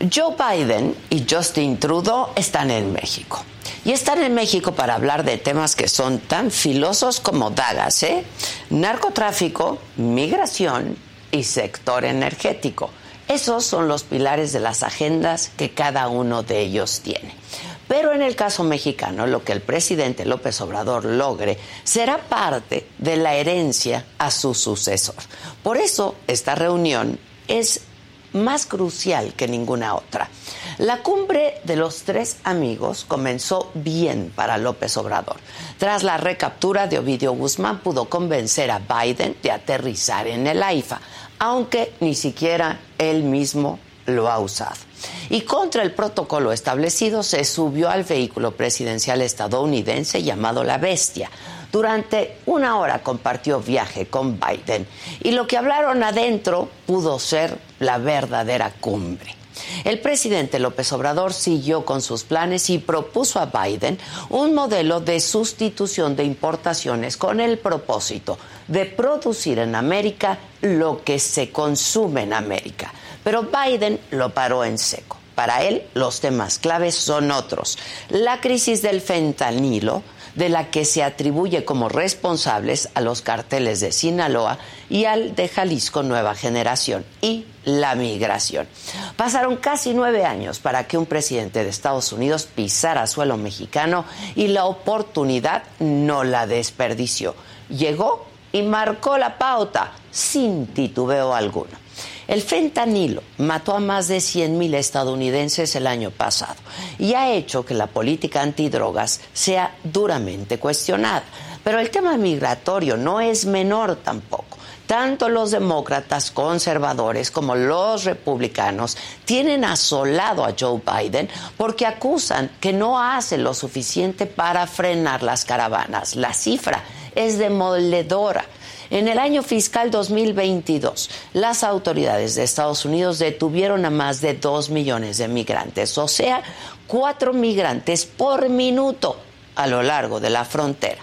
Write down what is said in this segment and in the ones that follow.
Joe Biden y Justin Trudeau están en México. Y están en México para hablar de temas que son tan filosos como dagas, ¿eh? Narcotráfico, migración y sector energético. Esos son los pilares de las agendas que cada uno de ellos tiene. Pero en el caso mexicano, lo que el presidente López Obrador logre será parte de la herencia a su sucesor. Por eso esta reunión es más crucial que ninguna otra. La cumbre de los tres amigos comenzó bien para López Obrador. Tras la recaptura de Ovidio Guzmán pudo convencer a Biden de aterrizar en el AIFA, aunque ni siquiera él mismo lo ha usado. Y contra el protocolo establecido se subió al vehículo presidencial estadounidense llamado La Bestia. Durante una hora compartió viaje con Biden y lo que hablaron adentro pudo ser la verdadera cumbre. El presidente López Obrador siguió con sus planes y propuso a Biden un modelo de sustitución de importaciones con el propósito de producir en América lo que se consume en América. Pero Biden lo paró en seco. Para él, los temas claves son otros. La crisis del fentanilo, de la que se atribuye como responsables a los carteles de Sinaloa y al de Jalisco Nueva Generación, y la migración. Pasaron casi nueve años para que un presidente de Estados Unidos pisara suelo mexicano y la oportunidad no la desperdició. Llegó y marcó la pauta sin titubeo alguno. El fentanilo mató a más de 100.000 estadounidenses el año pasado y ha hecho que la política antidrogas sea duramente cuestionada. Pero el tema migratorio no es menor tampoco. Tanto los demócratas conservadores como los republicanos tienen asolado a Joe Biden porque acusan que no hace lo suficiente para frenar las caravanas. La cifra es demoledora. En el año fiscal 2022, las autoridades de Estados Unidos detuvieron a más de dos millones de migrantes, o sea, cuatro migrantes por minuto a lo largo de la frontera.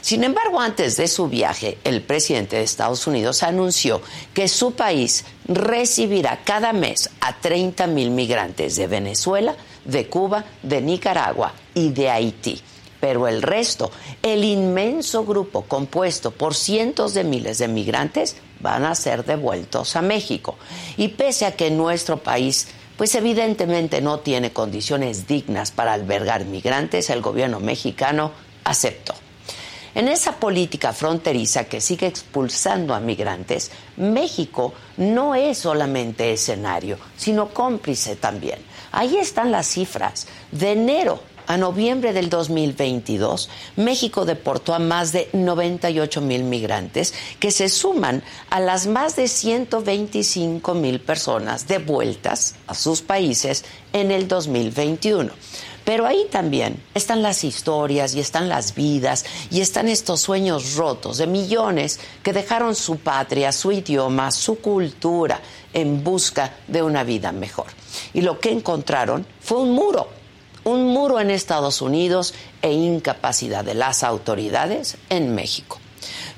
Sin embargo, antes de su viaje, el presidente de Estados Unidos anunció que su país recibirá cada mes a 30 mil migrantes de Venezuela, de Cuba, de Nicaragua y de Haití pero el resto, el inmenso grupo compuesto por cientos de miles de migrantes, van a ser devueltos a México. Y pese a que nuestro país, pues evidentemente no tiene condiciones dignas para albergar migrantes, el gobierno mexicano aceptó. En esa política fronteriza que sigue expulsando a migrantes, México no es solamente escenario, sino cómplice también. Ahí están las cifras. De enero a noviembre del 2022, México deportó a más de 98 mil migrantes que se suman a las más de 125 mil personas devueltas a sus países en el 2021. Pero ahí también están las historias y están las vidas y están estos sueños rotos de millones que dejaron su patria, su idioma, su cultura en busca de una vida mejor. Y lo que encontraron fue un muro un muro en Estados Unidos e incapacidad de las autoridades en México.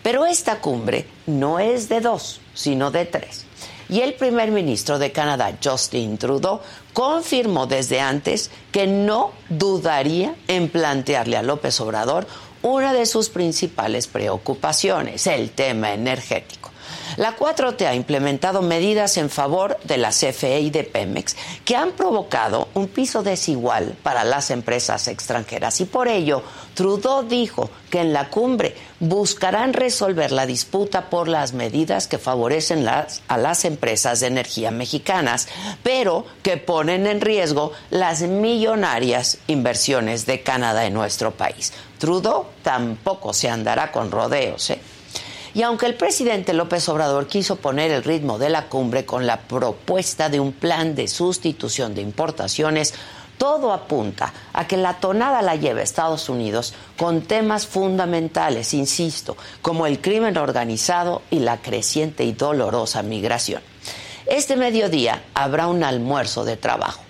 Pero esta cumbre no es de dos, sino de tres. Y el primer ministro de Canadá, Justin Trudeau, confirmó desde antes que no dudaría en plantearle a López Obrador una de sus principales preocupaciones, el tema energético. La 4T ha implementado medidas en favor de la CFE y de Pemex que han provocado un piso desigual para las empresas extranjeras y por ello Trudeau dijo que en la cumbre buscarán resolver la disputa por las medidas que favorecen a las empresas de energía mexicanas, pero que ponen en riesgo las millonarias inversiones de Canadá en nuestro país. Trudeau tampoco se andará con rodeos. ¿eh? Y aunque el presidente López Obrador quiso poner el ritmo de la cumbre con la propuesta de un plan de sustitución de importaciones, todo apunta a que la tonada la lleve Estados Unidos con temas fundamentales, insisto, como el crimen organizado y la creciente y dolorosa migración. Este mediodía habrá un almuerzo de trabajo.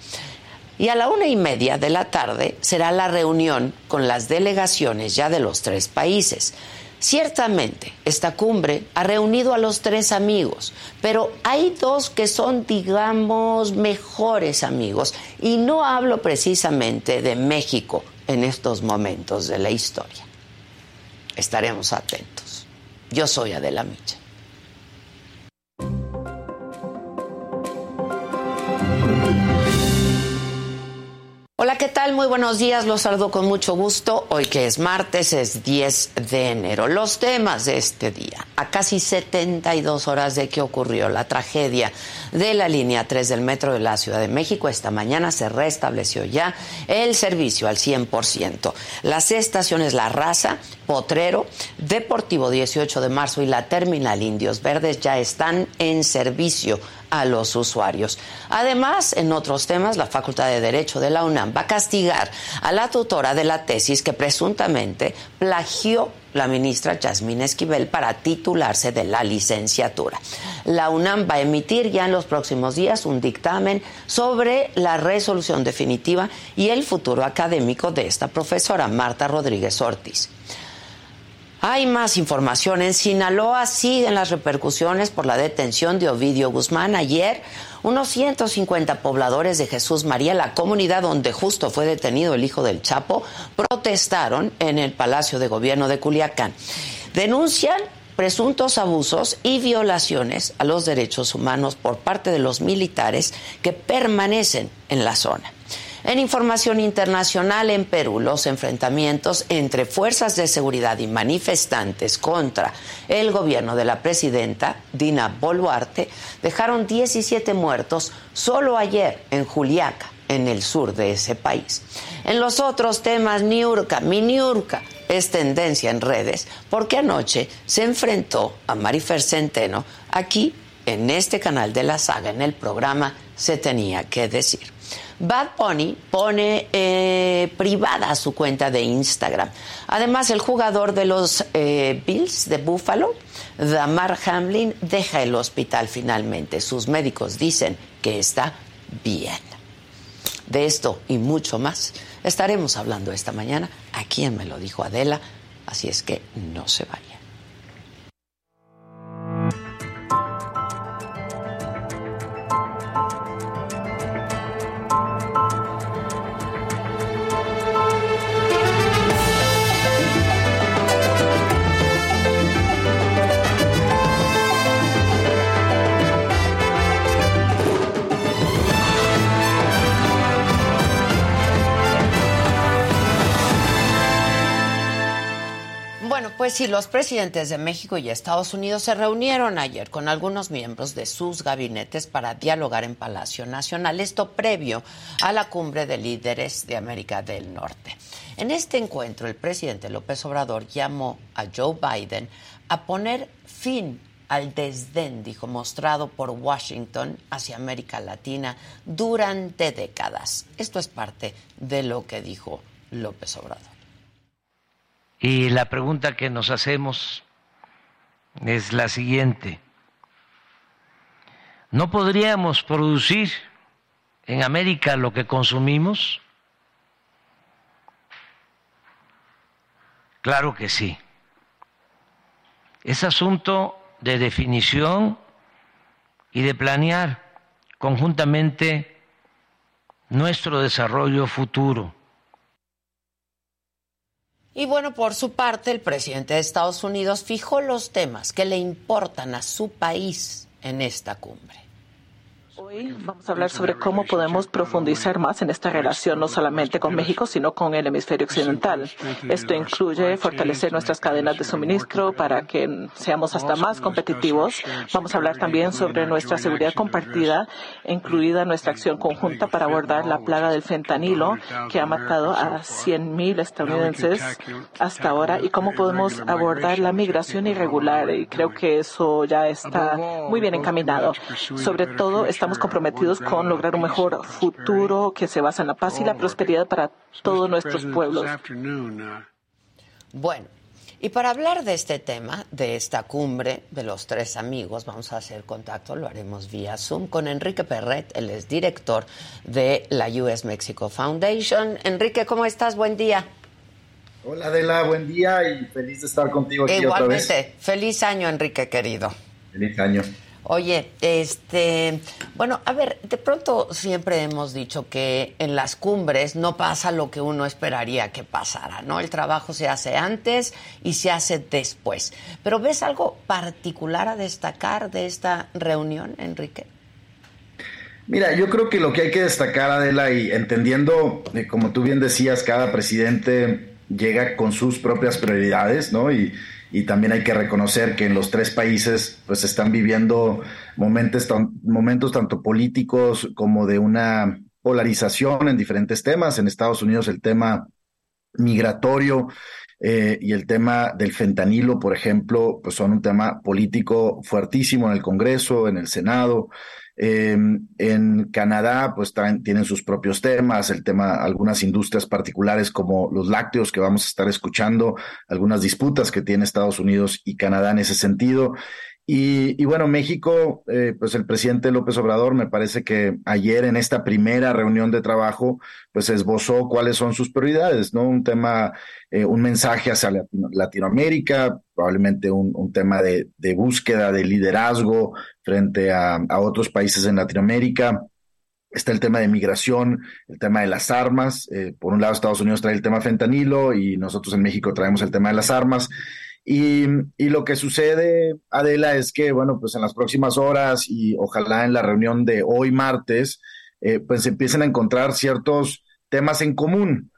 Y a la una y media de la tarde será la reunión con las delegaciones ya de los tres países. Ciertamente, esta cumbre ha reunido a los tres amigos, pero hay dos que son, digamos, mejores amigos. Y no hablo precisamente de México en estos momentos de la historia. Estaremos atentos. Yo soy Adela Micha. ¿Qué tal? Muy buenos días. Los saludo con mucho gusto. Hoy que es martes, es 10 de enero. Los temas de este día. A casi 72 horas de que ocurrió la tragedia de la línea 3 del metro de la Ciudad de México, esta mañana se restableció ya el servicio al 100%. Las estaciones La Raza, Potrero, Deportivo 18 de marzo y la Terminal Indios Verdes ya están en servicio a los usuarios. Además, en otros temas, la Facultad de Derecho de la UNAM va a castigar a la tutora de la tesis que presuntamente plagió la ministra Yasmín Esquivel para titularse de la licenciatura. La UNAM va a emitir ya en los próximos días un dictamen sobre la resolución definitiva y el futuro académico de esta profesora, Marta Rodríguez Ortiz. Hay más información. En Sinaloa siguen las repercusiones por la detención de Ovidio Guzmán. Ayer, unos 150 pobladores de Jesús María, la comunidad donde justo fue detenido el hijo del Chapo, protestaron en el Palacio de Gobierno de Culiacán. Denuncian presuntos abusos y violaciones a los derechos humanos por parte de los militares que permanecen en la zona. En información internacional en Perú, los enfrentamientos entre fuerzas de seguridad y manifestantes contra el gobierno de la presidenta Dina Boluarte dejaron 17 muertos solo ayer en Juliaca, en el sur de ese país. En los otros temas, Niurka, mi Niurka, es tendencia en redes porque anoche se enfrentó a Marifer Centeno aquí en este canal de la saga, en el programa Se tenía que decir. Bad Bunny pone eh, privada su cuenta de Instagram. Además, el jugador de los eh, Bills de Buffalo, Damar Hamlin, deja el hospital finalmente. Sus médicos dicen que está bien. De esto y mucho más estaremos hablando esta mañana aquí en Me lo dijo Adela, así es que no se vaya. Pues los presidentes de México y Estados Unidos se reunieron ayer con algunos miembros de sus gabinetes para dialogar en Palacio Nacional, esto previo a la cumbre de líderes de América del Norte. En este encuentro, el presidente López Obrador llamó a Joe Biden a poner fin al desdén, dijo, mostrado por Washington hacia América Latina durante décadas. Esto es parte de lo que dijo López Obrador. Y la pregunta que nos hacemos es la siguiente. ¿No podríamos producir en América lo que consumimos? Claro que sí. Es asunto de definición y de planear conjuntamente nuestro desarrollo futuro. Y bueno, por su parte, el presidente de Estados Unidos fijó los temas que le importan a su país en esta cumbre. Hoy vamos a hablar sobre cómo podemos profundizar más en esta relación, no solamente con México, sino con el hemisferio occidental. Esto incluye fortalecer nuestras cadenas de suministro para que seamos hasta más competitivos. Vamos a hablar también sobre nuestra seguridad compartida, incluida nuestra acción conjunta para abordar la plaga del fentanilo, que ha matado a 100.000 estadounidenses hasta ahora, y cómo podemos abordar la migración irregular. Y creo que eso ya está muy bien encaminado. Sobre todo, estamos estamos comprometidos con lograr un mejor futuro que se basa en la paz y la prosperidad para todos nuestros pueblos. Bueno, y para hablar de este tema, de esta cumbre de los tres amigos, vamos a hacer contacto, lo haremos vía Zoom, con Enrique Perret, él es director de la US Mexico Foundation. Enrique, ¿cómo estás? Buen día. Hola Adela, buen día y feliz de estar contigo aquí otra vez. Igualmente, feliz año Enrique querido. Feliz año. Oye, este, bueno, a ver, de pronto siempre hemos dicho que en las cumbres no pasa lo que uno esperaría que pasara, ¿no? El trabajo se hace antes y se hace después. Pero ¿ves algo particular a destacar de esta reunión, Enrique? Mira, yo creo que lo que hay que destacar, Adela, y entendiendo, eh, como tú bien decías, cada presidente llega con sus propias prioridades, ¿no? Y y también hay que reconocer que en los tres países pues están viviendo momentos, momentos tanto políticos como de una polarización en diferentes temas. En Estados Unidos el tema migratorio eh, y el tema del fentanilo, por ejemplo, pues son un tema político fuertísimo en el Congreso, en el Senado. Em, en Canadá, pues tienen sus propios temas, el tema, algunas industrias particulares como los lácteos que vamos a estar escuchando, algunas disputas que tiene Estados Unidos y Canadá en ese sentido. Y, bueno, México, eh, pues el presidente López Obrador me parece que ayer en esta primera reunión de trabajo, pues esbozó cuáles son sus prioridades, ¿no? Un tema, eh, un mensaje hacia Latinoamérica, probablemente un, tema de, búsqueda de liderazgo frente a, otros países en Latinoamérica. Está el tema de migración, el tema de las armas. Eh, por un lado, Estados Unidos trae el tema fentanilo y nosotros en México traemos el tema de las armas. Y, lo que sucede, Adela, es que, bueno, pues en las próximas horas y ojalá en la reunión de hoy martes, eh, pues empiecen a encontrar ciertos temas en común.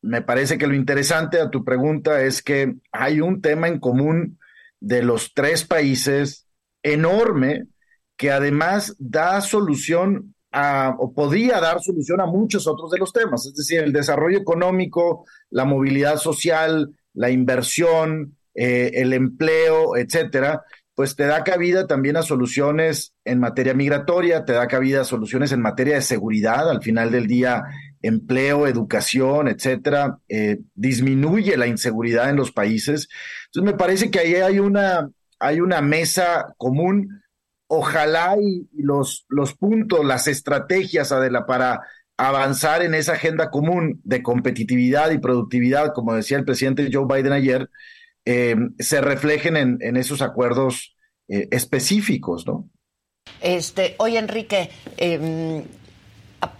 Me parece que lo interesante a tu pregunta es que hay un tema en común de los tres países enorme que además da solución a, o podría dar solución a muchos otros de los temas, es decir, el desarrollo económico, la movilidad social, la inversión, eh, el empleo, etcétera, pues te da cabida también a soluciones en materia migratoria, te da cabida a soluciones en materia de seguridad, al final del día, empleo, educación, etcétera, eh, disminuye la inseguridad en los países. Entonces me parece que ahí hay una, hay una mesa común. Ojalá y, los, los puntos, las estrategias, Adela, para avanzar en esa agenda común de competitividad y productividad, como decía el presidente Joe Biden ayer, eh, se reflejen en, esos acuerdos eh, específicos, ¿no? Este, oye, Enrique, em,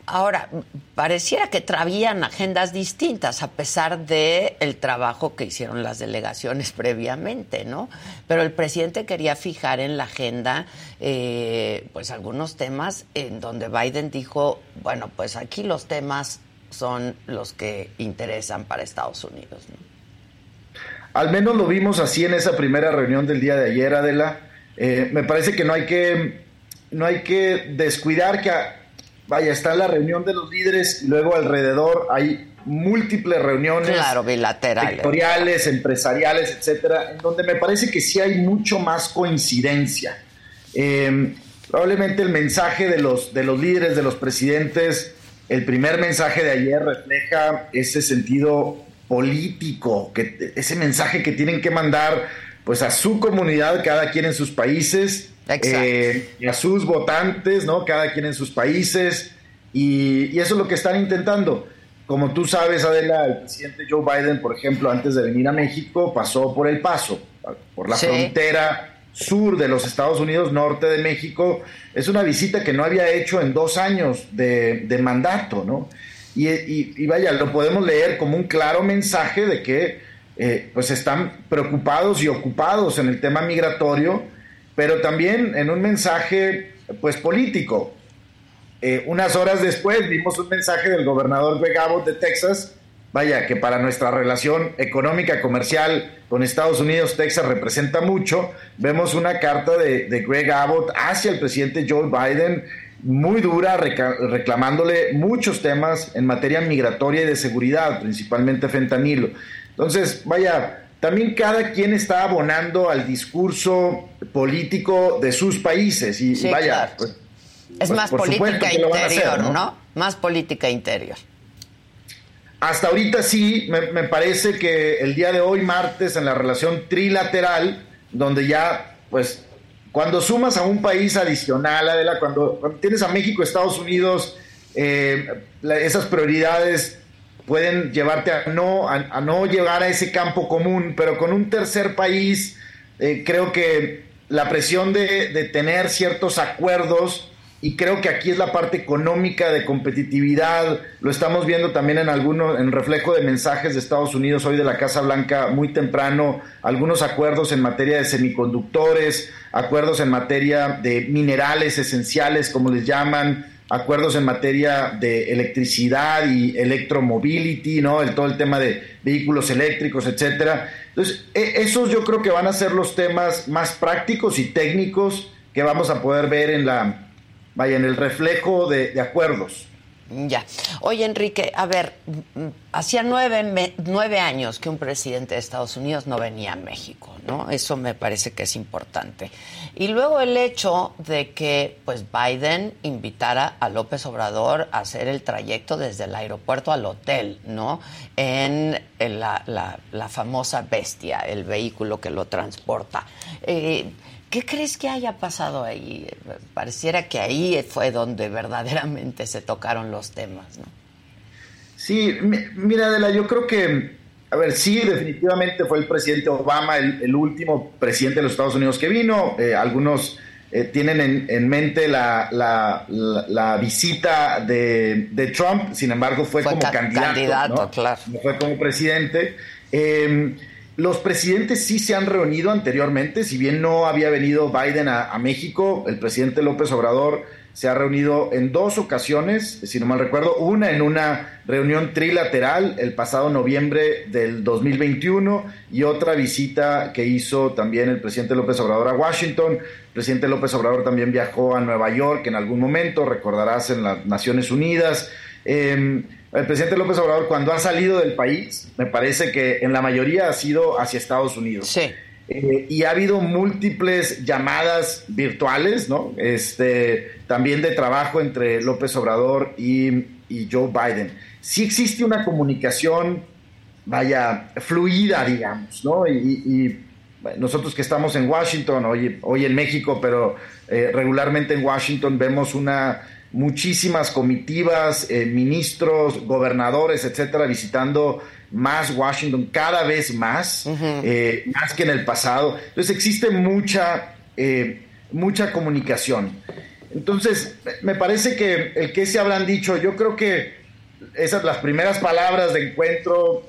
ahora pareciera que traían agendas distintas a pesar de el trabajo que hicieron las delegaciones previamente, ¿no? Pero el presidente quería fijar en la agenda, eh, pues algunos temas en donde Biden dijo, bueno, pues aquí los temas son los que interesan para Estados Unidos, ¿no? Al menos lo vimos así en esa primera reunión del día de ayer, Adela. Eh, me parece que no hay que, no hay que descuidar que, vaya, está la reunión de los líderes y luego alrededor hay múltiples reuniones claro, bilaterales, sectoriales, empresariales, etcétera, en donde me parece que sí hay mucho más coincidencia. Eh, probablemente el mensaje de los, de los líderes, de los presidentes, el primer mensaje de ayer refleja ese sentido político, que ese mensaje que tienen que mandar pues a su comunidad, cada quien en sus países, eh, y a sus votantes, ¿no? Cada quien en sus países, y, eso es lo que están intentando. Como tú sabes, Adela, el presidente Joe Biden, por ejemplo, antes de venir a México, pasó por el paso, por la frontera sur de los Estados Unidos, norte de México. Es una visita que no había hecho en dos años de, de mandato, ¿no? Y, vaya, lo podemos leer como un claro mensaje de que eh, pues están preocupados y ocupados en el tema migratorio, pero también en un mensaje pues político. Eh, unas horas después vimos un mensaje del gobernador Greg Abbott de Texas, vaya, que para nuestra relación económica, comercial con Estados Unidos, Texas representa mucho. Vemos una carta de, de Greg Abbott hacia el presidente Joe Biden muy dura reclamándole muchos temas en materia migratoria y de seguridad, principalmente fentanilo. Entonces, vaya, también cada quien está abonando al discurso político de sus países y, vaya, pues, es pues, más política interior, ¿no? Más política interior. Hasta ahorita sí, me, me, parece que el día de hoy, martes, en la relación trilateral, donde ya, pues, cuando sumas a un país adicional, Adela, cuando, tienes a México, Estados Unidos, eh, esas prioridades pueden llevarte a no, a, no llegar a ese campo común, pero con un tercer país, eh, creo que la presión de, de tener ciertos acuerdos y creo que aquí es la parte económica de competitividad, lo estamos viendo también en algunos, en reflejo de mensajes de Estados Unidos hoy de la Casa Blanca muy temprano, algunos acuerdos en materia de semiconductores, acuerdos en materia de minerales esenciales, como les llaman, acuerdos en materia de electricidad y electromobility, ¿no? El, todo el tema de vehículos eléctricos, etcétera. Entonces, e, esos yo creo que van a ser los temas más prácticos y técnicos que vamos a poder ver en la vaya, en el reflejo de, acuerdos. Ya. Oye, Enrique, a ver, hacía nueve, nueve, años que un presidente de Estados Unidos no venía a México, ¿no? Eso me parece que es importante. Y luego el hecho de que, pues, Biden invitara a López Obrador a hacer el trayecto desde el aeropuerto al hotel, ¿no? En, la, la, famosa bestia, el vehículo que lo transporta. Eh, ¿Qué crees que haya pasado ahí? Pareciera que ahí fue donde verdaderamente se tocaron los temas, ¿no? Sí, mira, Adela, yo creo que, a ver, sí, definitivamente fue el presidente Obama el, último presidente de los Estados Unidos que vino. Eh, algunos eh, tienen en, mente la, la, visita de, Trump, sin embargo, fue, como candidato. candidato claro. No fue como presidente. Eh, los presidentes sí se han reunido anteriormente, si bien no había venido Biden a, México, el presidente López Obrador se ha reunido en dos ocasiones, si no mal recuerdo, una en una reunión trilateral el pasado noviembre del 2021 y otra visita que hizo también el presidente López Obrador a Washington. El presidente López Obrador también viajó a Nueva York en algún momento, recordarás en las Naciones Unidas. Em, el presidente López Obrador cuando ha salido del país, me parece que en la mayoría ha sido hacia Estados Unidos. Sí. Eh, y ha habido múltiples llamadas virtuales, ¿no? Este, también de trabajo entre López Obrador y, Joe Biden. Sí existe una comunicación, vaya, fluida, digamos, ¿no? Y, nosotros que estamos en Washington, hoy, hoy en México, pero eh, regularmente en Washington vemos una muchísimas comitivas, eh, ministros, gobernadores, etcétera, visitando más Washington cada vez más, eh, más que en el pasado. Entonces existe mucha, eh, mucha comunicación. Entonces, me parece que el que se habrán dicho, yo creo que esas las primeras palabras de encuentro,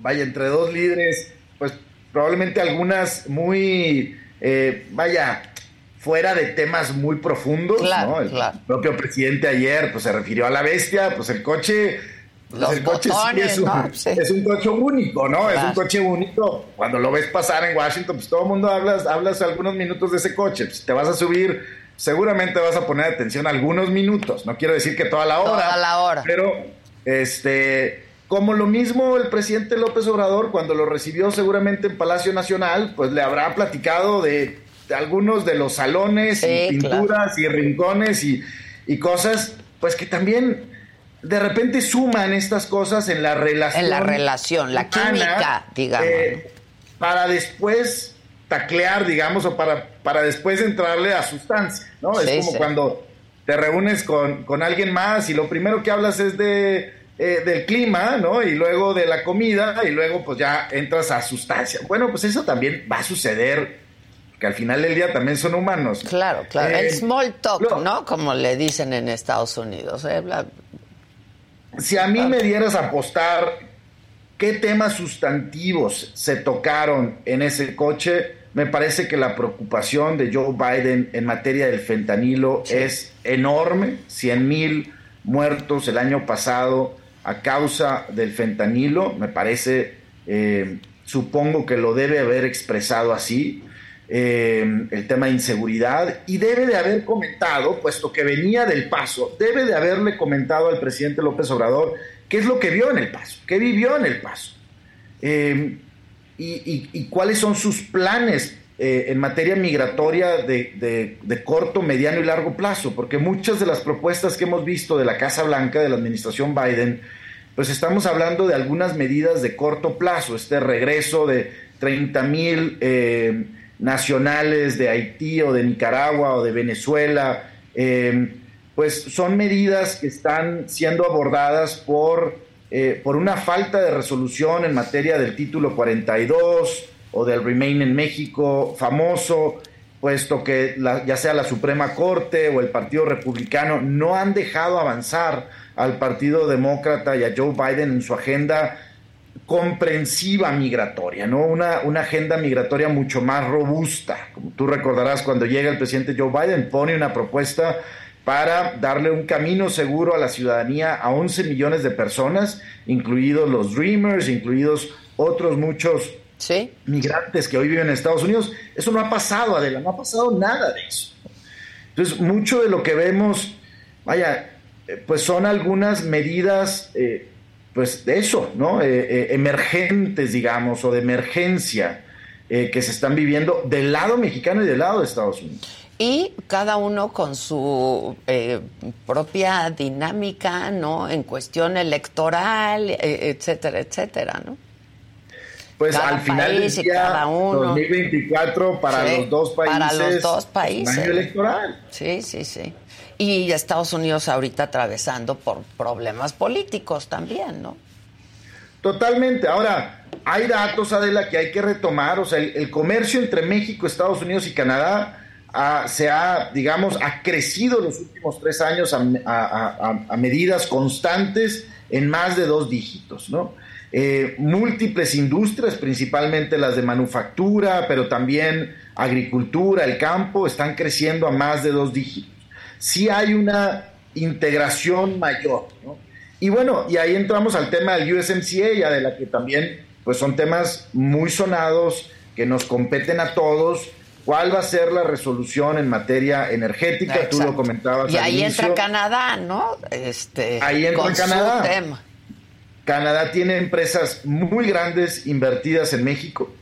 vaya, entre dos líderes, pues probablemente algunas muy, vaya, fuera de temas muy profundos, ¿no? El propio presidente ayer pues se refirió a la bestia, pues el coche pues, el coche es, un, coche único, ¿no? Es un coche único. Cuando lo ves pasar en Washington, pues todo el mundo hablas, hablas algunos minutos de ese coche. Pues te vas a subir, seguramente vas a poner atención algunos minutos. No quiero decir que toda la hora. Toda la hora. Pero, este, como lo mismo el presidente López Obrador, cuando lo recibió seguramente en Palacio Nacional, pues le habrá platicado de algunos de los salones y pinturas y rincones y, cosas, pues que también de repente suman estas cosas en la relación. En la relación, la química, digamos. Eh, para después taclear, digamos, o para, para después entrarle a sustancia, ¿no? es como cuando te reúnes con, con, alguien más y lo primero que hablas es de, eh, del clima, ¿no? Y luego de la comida y luego pues ya entras a sustancia. Bueno, pues eso también va a suceder que al final del día también son humanos. Claro, claro. el eh, small talk, ¿no? Como le dicen en Estados Unidos. ¿eh? Si a mí me dieras a apostar qué temas sustantivos se tocaron en ese coche, me parece que la preocupación de Joe Biden en materia del fentanilo es enorme. 100 mil muertos el año pasado a causa del fentanilo, me parece, eh, supongo que lo debe haber expresado así. Eh, el tema de inseguridad y debe de haber comentado, puesto que venía del paso, debe de haberle comentado al presidente López Obrador qué es lo que vio en el paso, qué vivió en el paso eh, y, cuáles son sus planes eh, en materia migratoria de, de, corto, mediano y largo plazo, porque muchas de las propuestas que hemos visto de la Casa Blanca, de la administración Biden, pues estamos hablando de algunas medidas de corto plazo, este regreso de 30 mil nacionales de Haití o de Nicaragua o de Venezuela, eh, pues son medidas que están siendo abordadas por eh, por una falta de resolución en materia del título 42 o del Remain en México famoso, puesto que ya sea la Suprema Corte o el Partido Republicano no han dejado avanzar al Partido Demócrata y a Joe Biden en su agenda comprensiva migratoria, ¿no? Una, una agenda migratoria mucho más robusta. Como tú recordarás, cuando llega el presidente Joe Biden, pone una propuesta para darle un camino seguro a la ciudadanía a 11 millones de personas, incluidos los Dreamers, incluidos otros muchos migrantes que hoy viven en Estados Unidos. Eso no ha pasado, Adela, no ha pasado nada de eso. Entonces, mucho de lo que vemos, vaya, eh, pues son algunas medidas, eh, pues de eso, ¿no? Eh, emergentes, digamos, o de emergencia que se están viviendo del lado mexicano y del lado de Estados Unidos. Y cada uno con su propia dinámica, ¿no? En cuestión electoral, etcétera, etcétera, ¿no? pues al final del día, 2024 para los dos países. Para los dos países. año electoral. Sí, sí, sí. Y Estados Unidos ahorita atravesando por problemas políticos también, ¿no? Totalmente. Ahora, hay datos, Adela, que hay que retomar. O sea, el, comercio entre México, Estados Unidos y Canadá se ha, digamos, ha crecido los últimos tres años a medidas constantes en más de dos dígitos, ¿no? Eh, múltiples industrias, principalmente las de manufactura, pero también agricultura, el campo, están creciendo a más de dos dígitos. Sí hay una integración mayor. Y bueno, y ahí entramos al tema del USMCA, ya de la que también pues son temas muy sonados que nos competen a todos. ¿Cuál va a ser la resolución en materia energética? Tú lo comentabas. Y ahí entra Canadá, ¿no? Este, ahí entra Canadá. tema. Canadá tiene empresas muy grandes invertidas en México.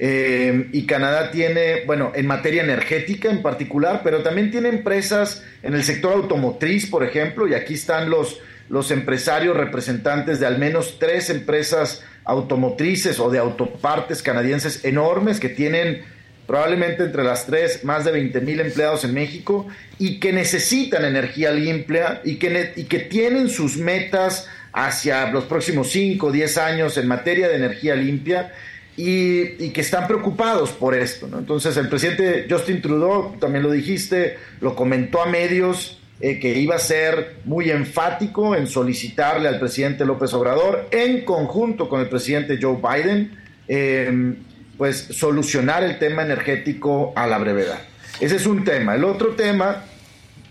Eh, y Canadá tiene, bueno, en materia energética en particular, pero también tiene empresas en el sector automotriz, por ejemplo, y aquí están los, los empresarios representantes de al menos tres empresas automotrices o de autopartes canadienses enormes que tienen probablemente entre las tres más de 20 mil empleados en México y que necesitan energía limpia y que, y que tienen sus metas hacia los próximos 5 o 10 años en materia de energía limpia y, que están preocupados por esto. Entonces el presidente Justin Trudeau, también lo dijiste, lo comentó a medios eh, que iba a ser muy enfático en solicitarle al presidente López Obrador, en conjunto con el presidente Joe Biden, em, pues solucionar el tema energético a la brevedad. Ese es un tema. El otro tema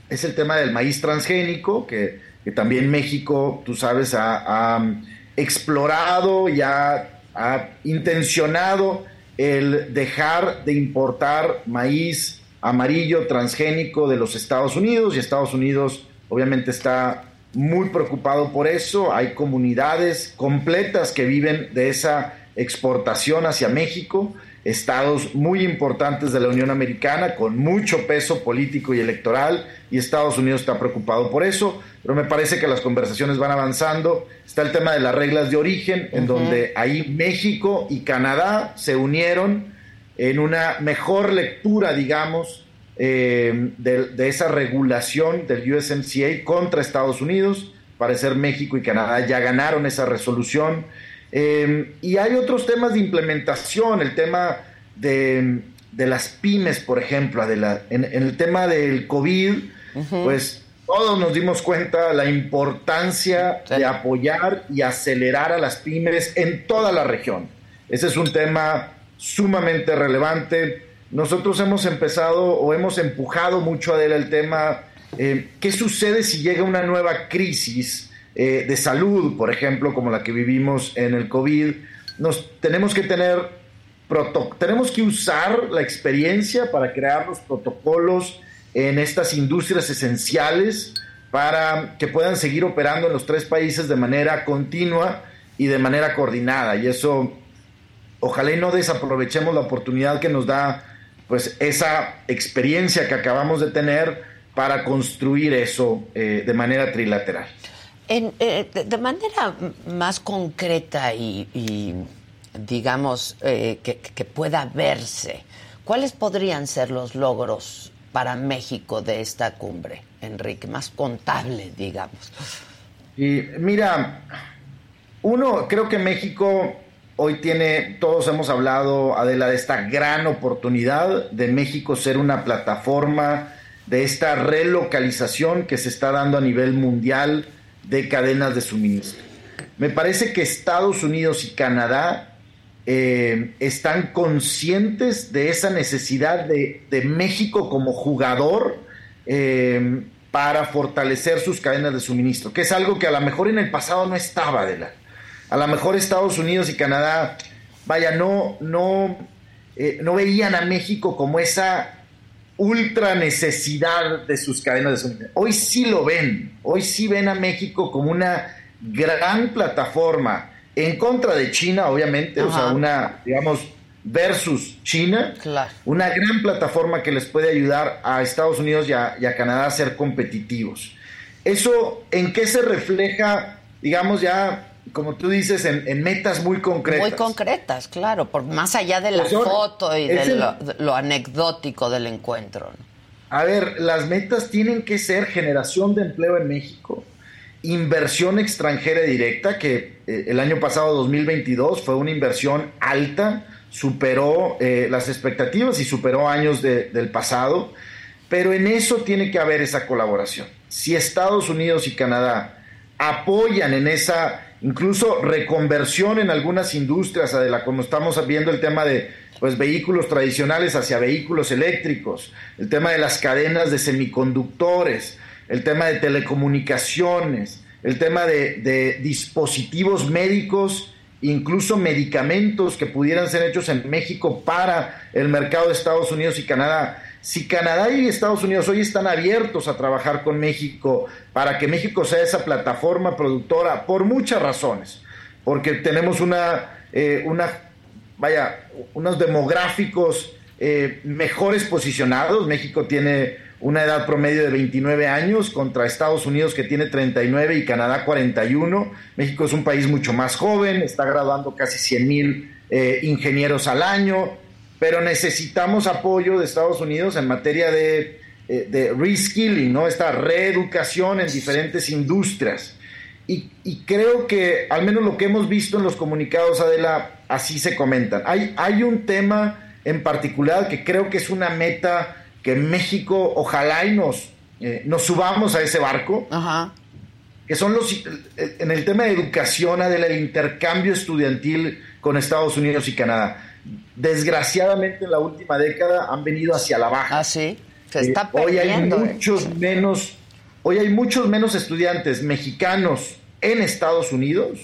es el tema del maíz transgénico, que también México, tú sabes, ha, explorado y ha, intencionado el dejar de importar maíz amarillo transgénico de los Estados Unidos y Estados Unidos obviamente está muy preocupado por eso. Hay comunidades completas que viven de esa exportación hacia México estados muy importantes de la Unión Americana con mucho peso político y electoral y Estados Unidos está preocupado por eso, pero me parece que las conversaciones van avanzando. Está el tema de las reglas de origen, en donde ahí México y Canadá se unieron en una mejor lectura, digamos, eh, de, esa regulación del USMCA contra Estados Unidos. Parecer México y Canadá ya ganaron esa resolución Em, y hay otros temas de implementación, el tema de, las pymes, por ejemplo, en, el tema del COVID, pues todos nos dimos cuenta la importancia de apoyar y acelerar a las pymes en toda la región. Ese es un tema sumamente relevante. Nosotros hemos empezado o hemos empujado mucho a el tema, eh, ¿qué sucede si llega una nueva crisis? Eh, de salud, por ejemplo, como la que vivimos en el COVID, nos tenemos que tener tenemos que usar la experiencia para crear los protocolos en estas industrias esenciales para que puedan seguir operando en los tres países de manera continua y de manera coordinada. Y eso, ojalá y no desaprovechemos la oportunidad que nos da pues esa experiencia que acabamos de tener para construir eso eh, de manera trilateral. Eh, de manera más concreta y, digamos, eh, que, pueda verse, ¿cuáles podrían ser los logros para México de esta cumbre, Enrique? Más contable, digamos. Y mira, Uno, creo que México hoy tiene, todos hemos hablado, Adela, de esta gran oportunidad de México ser una plataforma de esta relocalización que se está dando a nivel mundial de cadenas de suministro. Me parece que Estados Unidos y Canadá eh, están conscientes de esa necesidad de, México como jugador eh, para fortalecer sus cadenas de suministro, que es algo que a lo mejor en el pasado no estaba, de la. A lo mejor Estados Unidos y Canadá, vaya, no, no, eh, no veían a México como esa ultra necesidad de sus cadenas de suministro. Hoy sí lo ven, hoy sí ven a México como una gran plataforma en contra de China, obviamente, o sea, una, digamos, versus China, una gran plataforma que les puede ayudar a Estados Unidos y a, Canadá a ser competitivos. ¿Eso en qué se refleja, digamos, ya como tú dices, en, metas muy concretas. Muy concretas, claro, por más allá de la pues foto y de lo, anecdótico del encuentro. A ver, las metas tienen que ser generación de empleo en México, inversión extranjera directa, que eh, el año pasado, 2022, fue una inversión alta, superó eh, las expectativas y superó años del pasado, pero en eso tiene que haber esa colaboración. Si Estados Unidos y Canadá apoyan en esa incluso reconversión en algunas industrias, como estamos viendo el tema de pues, vehículos tradicionales hacia vehículos eléctricos, el tema de las cadenas de semiconductores, el tema de telecomunicaciones, el tema de, dispositivos médicos, incluso medicamentos que pudieran ser hechos en México para el mercado de Estados Unidos y Canadá. Si Canadá y Estados Unidos hoy están abiertos a trabajar con México para que México sea esa plataforma productora, por muchas razones, porque tenemos una, eh, una vaya, unos demográficos eh, mejores posicionados. México tiene una edad promedio de 29 años contra Estados Unidos que tiene 39 y Canadá 41. México es un país mucho más joven, está graduando casi 100 mil eh, ingenieros al año, pero necesitamos apoyo de Estados Unidos en materia de, eh, de reskilling, ¿no? esta reeducación en diferentes industrias. Y, y, creo que, al menos lo que hemos visto en los comunicados, Adela, así se comentan. Hay, hay un tema en particular que creo que es una meta que México ojalá y nos, eh, nos subamos a ese barco, que son los, en el tema de educación, del intercambio estudiantil con Estados Unidos y Canadá. Desgraciadamente en la última década han venido hacia la baja. Ah, sí, se está. Hoy hay eh. muchos menos, hoy hay muchos menos estudiantes mexicanos en Estados Unidos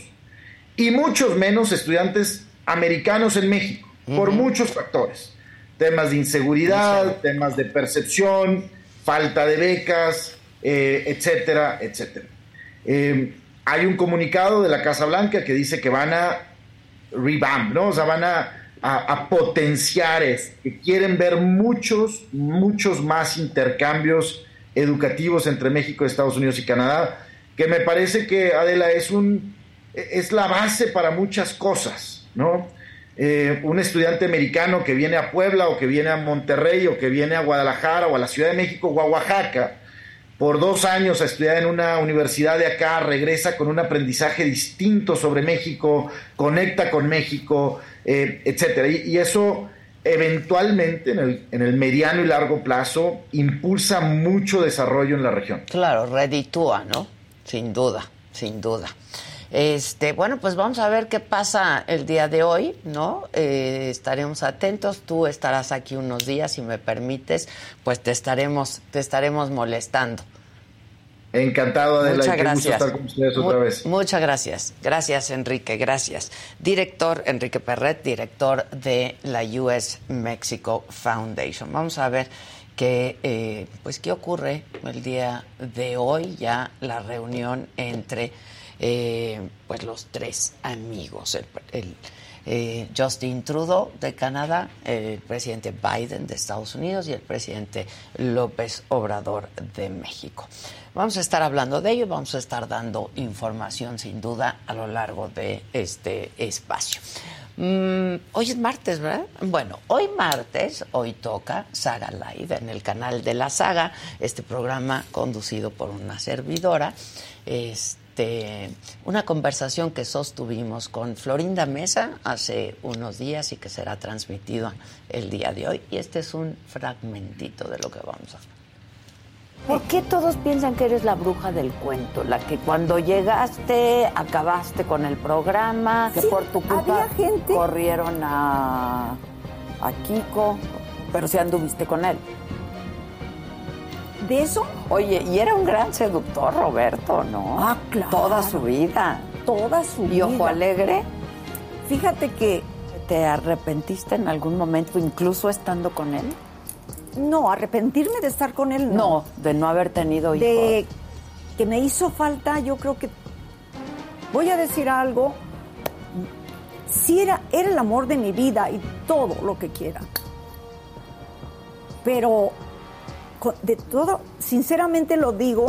y muchos menos estudiantes americanos en México, por muchos factores temas de inseguridad, temas de percepción, falta de becas, eh, etcétera, etcétera. Eh, hay un comunicado de la Casa Blanca que dice que van a revamp, ¿no? O sea, van a, potenciar, que quieren ver muchos, muchos más intercambios educativos entre México, Estados Unidos y Canadá, que me parece que, Adela, es, un, es la base para muchas cosas, ¿no? Eh, un estudiante americano que viene a Puebla o que viene a Monterrey o que viene a Guadalajara o a la Ciudad de México o a Oaxaca por dos años a estudiar en una universidad de acá, regresa con un aprendizaje distinto sobre México, conecta con México, eh, etcétera. Y, eso eventualmente en el, en el mediano y largo plazo impulsa mucho desarrollo en la región. Claro, reditúa, ¿no? Sin duda, sin duda. Este, bueno, pues vamos a ver qué pasa el día de hoy, ¿no? Eh, estaremos atentos. Tú estarás aquí unos días, si me permites, pues te estaremos, te estaremos molestando. Encantado, de Muchas gracias. estar con ustedes otra vez. Muchas gracias. Gracias, Enrique. Gracias. Director Enrique Perret, director de la US Mexico Foundation. Vamos a ver qué, eh, pues, qué ocurre el día de hoy, ya la reunión entre eh, pues los tres amigos, el, eh, Justin Trudeau de Canadá, el presidente Biden de Estados Unidos y el presidente López Obrador de México. Vamos a estar hablando de ello, vamos a estar dando información sin duda a lo largo de este espacio. Mm, hoy es martes, ¿verdad? Bueno, hoy martes, hoy toca Saga Live en el canal de la Saga, este programa conducido por una servidora. Este, este, una conversación que sostuvimos con Florinda Mesa hace unos días y que será transmitido el día de hoy. Y este es un fragmentito de lo que vamos a hacer. ¿Por qué todos piensan que eres la bruja del cuento? La que cuando llegaste acabaste con el programa, que Sí, por tu culpa había gente- corrieron a, a Kiko, pero si anduviste con él. ¿De eso? Oye, y era un gran seductor, Roberto, ¿no? Ah, claro. Toda su vida. Toda su ¿Y vida. Ojo Alegre? Fíjate que ¿Te arrepentiste en algún momento, incluso estando con él? no, arrepentirme de estar con él, no. No, de no haber tenido hijos. De que me hizo falta, yo creo que voy a decir algo. Sí era, era el amor de mi vida y todo lo que quiera. Pero de todo, sinceramente lo digo,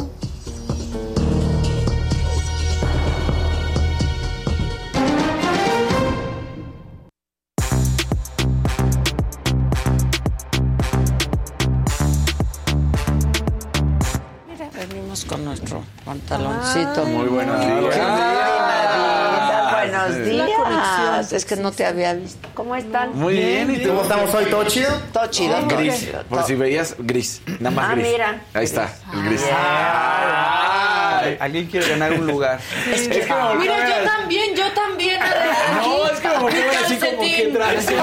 que no te había visto. ¿Cómo están? Muy bien, ¿y tú? ¿Cómo estamos hoy? ¿Todo chido? Todo chido. todo Gris, chido, por todo- si veías, gris, nada más Ah, gris. mira. Ahí está, el gris. Ay, Alguien quiere ganar un lugar. Es que Mira, yo también, yo también. No, es que como que Mi así como que traes, pues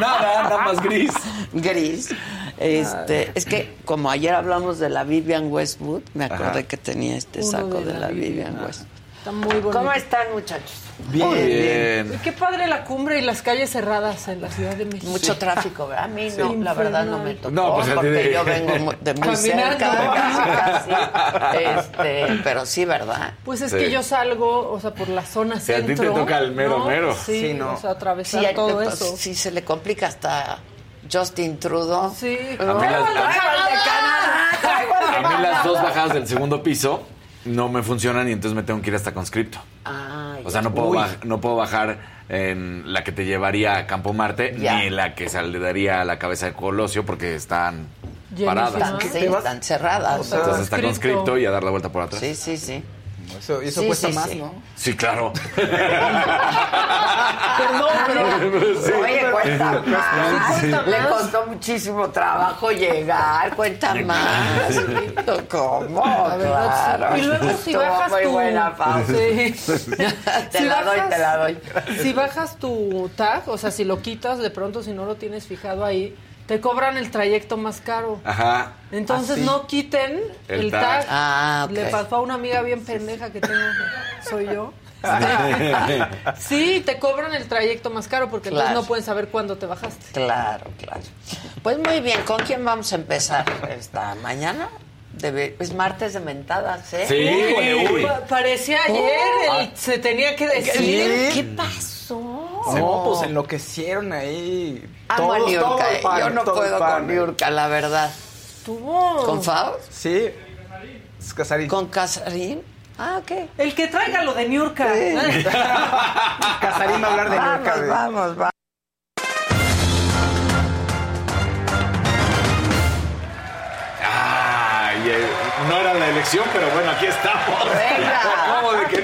nada, nada más gris. Gris. Este, es que como ayer hablamos de la Vivian Westwood, me acordé Ajá. que tenía este Uno saco de de, la la Vivian. Vivian Westwood. Está muy bonito. ¿Cómo están, muchachos? Bien. Y Qué padre la cumbre y las calles cerradas en la Ciudad de México. Mucho tráfico, ¿verdad? A mí no, la verdad no me tocó, No, pues, porque de- yo vengo de muy Caminando. cerca, casi, casi. Este, pero sí, ¿verdad? Pues es Sí. que yo salgo, o sea, por la zona Sí, a ti te centro. toca el mero, ¿no? mero. Sí, Sí, no. o sea, atravesar todo pues, eso. sí se le complica hasta Justin Trudeau. Sí. de. A mí las dos bajadas del segundo piso no me funcionan y entonces me tengo que ir hasta conscripto. Ay, O sea, no puedo, baj- no puedo bajar en la que te llevaría a Campo Marte Ya. ni la que saldría a la cabeza de Colosio porque están paradas. están cerradas. O sea, Entonces está Conscripto. conscripto y a dar la vuelta por atrás. sí, sí, sí. Eso, eso Sí, cuesta sí, más, sí. ¿no? Sí, claro. Perdón, pero Oye, cuenta más. cuesta Le más. costó muchísimo trabajo llegar. Cuenta más. ¿Cómo? claro. Y luego si bajas muy tu... buena. Sí. Te Si la doy, te la doy. Si bajas tu tag, o sea, si lo quitas de pronto, si no lo tienes fijado ahí, te cobran el trayecto más caro. Ajá. Entonces Ah, sí. no quiten El el, tag. tag. Ah, ok. Le pasó a una amiga bien pendeja que tengo, soy yo. Sí, te cobran el trayecto más caro porque Claro. entonces no pueden saber cuándo te bajaste. Claro, claro. Pues muy bien, ¿con quién vamos a empezar esta mañana? Debe- es martes de mentadas, ¿eh? Sí, uy. Pa- Parecía ayer, el- se tenía que decir. ¿Qué pasó? No, pues enloquecieron ahí. Amo a Todos, Niurka, todo eh. pan, Yo no todo puedo pan. con Niurka, la verdad. Tuvo. ¿Con Faust? Sí. Es Casarín. ¿Con Casarín? Ah, ok. El que traiga lo de Niurka. Casarín va a hablar de Niurka. Vamos, de- vamos, vamos. Eh, no era la elección, pero bueno, aquí estamos. Venga.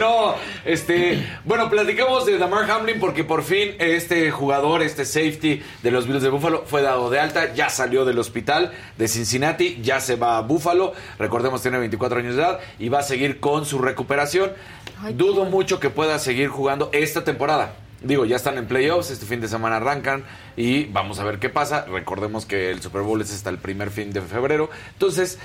¿Cómo de que no? Este, bueno, platicamos de Damar Hamlin porque por fin este jugador, este safety de los Bills de Buffalo fue dado de alta, ya salió del hospital de Cincinnati, ya se va a Buffalo. Recordemos tiene 24 años de edad y va a seguir con su recuperación. Dudo mucho que pueda seguir jugando esta temporada. Digo, ya están en playoffs, este fin de semana arrancan y vamos a ver qué pasa. Recordemos que el Super Bowl es hasta el primer fin de febrero. Entonces,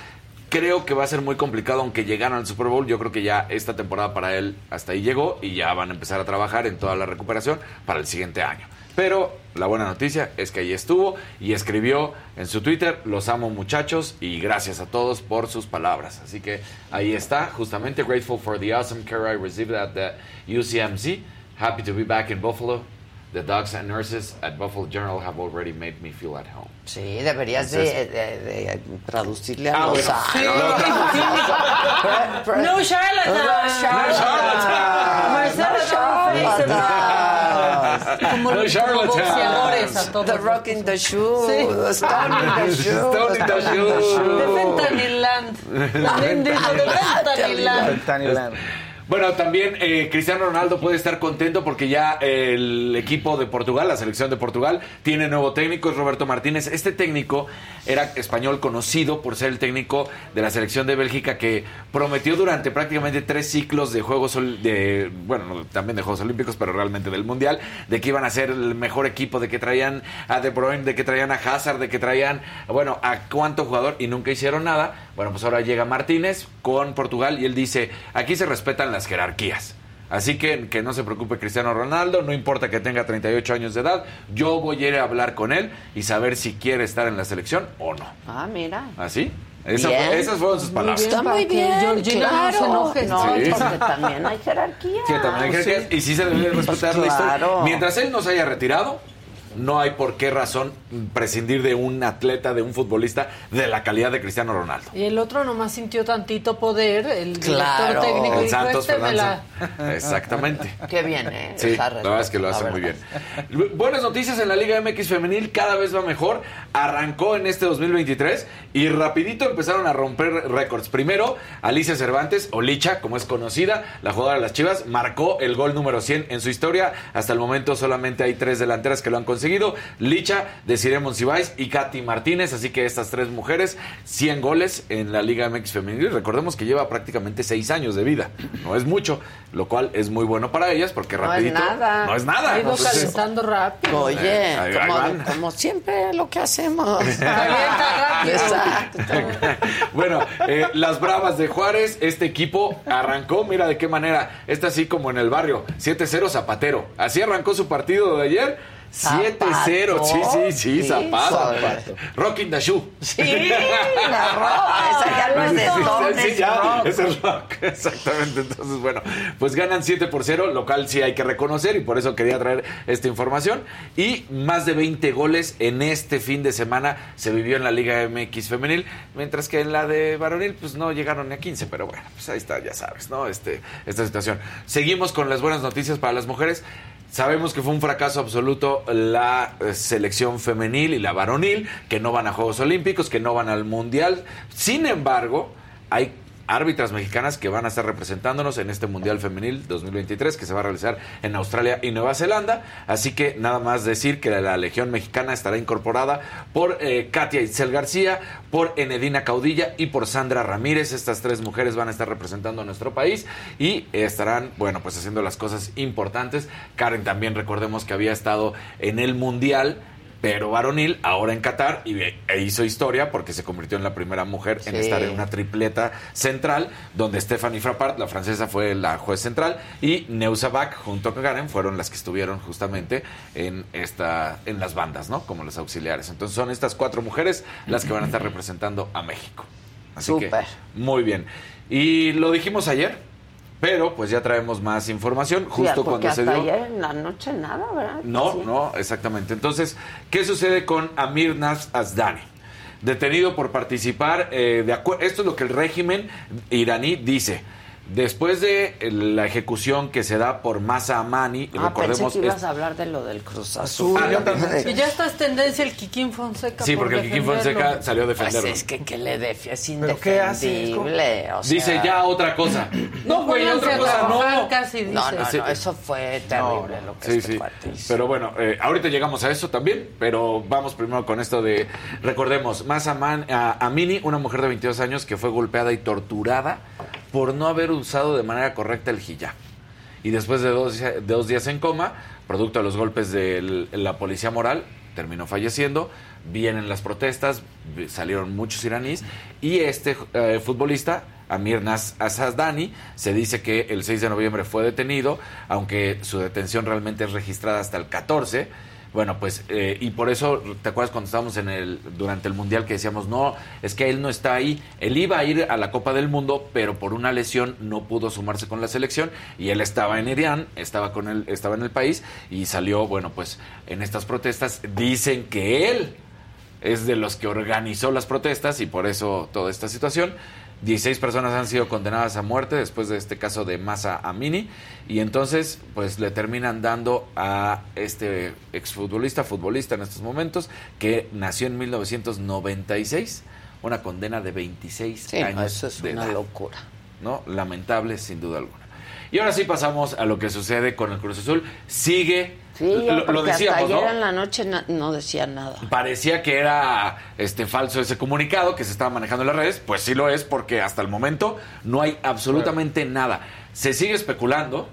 creo que va a ser muy complicado aunque llegaran al Super Bowl. Yo creo que ya esta temporada para él hasta ahí llegó y ya van a empezar a trabajar en toda la recuperación para el siguiente año. Pero la buena noticia es que ahí estuvo y escribió en su Twitter, los amo muchachos y gracias a todos por sus palabras. Así que ahí está, justamente, grateful for the awesome care I received at the UCMC. Happy to be back in Buffalo. The docs and nurses at Buffalo General have already made me feel at home. Sí, deberías de, Entonces- de- de traducirle a Ah, los bueno. No charlatan. Como No los charlatans. boxeadores a todos. The rock in the shoe, Sí. the stone in the shoe. Stone in the shoe. De Fentanyland. También dijo de Fentanyland. Tanyland. Bueno, también eh, Cristiano Ronaldo puede estar contento porque ya el equipo de Portugal, la selección de Portugal, tiene nuevo técnico, es Roberto Martínez. Este técnico era español conocido por ser el técnico de la selección de Bélgica que prometió durante prácticamente tres ciclos de Juegos, de, bueno, no, también de Juegos Olímpicos, pero realmente del Mundial, de que iban a ser el mejor equipo, de que traían a De Bruyne, de que traían a Hazard, de que traían, bueno, a cuánto jugador y nunca hicieron nada. Bueno, pues ahora llega Martínez con Portugal y él dice, aquí se respetan jerarquías. Así que que no se preocupe Cristiano Ronaldo, no importa que tenga 38 años de edad, yo voy a ir a hablar con él y saber si quiere estar en la selección o no. Ah, mira. ¿Así? Esa Bien. fue- esas fueron sus palabras. Está muy bien, Georgina no se claro. enoje. No, Sí. porque también hay jerarquía. Sí, también hay jerarquías, y sí se debe respetar la Pues historia. claro. Mientras él no se haya retirado, no hay por qué razón prescindir de un atleta, de un futbolista de la calidad de Cristiano Ronaldo. Y el otro nomás sintió tantito poder, el Claro. director técnico El dijo, Santos este la... Exactamente. Qué bien, ¿eh? Sí, la verdad es que lo hace muy bien. Buenas noticias en la Liga MX femenil, cada vez va mejor. Arrancó en este 2023 y rapidito empezaron a romper récords. Primero, Alicia Cervantes, o Licha, como es conocida, la jugadora de las Chivas, marcó el gol número 100 en su historia. Hasta el momento solamente hay tres delanteras que lo han conseguido. Licha, Desiree Monsiváis y Katy Martínez. Así que estas tres mujeres, 100 goles en la Liga MX femenil. Recordemos que lleva prácticamente 6 años de vida. No es mucho, lo cual es muy bueno para ellas porque No es rapidito... nada. No es nada. Ha ido Entonces, calentando rápido. Oye, Eh, ahí como, siempre lo que hacemos. Calienta rápido. Exacto. bueno, eh, las Bravas de Juárez, este equipo arrancó, mira de qué manera, está así como en el barrio, 7-0 Zapatero. Así arrancó su partido de ayer. 7-0, sí, sí, sí, Sí, Zapato. Zapato. Rocking the Shoe. Sí, la ropa, esa ya no es de Sí, don, sí, es ya, rock. es el rock, exactamente. Entonces, bueno, pues ganan 7 por 0, lo cual sí hay que reconocer y por eso quería traer esta información. Y más de 20 goles en este fin de semana se vivió en la Liga MX femenil, mientras que en la de varonil, pues no llegaron ni a 15, pero bueno, pues ahí está, ya sabes, ¿no? Este, esta situación. Seguimos con las buenas noticias para las mujeres. Sabemos que fue un fracaso absoluto la eh, selección femenil y la varonil, que no van a Juegos Olímpicos, que no van al Mundial. Sin embargo, hay árbitras mexicanas que van a estar representándonos en este Mundial Femenil 2023 que se va a realizar en Australia y Nueva Zelanda. Así que nada más decir que la Legión Mexicana estará incorporada por eh, Katia Itzel García, por Enedina Caudilla y por Sandra Ramírez. Estas tres mujeres van a estar representando a nuestro país y estarán, bueno, pues haciendo las cosas importantes. Karen también recordemos que había estado en el Mundial pero varonil, ahora en Qatar, y e hizo historia porque se convirtió en la primera mujer en estar en una tripleta central, donde Stephanie Frappart, la francesa, fue la juez central, y Neusa Bach, junto con Karen, fueron las que estuvieron justamente en esta en las bandas, ¿no? Como los auxiliares. Entonces son estas cuatro mujeres las que van a estar representando a México. Así Súper. que, muy bien. Y lo dijimos ayer, pero pues ya traemos más información, justo cuando se dio... ayer en la noche nada, ¿verdad? No, Sí. no, exactamente. Entonces, ¿qué sucede con Amir Nas Asdani? Detenido por participar, eh, de acuer- esto es lo que el régimen iraní dice. Después de eh, la ejecución que se da por Masa Amani, Ah, pensé recordemos... que ibas es- a hablar de lo del Cruz Azul. Ah, yo también. Y ya está es tendencia el Kikín Fonseca. Sí, por porque el Kikín. Fonseca salió a Pues defenderlo. es que que le defiende es ¿Pero qué hace? indefendible. o sea, Dice ya otra cosa. No, güey, otra cosa no. Casi dice. No, no, Sí. no, eso fue terrible lo que Sí, este sí. cuate hizo. Pero bueno, eh, ahorita llegamos a eso también, pero vamos primero con esto de, recordemos, Masa Man, a, Amini, una mujer de 22 años que fue golpeada y torturada por no haber usado de manera correcta el hijab. Y después de dos, días en coma, producto de los golpes de la policía moral, terminó falleciendo. Vienen las protestas, salieron muchos iraníes y este eh, futbolista, Amir Nas Asazdani, se dice que el 6 de noviembre fue detenido, aunque su detención realmente es registrada hasta el 14. Bueno, pues, eh, y por eso, ¿te acuerdas cuando estábamos en el, durante el Mundial que decíamos, no, es que él no está ahí? Él iba a ir a la Copa del Mundo, pero por una lesión no pudo sumarse con la selección y él estaba en Irán, estaba, con él, estaba en el país y salió, bueno, pues, en estas protestas. Dicen que él es de los que organizó las protestas y por eso toda esta situación. 16 personas han sido condenadas a muerte después de este caso de Masa Amini y entonces pues le terminan dando a este exfutbolista, futbolista en estos momentos, que nació en 1996, una condena de 26 Sí, no, años eso es de una edad. locura. ¿no? Lamentable sin duda alguna. Y ahora sí pasamos a lo que sucede con el Cruz Azul. Sigue, Sí, lo, lo porque hasta decíamos, ayer ¿no? en la noche no decía nada. Parecía que era este falso ese comunicado que se estaba manejando en las redes, pues sí lo es porque hasta el momento no hay absolutamente nada. Se sigue especulando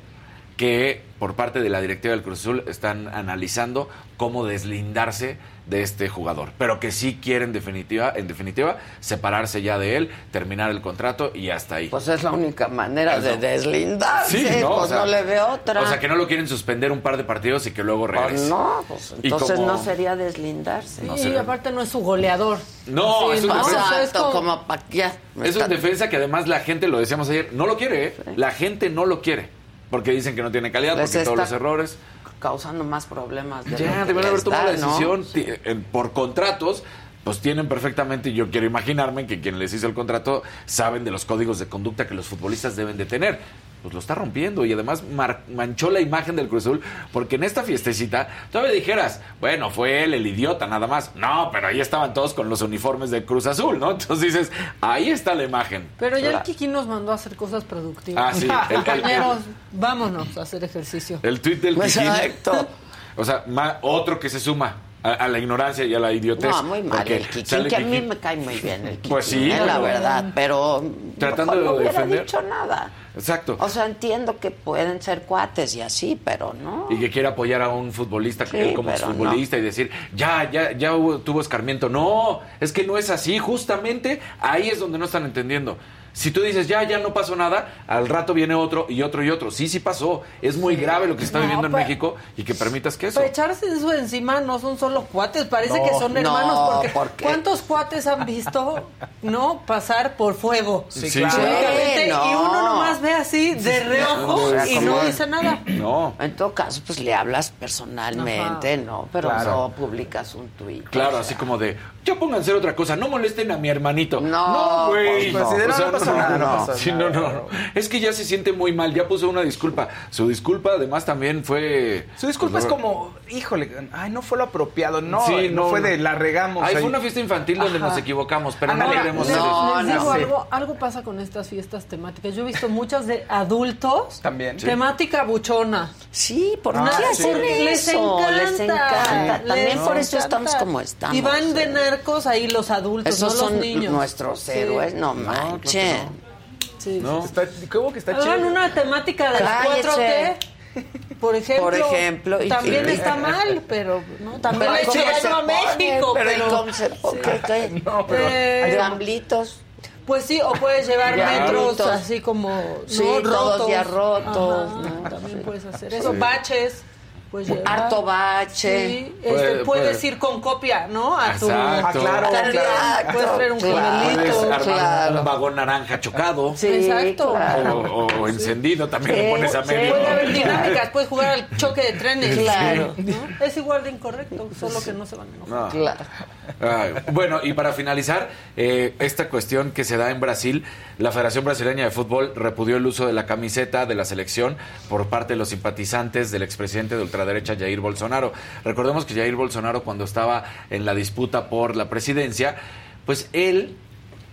que por parte de la directiva del Cruz Azul están analizando cómo deslindarse de este jugador, pero que sí quieren definitiva, en definitiva separarse ya de él, terminar el contrato y hasta ahí. Pues es la única manera de deslindarse. Sí, ¿no? Pues O sea, no le veo otra. O sea, que no lo quieren suspender un par de partidos y que luego Pues regrese. no, pues entonces como- no sería deslindarse. No y aparte no es su goleador. No, es un ¿no? O defensa. sea, es como- como pa' ya. Es un defensa que además la gente, lo decíamos ayer, no lo quiere, ¿eh? La gente no lo quiere. Porque dicen que no tiene calidad, Les porque todos los errores. Causando más problemas. De Ya, deben haber tomado la decisión por contratos. Pues tienen perfectamente, yo quiero imaginarme que quien les hizo el contrato saben de los códigos de conducta que los futbolistas deben de tener. Pues lo está rompiendo y además mar- manchó la imagen del Cruz Azul porque en esta fiestecita todavía dijeras, bueno, fue él el idiota nada más. No, pero ahí estaban todos con los uniformes del Cruz Azul, ¿no? Entonces dices, ahí está la imagen. Pero ya el. Kiki nos mandó a hacer cosas productivas. Ah, sí. El- Compañeros, vámonos a hacer ejercicio. El tuit del Kikín. Exacto. O sea, ma- otro que se suma a, a la ignorancia y a la idiotez. No, muy mal el Kikín, que a mí me cae muy bien el Kikín, Pues sí, eh, la verdad, pero Tratando mejor no de hubiera defender. dicho nada. Exacto. O sea, entiendo que pueden ser cuates y así, pero no. y que quiere apoyar a un futbolista Sí, él como futbolista y decir, ya, ya, ya hubo- tuvo escarmiento. No, es que no es así. Justamente ahí es donde no están entendiendo. Si tú dices, ya, ya no pasó nada, al rato viene otro y otro y otro. Sí, sí pasó. Es muy grave lo que se está No, viviendo en pero- México y que permitas que eso. Para echarse eso encima no son solo cuates, parece No, que son no, hermanos. porque ¿cuántos cuates han visto no pasar por fuego? Sí, Sí, claro. sí. Únicamente, no. Y uno nomás ve así de reojo y no dice nada. No. En todo caso, pues le hablas personalmente, ¿no? Pero Claro. no publicas un tuit. Claro, o así como de, ya pónganse a hacer otra cosa, no molesten a mi hermanito. No, güey. pues, pues, si de no, no pasó nada, no Sí, no, no, no. Es que ya se siente muy mal, ya puso una disculpa. Su disculpa además también fue... Su disculpa pues, es como, híjole, ay, no fue lo apropiado, no, Sí, no, no, fue no. de la regamos. Ay, ahí. fue una fiesta infantil donde Ajá. nos equivocamos, pero no Ándale. queremos Les, No, les digo no. algo, algo pasa con estas fiestas temáticas. Yo he visto muchas de adultos. También. Sí. Temática buchona. Sí, ¿por Ah, qué sí. hacen Les eso? encanta. Les encanta. También les por eso encanta. estamos como estamos. Y van de narcos ahí los adultos, Esos no los son niños. nuestros Sí, héroes, no claro que manchen. sí. ¿No? Está, ¿Cómo que está chido? una temática de las Cállese. 4T. Por ejemplo, Por ejemplo, y- también y- está mal, pero no, también Pero le ¿cómo eché se daño a? México, Pero, pero, ¿y cómo se pone? ¿Qué, qué? No, pero Eh, Gamblitos. pues sí, o puedes llevar Ya, metros rotos. así como Sí, ¿no? todos rotos. ya rotos, Ajá, ¿no? También Sí. puedes hacer eso, baches. Pues. Harto bache. Sí, este, Puede- puedes puede. ir con copia, ¿no? A tu. Ah, claro, También claro. Puedes traer un Claro. Puedes claro. un vagón naranja chocado. Sí, Exacto. claro. O, o encendido, también Sí, le pones a sí. medio. Puede haber dinámicas, puedes jugar al choque de trenes. Claro. ¿no? Es igual de incorrecto, solo que no se van a enojar. No. Claro. Ay, bueno, y para finalizar, eh, esta cuestión que se da en Brasil, la Federación Brasileña de Fútbol repudió el uso de la camiseta de la selección por parte de los simpatizantes del expresidente de ultraderecha Jair Bolsonaro. Recordemos que Jair Bolsonaro cuando estaba en la disputa por la presidencia, pues él,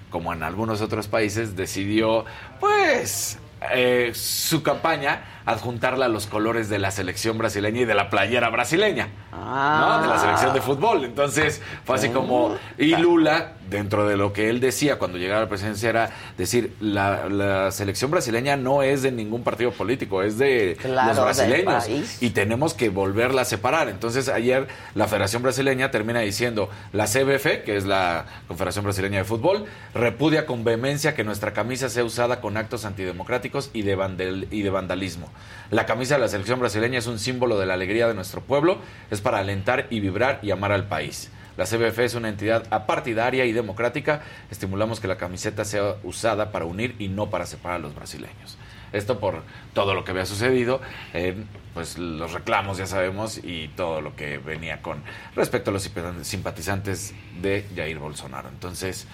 como en algunos otros países, decidió, pues, eh, su campaña adjuntarla a los colores de la selección brasileña y de la playera brasileña. Ah. ¿no? De la selección de fútbol. Entonces, fue así como. Y Lula, dentro de lo que él decía cuando llegara a la presidencia, era decir: la, la selección brasileña no es de ningún partido político, es de Claro, los brasileños. Y tenemos que volverla a separar. Entonces, ayer la Federación Brasileña termina diciendo: la CBF, que es la Confederación Brasileña de Fútbol, repudia con vehemencia que nuestra camisa sea usada con actos antidemocráticos y de, vandal- y de vandalismo. La camisa de la selección brasileña es un símbolo de la alegría de nuestro pueblo, es para alentar y vibrar y amar al país. La CBF es una entidad apartidaria y democrática. Estimulamos que la camiseta sea usada para unir y no para separar a los brasileños. Esto por todo lo que había sucedido, eh, pues los reclamos ya sabemos y todo lo que venía con respecto a los simpatizantes de Jair Bolsonaro. Entonces,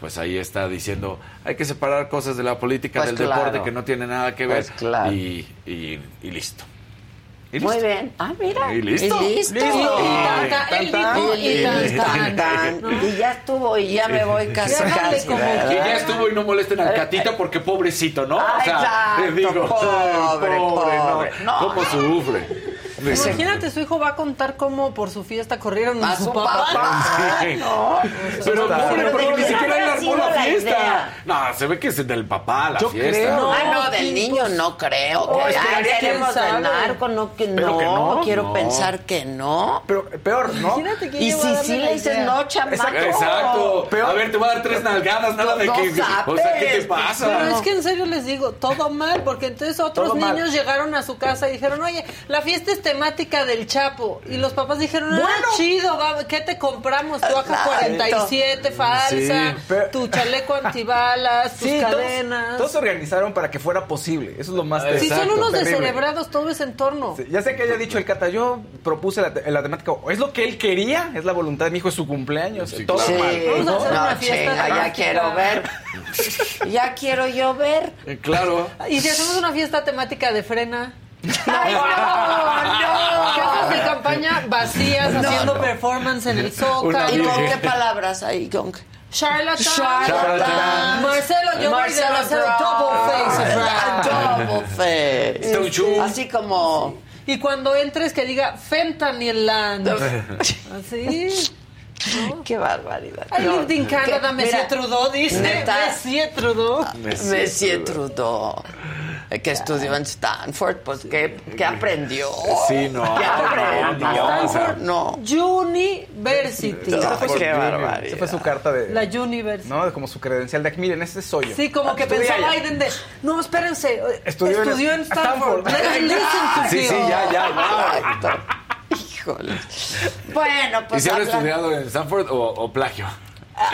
pues ahí está diciendo, hay que separar cosas de la política Pues del claro. deporte que no tiene nada que ver Pues claro. y, y- y listo. Y Muy bien. Ah, mira. Y listo. Y listo. Y Y, y. Y ya estuvo y ya me voy casi casi. como. Que ya estuvo y no molesten al catita porque pobrecito, ¿no? Ah, exacto, les digo, pobre, pobre. ¿no? No. ¿Cómo sufre? Imagínate, su hijo va a contar cómo por su fiesta corrieron a A su, su papá. papá. Sí. No. Pero Pero pobre, porque que ni siquiera él armó la fiesta. idea. No, se ve que es del papá la Yo fiesta. creo. Ah, no, No, del niño no creo. Oh, que es que ay, quién queremos del narco, no, que no, que no, quiero no. pensar que no. Pero peor, ¿no? Imagínate que Y si sí la le dices no, chamaco. Exacto. A ver, te voy a dar tres nalgadas, nada de que. O sea, ¿qué te sabes. pasa? Pero es que en serio les digo, todo mal, porque entonces otros niños llegaron a su casa y dijeron, oye, la fiesta es temática del Chapo. Y los papás dijeron, ah, chido, va, ¿qué te compramos? Tu AK-47 falsa, Sí, pero- tu chaleco antibalas, tus Sí, todos, cadenas. todos se organizaron para que fuera posible. Eso es lo más si terrible. son unos Terrible. descerebrados, todo ese entorno. Sí, Ya sé que haya dicho el Cata, yo propuse la, te- la temática, es lo que él quería, es la voluntad de mi hijo, es su cumpleaños, Sí, todo claro. Sí, mal. Vamos a hacer no, una fiesta chinga, ya quiero ver. Ya quiero yo ver. Eh, Claro. Y si hacemos una fiesta temática de frena. Ay, no, no. Casas de campaña vacías, haciendo performance en el ¿Y Zócalo. con qué palabras ahí? ¿Con qué? Charlatan. Charlatan. Marcelo, yo voy de hacer double face. Double face. Así como. Y cuando entres que diga Fentanyland. Así. Qué barbaridad. I lived in Canada, Trudeau, dice. neta. Monsieur Trudeau. Monsieur Trudeau, que estudió en Stanford, pues que, que aprendió. Sí, no. ¿Qué aprendió? No, o sea, No. University. No, Esa fue su- qué Esa barbaridad. fue su carta de... La University. ¿no? De como su credencial de aquí, miren, este soy yo. Sí, como que pensó allá. Biden de, no, espérense, Estudió estudió, en- en Stanford. Stanford. Let's listen to Sí, sí, him. ya, ya, ya. Híjole. Bueno, ¿Y pues. si habrá habla- estudiado en Stanford o, o plagio?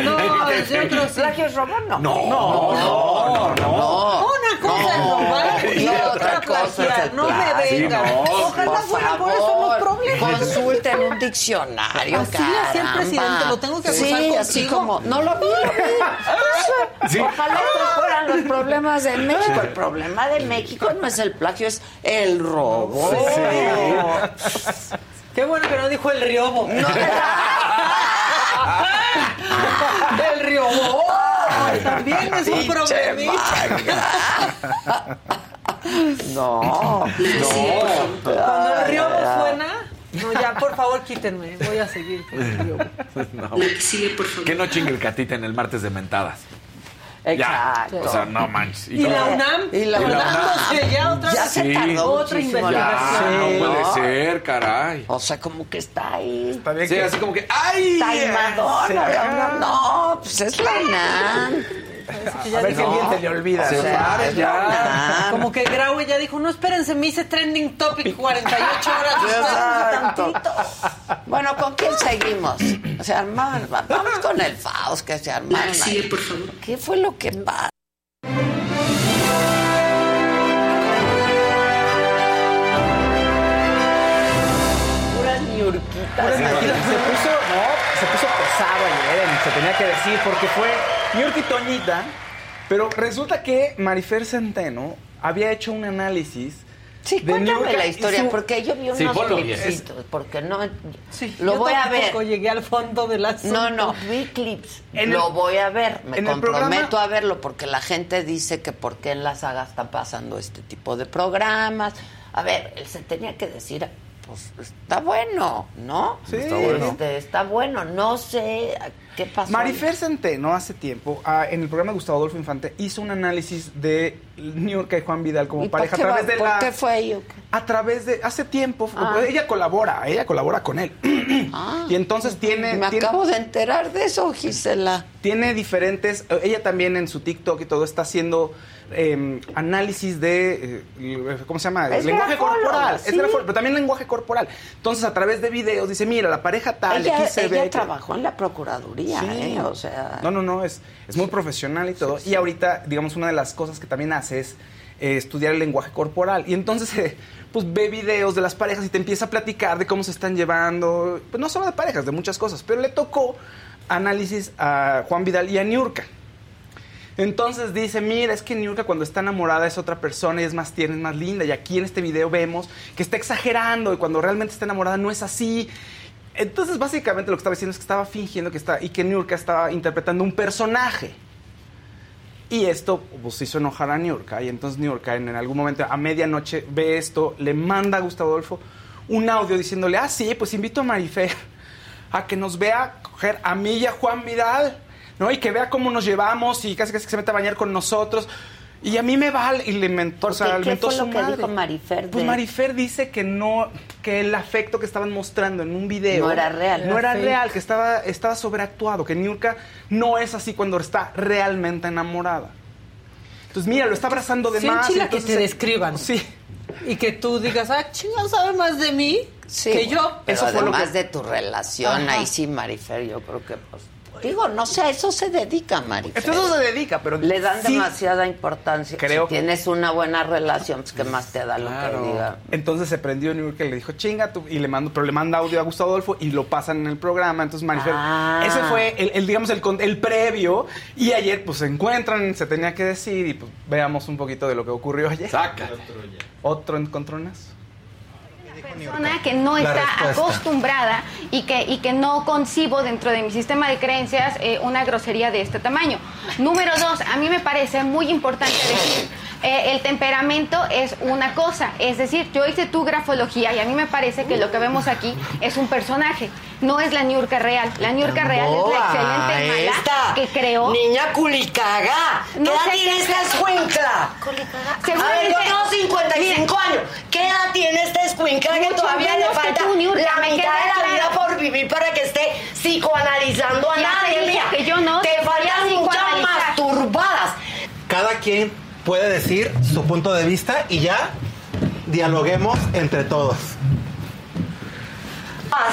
No, de otros sí. ¿Plagio es robo? No. No, no, no. Una cosa es robar y, Y otra, otra cosa es plagiar. No me vengan. no. Ojalá Por fuera por eso los problemas. Consulten un diccionario, Así hacía el presidente, lo tengo que acusar Sí, así como, no lo vi. Ojalá estos fueran los problemas de México. El problema de México no es el plagio, es el robo. Qué bueno que no dijo el riobo. el riobo. Ay, También es un problemita. No, no. Cuando el riobo suena, no, ya, por favor, quítenme. Voy a seguir con el riobo. Que no chingue el catita en el martes de mentadas. Ya. Exacto. O sea, no manches. Y la UNAM, Y la UNAM. Colgándose ya otra Ya se Sí. tardó Otra investigación. Ya, no Sí, puede ser, caray. O sea, como que está ahí. Está bien Sí, que- así como que, ¡ay! Taimadona. la UNAM. No, pues es la UNAM. A ver si alguien se le olvida. Se ¿no? pare es la ya. Como que Graue ya dijo, no, espérense, me hice trending topic 48 horas. Tantito. Bueno, ¿con quién seguimos? Se armaron, va- vamos con el Faust, que se armaron ahí. ¿Qué fue lo que pasó? Puras ñurquitas. Puras. Se puso, se ayer, tenía que decir, porque fue York y Toñita, pero resulta que Marifer Centeno había hecho un análisis Sí, de cuéntame la historia, su- porque yo vi unos Sí, clipsitos, porque no... Sí, lo yo voy a ver. llegué al fondo del asunto. No, no, vi clips. En lo el- voy a ver. Me comprometo programa- a verlo porque la gente dice que por qué en la saga están pasando este tipo de programas. A ver, él se tenía que decir, pues está bueno, ¿no? Sí. está bueno. bueno. está bueno. No sé qué pasó. Marifer Centeno hace tiempo, ah, en el programa de Gustavo Adolfo Infante, hizo un análisis de Niurka y Juan Vidal como ¿Y por pareja a través va- de por la... qué fue ahí? o qué? A través de... Hace tiempo, Ah. ella colabora, ella colabora con él. Ah. y entonces tiene... Me tiene- acabo de enterar de eso, Gisela. tiene diferentes. eh, Ella también en su TikTok y todo está haciendo eh, análisis de. eh, ¿Cómo se llama? Es lenguaje grafóloga, corporal. sí. Es grafóloga, pero también lenguaje corporal. Entonces, a través de videos, dice: Mira, la pareja tal, ella aquí se ella ve. que- trabajó en la Procuraduría, Sí. ¿eh? O sea... No, no, no, es, es muy profesional y todo. Y ahorita, digamos, una de las cosas que también hace es eh, estudiar el lenguaje corporal. Y entonces, eh, pues ve videos de las parejas y te empieza a platicar de cómo se están llevando. Pues no solo de parejas, de muchas cosas. Pero le tocó análisis a Juan Vidal y a Niurka. Entonces dice, mira, es que Niurka cuando está enamorada es otra persona y es más tierna, es más linda. Y aquí en este video vemos que está exagerando y cuando realmente está enamorada no es así. Entonces básicamente lo que estaba diciendo es que estaba fingiendo que está y que Niurka estaba interpretando un personaje. Y esto pues, hizo enojar a Niurka. Y entonces Niurka en, en algún momento, a medianoche, ve esto, le manda a Gustavo Adolfo un audio diciéndole, ah, sí, pues invito a Marifer a que nos vea coger a mí y a Juan Vidal, ¿no? Y que vea cómo nos llevamos y casi casi que se meta a bañar con nosotros. Y a mí me vale y le mentó, o sea, qué? le ¿Qué mentó fue su lo que madre. dijo Marifer Pues Marifer dice que no, que el afecto que estaban mostrando en un video No era real. no Era real, que estaba, estaba sobreactuado, que Niurka no es así cuando está realmente enamorada. Entonces, mira, lo está abrazando de Se más. y enchila que entonces te describan. Sí. Y que tú digas, ah, chingado, sabe más de mí Sí, que bueno, yo. Pero Eso fue lo además que- de tu relación, Ajá. ahí sí, Marifer, yo creo que, pues, digo, no sé, a eso se dedica Marifer. Entonces se dedica, pero Le dan sí. demasiada importancia. Creo si que- tienes una buena relación, pues, ¿qué más te da lo Claro. que diga? Entonces se prendió Niurka y le dijo, chinga, tú", y le mando, pero le manda audio a Gustavo Adolfo y lo pasan en el programa. Entonces Marifer, Ah. ese fue el, el, digamos, el, con- el previo. Y ayer, pues se encuentran, se tenía que decir, y pues veamos un poquito de lo que ocurrió ayer. Saca. Otro encontronas. Persona que no está acostumbrada y que, y que no concibo dentro de mi sistema de creencias eh, una grosería de este tamaño. Número dos, a mí me parece muy importante decir, eh, el temperamento es una cosa, es decir, yo hice tu grafología y a mí me parece que lo que vemos aquí es un personaje, no es la Niurka real. La Niurka real es la excelente mala esta que creó. Niña culicaga. ¿Qué No edad sé tiene qué esta es- escuincla? A ver, yo tengo 55 años. ¿Qué edad tiene esta escuincla que todavía le falta tú, Niurka, la mitad de la claro. vida por vivir para que esté psicoanalizando a Ya te nadie? mía? que yo no Te faltan muchas masturbadas. Cada quien puede decir su punto de vista y ya dialoguemos entre todos.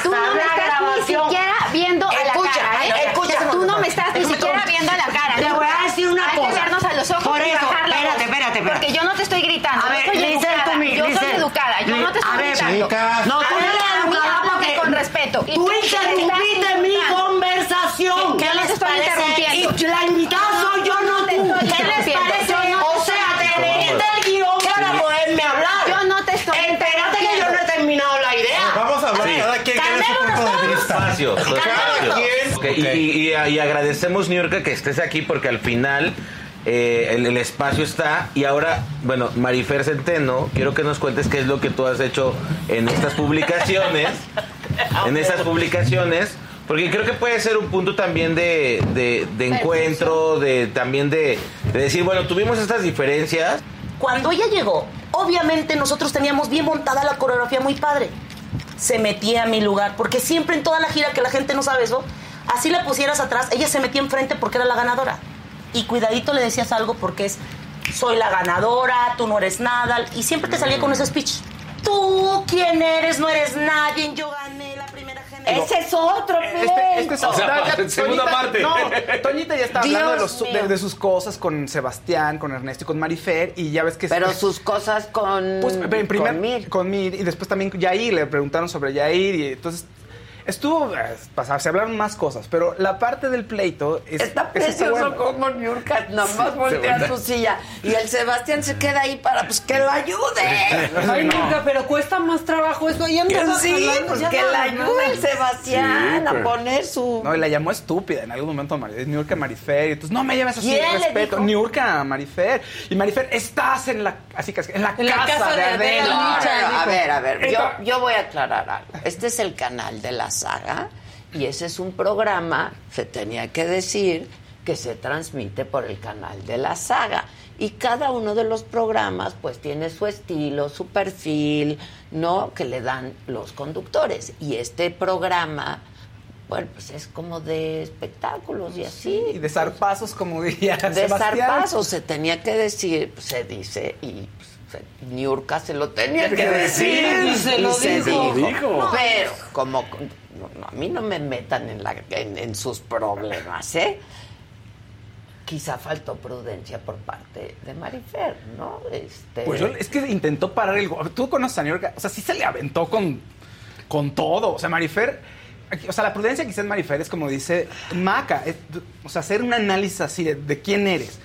Tú no me la estás ni grabación. siquiera viendo a la Escucha, cara. ¿eh? escucha. Tú no me estás ni Escucha. siquiera viendo a la cara. Te voy a decir una Hay cosa. que vernos a los ojos Por y eso, la espérate, espérate, espérate. Porque yo no te estoy gritando. A yo ver, soy Lisel, educada. tú mi- yo soy educada. Yo no te A estoy ver, gritando. chicas. No, tú eres a educada porque con respeto. Y Tú te interrumpiste mi conversación. ¿Qué les estoy interrumpiendo? Y la invitada soy yo, no te tú. estoy ¿Qué les interrumpiendo. parece? Yo no te O sea, estoy te leíste el guion para poderme hablar. Yo no te estoy Espérate que yo no he terminado la idea. Hablar cada quien tiene su punto de vista. Espacio, Cada quien. Ok, Y, y- y- y agradecemos, Niurka, que estés aquí porque al final eh, el, el espacio está. Y ahora, bueno, Marifer Centeno, quiero que nos cuentes qué es lo que tú has hecho en estas publicaciones. en esas publicaciones. Porque creo que puede ser un punto también de, de- de encuentro, de también de, de decir, bueno, tuvimos estas diferencias. Cuando ella llegó, obviamente nosotros teníamos bien montada la coreografía muy padre. Se metía a mi lugar, porque siempre en toda la gira que la gente no sabe eso, así la pusieras atrás, ella se metía enfrente porque era la ganadora. Y cuidadito le decías algo porque es, soy la ganadora, tú no eres nada, y siempre te salía con ese speech. Tú, ¿quién eres? No eres nadie, yo gané la primera. Ese es otro, Este, este es O sea, ya- ya- segunda Toñita- parte. No, Toñita ya está hablando de, los- de- sus cosas con Sebastián, con Ernesto y con Marifer. Y ya ves que. Pero sus cosas con, Pues, en primer, con Mir. con Mir, y después también Yair, le preguntaron sobre Yair y entonces estuvo, eh, pasa- se hablaron más cosas, pero la parte del pleito es, Está es esta precioso como Niurka nada más voltea su silla y el Sebastián se queda ahí para pues que lo ayude. Ay, nunca, pero cuesta más trabajo eso. Ahí andaba Sí, pues que la ayude el Sebastián Sí, a pero- poner su... No, y la llamó estúpida en algún momento Niurka Marifer. Y entonces, no me llames así, ¿Quién le respeto. dijo? Niurka Marifer. Y Marifer, estás en la, así que, en la En la casa, casa de de Adela. No, no, no, a ver, a ver, yo, yo voy a aclarar algo. Este es el canal de la saga y ese es un programa, se tenía que decir, que se transmite por el canal de la saga. Y cada uno de los programas pues tiene su estilo, su perfil, ¿no? Que le dan los conductores. Y este programa, bueno, pues es como de espectáculos y así. Y de zarpazos, como diría De Sebastián. zarpazo se tenía que decir, pues, se dice, y pues, se- Niurka se lo tenía que decir. Y se lo dijo. Dijo. Pero, como no, no, a mí no me metan en, la, en, en sus problemas, ¿eh? Quizá faltó prudencia por parte de Marifer, ¿no? Este, Pues yo, es que intentó parar el... go- Tú conoces a Niurka, o sea, sí se le aventó con, con todo. O sea, Marifer... O sea, la prudencia quizás Marifer es como dice Maca, es- o sea, hacer un análisis así de, de quién eres.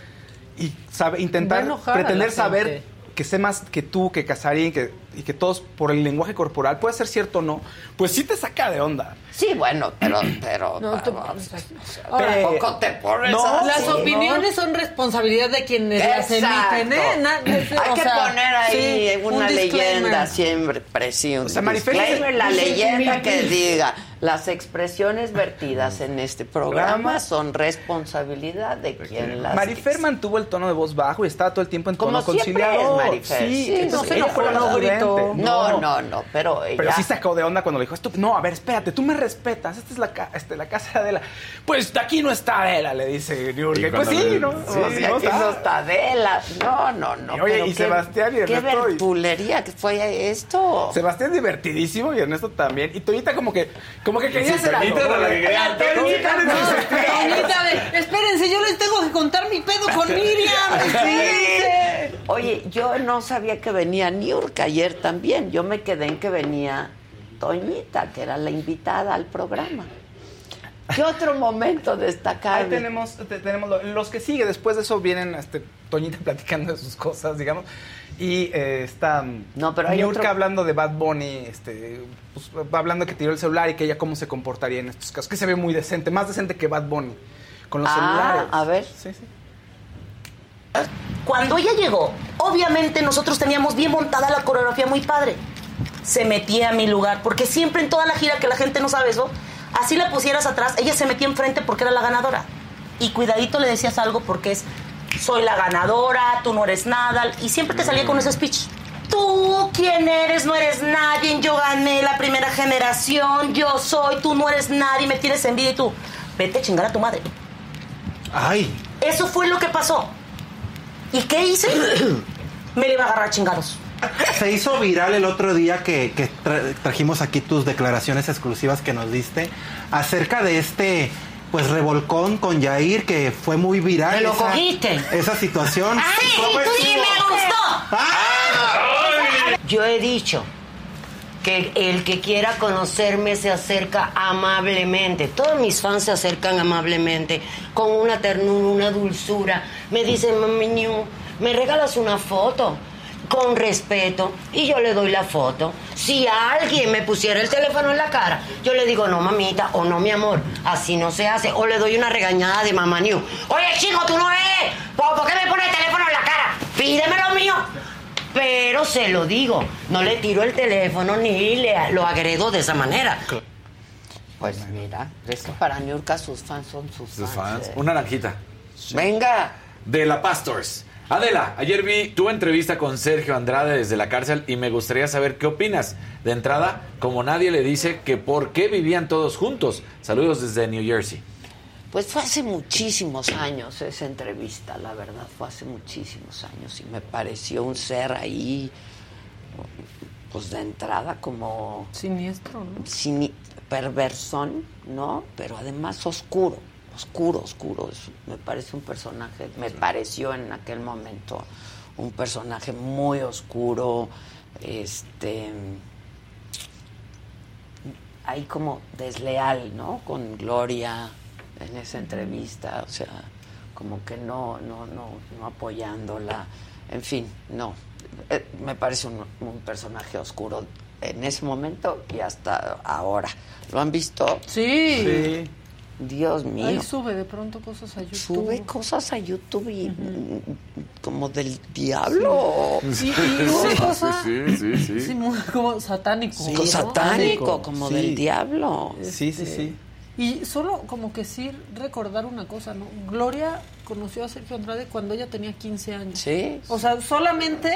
y sabe, intentar pretender saber que sé más que tú, que Casarín, que, y que todos por el lenguaje corporal, puede ser cierto o no, pues sí te saca de onda. Sí, bueno, pero, pero, no, tampoco te pones Las opiniones son responsabilidad de quienes las emiten, ¿eh? Hay que poner ahí una leyenda siempre, presión. O sea, la leyenda que diga las expresiones vertidas en este programa son responsabilidad de quien las Marifer mantuvo el tono de voz bajo y estaba todo el tiempo en tono conciliador. Marifer. Sí, no, no, no, no, no, pero ella... Pero sí sacó de onda cuando le dijo, esto, no, a ver, espérate, tú me respetas, esta es la, este, la casa de Adela. Pues de aquí no está Adela, le dice Niurka. Pues sí, ¿no? Sí, pues, aquí no está Adela. No, no, no. Y, oye, y Sebastián y Ernesto... Qué verpulería que fue esto. Sebastián divertidísimo y Ernesto también. Y Toñita como que como que quería ser algo. Espérense, yo les tengo que contar mi pedo con Miriam. Oye, yo no sabía que venía Niurka ayer también. Yo me quedé en que venía Toñita, que era la invitada al programa. ¿Qué otro momento destacable? Ahí tenemos, tenemos los que sigue. Después de eso vienen este, Toñita platicando de sus cosas, digamos. Y eh, está no, pero hay hablando de Bad Bunny, este, pues, va hablando que tiró el celular y que ella cómo se comportaría en estos casos. Que se ve muy decente, más decente que Bad Bunny con los ah, celulares. A ver. Sí, sí. Cuando ella llegó, obviamente nosotros teníamos bien montada la coreografía muy padre. Se metía a mi lugar, porque siempre en toda la gira que la gente no sabe eso, así la pusieras atrás, ella se metía enfrente porque era la ganadora. Y cuidadito le decías algo porque es soy la ganadora, tú no eres nada, y siempre te salía con ese speech. Tú, ¿quién eres? No eres nadie, yo gané la primera generación, yo soy, tú no eres nadie, me tienes envidia y tú, vete a chingar a tu madre. Ay. Eso fue lo que pasó. ¿Y qué hice? me le iba a agarrar chingados. Se hizo viral el otro día que, trajimos aquí tus declaraciones exclusivas que nos diste acerca de este pues revolcón con Yair que fue muy viral. ¿Me lo cogiste? Esa situación. ¡Ay, tú sí me gustó! Ah. Yo he dicho que el que quiera conocerme se acerca amablemente. Todos mis fans se acercan amablemente, con una ternura, una dulzura. Me dicen, mami, me regalas una foto con respeto y yo le doy la foto. Si alguien me pusiera el teléfono en la cara, yo le digo, no mamita, o no mi amor, así no se hace. O le doy una regañada de mamá new. Oye chico, tú no eres. ¿Por qué me pones el teléfono en la cara? Pídeme lo mío. Pero se lo digo, no le tiro el teléfono ni le, lo agredo de esa manera. Pues mira, es que para Niurka sus fans son sus, sus fans. Eh. Una naranjita. Venga. De la Pastors. Adela, ayer vi tu entrevista con Sergio Andrade desde la cárcel y me gustaría saber qué opinas. De entrada, como nadie le dice que por qué vivían todos juntos. Saludos desde New Jersey. Pues fue hace muchísimos años esa entrevista, la verdad, fue hace muchísimos años y me pareció un ser ahí, pues de entrada como... Siniestro, ¿no? Sin, perversón, ¿no? Pero además oscuro oscuro, oscuro. me parece un personaje, me pareció en aquel momento un personaje muy oscuro, este ahí como desleal, ¿no? Con Gloria en esa entrevista, o sea, como que no, no, no, no apoyándola, en fin, no. Eh, me parece un, un personaje oscuro en ese momento y hasta ahora. ¿Lo han visto? Sí. Sí. Dios mío. Ahí sube de pronto cosas a YouTube. Sube cosas a YouTube y como del diablo. Sí, y, cosa, sí, sí, sí, sí. como satánico. Sí, satánico, como del diablo. Sí, sí, sí. Y solo como que sí recordar una cosa, ¿no? Gloria conoció a Sergio Andrade cuando ella tenía 15 años. Sí. O sea, solamente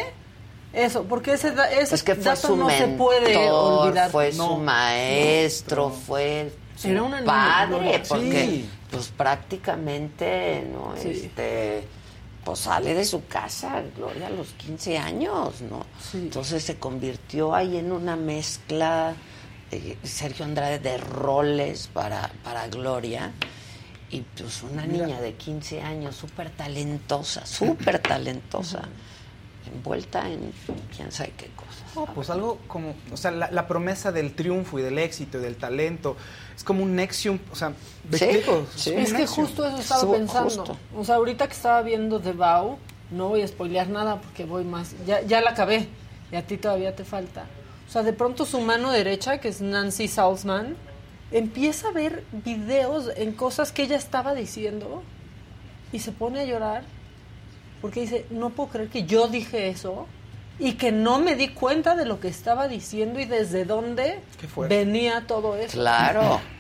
eso, porque ese, ese que dato no se puede olvidar. Fue su maestro, fue era una padre, porque pues prácticamente no este pues sale de su casa Gloria a los 15 años, ¿no? Entonces se convirtió ahí en una mezcla eh, Sergio Andrade de roles para, para Gloria. Y pues una niña de 15 años súper talentosa, súper talentosa. envuelta en quién sabe qué cosas. Pues algo como, o sea, la, promesa del triunfo y del éxito y del talento es como un nexium, o sea, ¿me explico? Es, que justo eso estaba pensando. O sea, ahorita que estaba viendo The Vow, no voy a spoilear nada porque voy más, ya, ya la acabé y a ti todavía te falta. O sea, de pronto su mano derecha, que es Nancy Salzman, empieza a ver videos en cosas que ella estaba diciendo y se pone a llorar porque dice, no puedo creer que yo dije eso y que no me di cuenta de lo que estaba diciendo y desde dónde venía todo eso. Claro.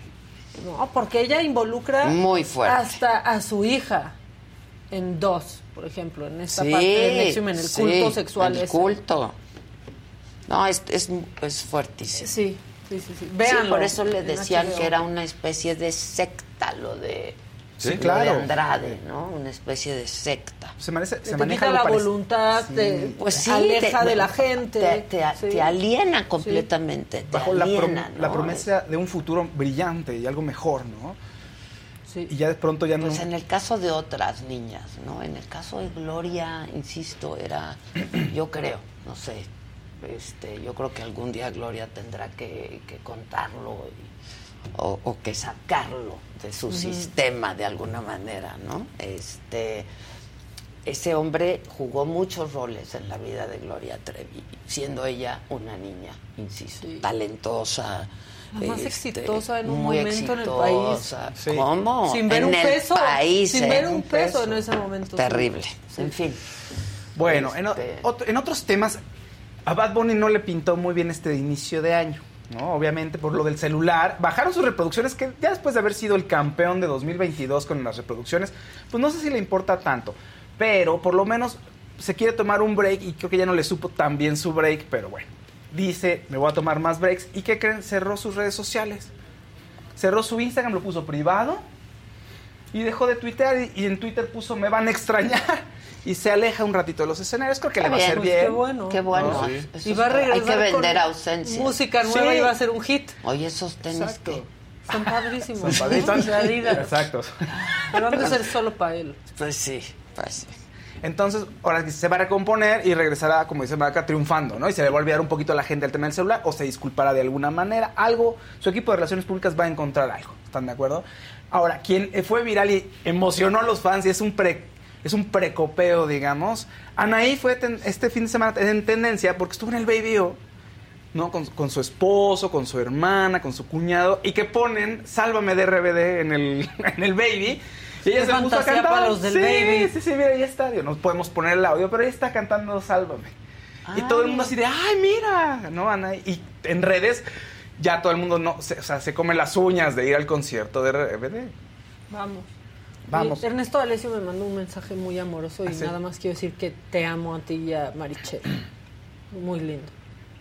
No, porque ella involucra Muy fuerte. hasta a su hija en dos, por ejemplo, en esta parte del en el culto sexual. El culto. No, es, es, es fuertísimo. Sí, sí, sí. sí. por eso le decían que era una especie de secta lo de Sí, claro. De Andrade, ¿no? Una especie de secta. Se, maneja, se maneja la voluntad, te, pues aleja de la gente. Te, aliena completamente. Bajo aliena, la, la, promesa de un futuro brillante y algo mejor, ¿no? Sí. Y ya de pronto ya no. Pues en el caso de otras niñas, ¿no? En el caso de Gloria, insisto, era, yo creo, no sé, este, yo creo que algún día Gloria tendrá que, que contarlo o, o que sacarlo de su sistema de alguna manera, ¿no? Este, ese hombre jugó muchos roles en la vida de Gloria Trevi, siendo ella una niña, insisto, talentosa. La más este, exitosa en un momento en el país. ¿Cómo? Sin ver en un el peso. País, sin ver un peso, en ese momento. Terrible. En fin. Bueno, en, este en otros temas, a Bad Bunny no le pintó muy bien este inicio de año. Obviamente por lo del celular. Bajaron sus reproducciones, que ya después de haber sido el campeón de 2022 con las reproducciones, pues no sé si le importa tanto. Pero por lo menos se quiere tomar un break y creo que ya no le supo tan bien su break, pero bueno. Dice, me voy a tomar más breaks. ¿Y qué creen? Cerró sus redes sociales. Cerró su Instagram, lo puso privado. Y dejó de tuitear y en Twitter puso, me van a extrañar y se aleja un ratito de los escenarios. Creo que le va a hacer pues, bien. Qué bueno. Qué bueno. Y va a regresar Hay que vender ausencia. Música nueva y va a ser un hit. Oye, esos tenis que... Son padrísimos. Son padrísimos. Exacto. Pero van a ser solo para él. Pues sí, pues sí. Entonces, ahora se va a recomponer y regresará, como dice Maca, triunfando, ¿no? Y se le va a olvidar un poquito a la gente el tema del celular o se disculpará de alguna manera. Algo, su equipo de relaciones públicas va a encontrar algo. ¿Están de acuerdo? Ahora, quien fue viral y emocionó a los fans y es un pre es un precopeo, digamos. Anaí fue este fin de semana en tendencia porque estuvo en el Baby O, ¿no? Con, su esposo, con su hermana, con su cuñado, y que ponen Sálvame de RBD en el, en el Baby. Y ella se puso a cantar. Los del sí, baby. sí, sí, mira, ahí está. No podemos poner el audio, pero ella está cantando Sálvame. Y todo el mundo así de, ¡ay, mira! ¿No, Anaí? Y en redes ya todo el mundo no, se, o sea, se come las uñas de ir al concierto de RBD. Vamos. Vamos. Ernesto Alessio me mandó un mensaje muy amoroso y ¿Ah, nada más quiero decir que te amo a ti y a Marichel. Muy lindo.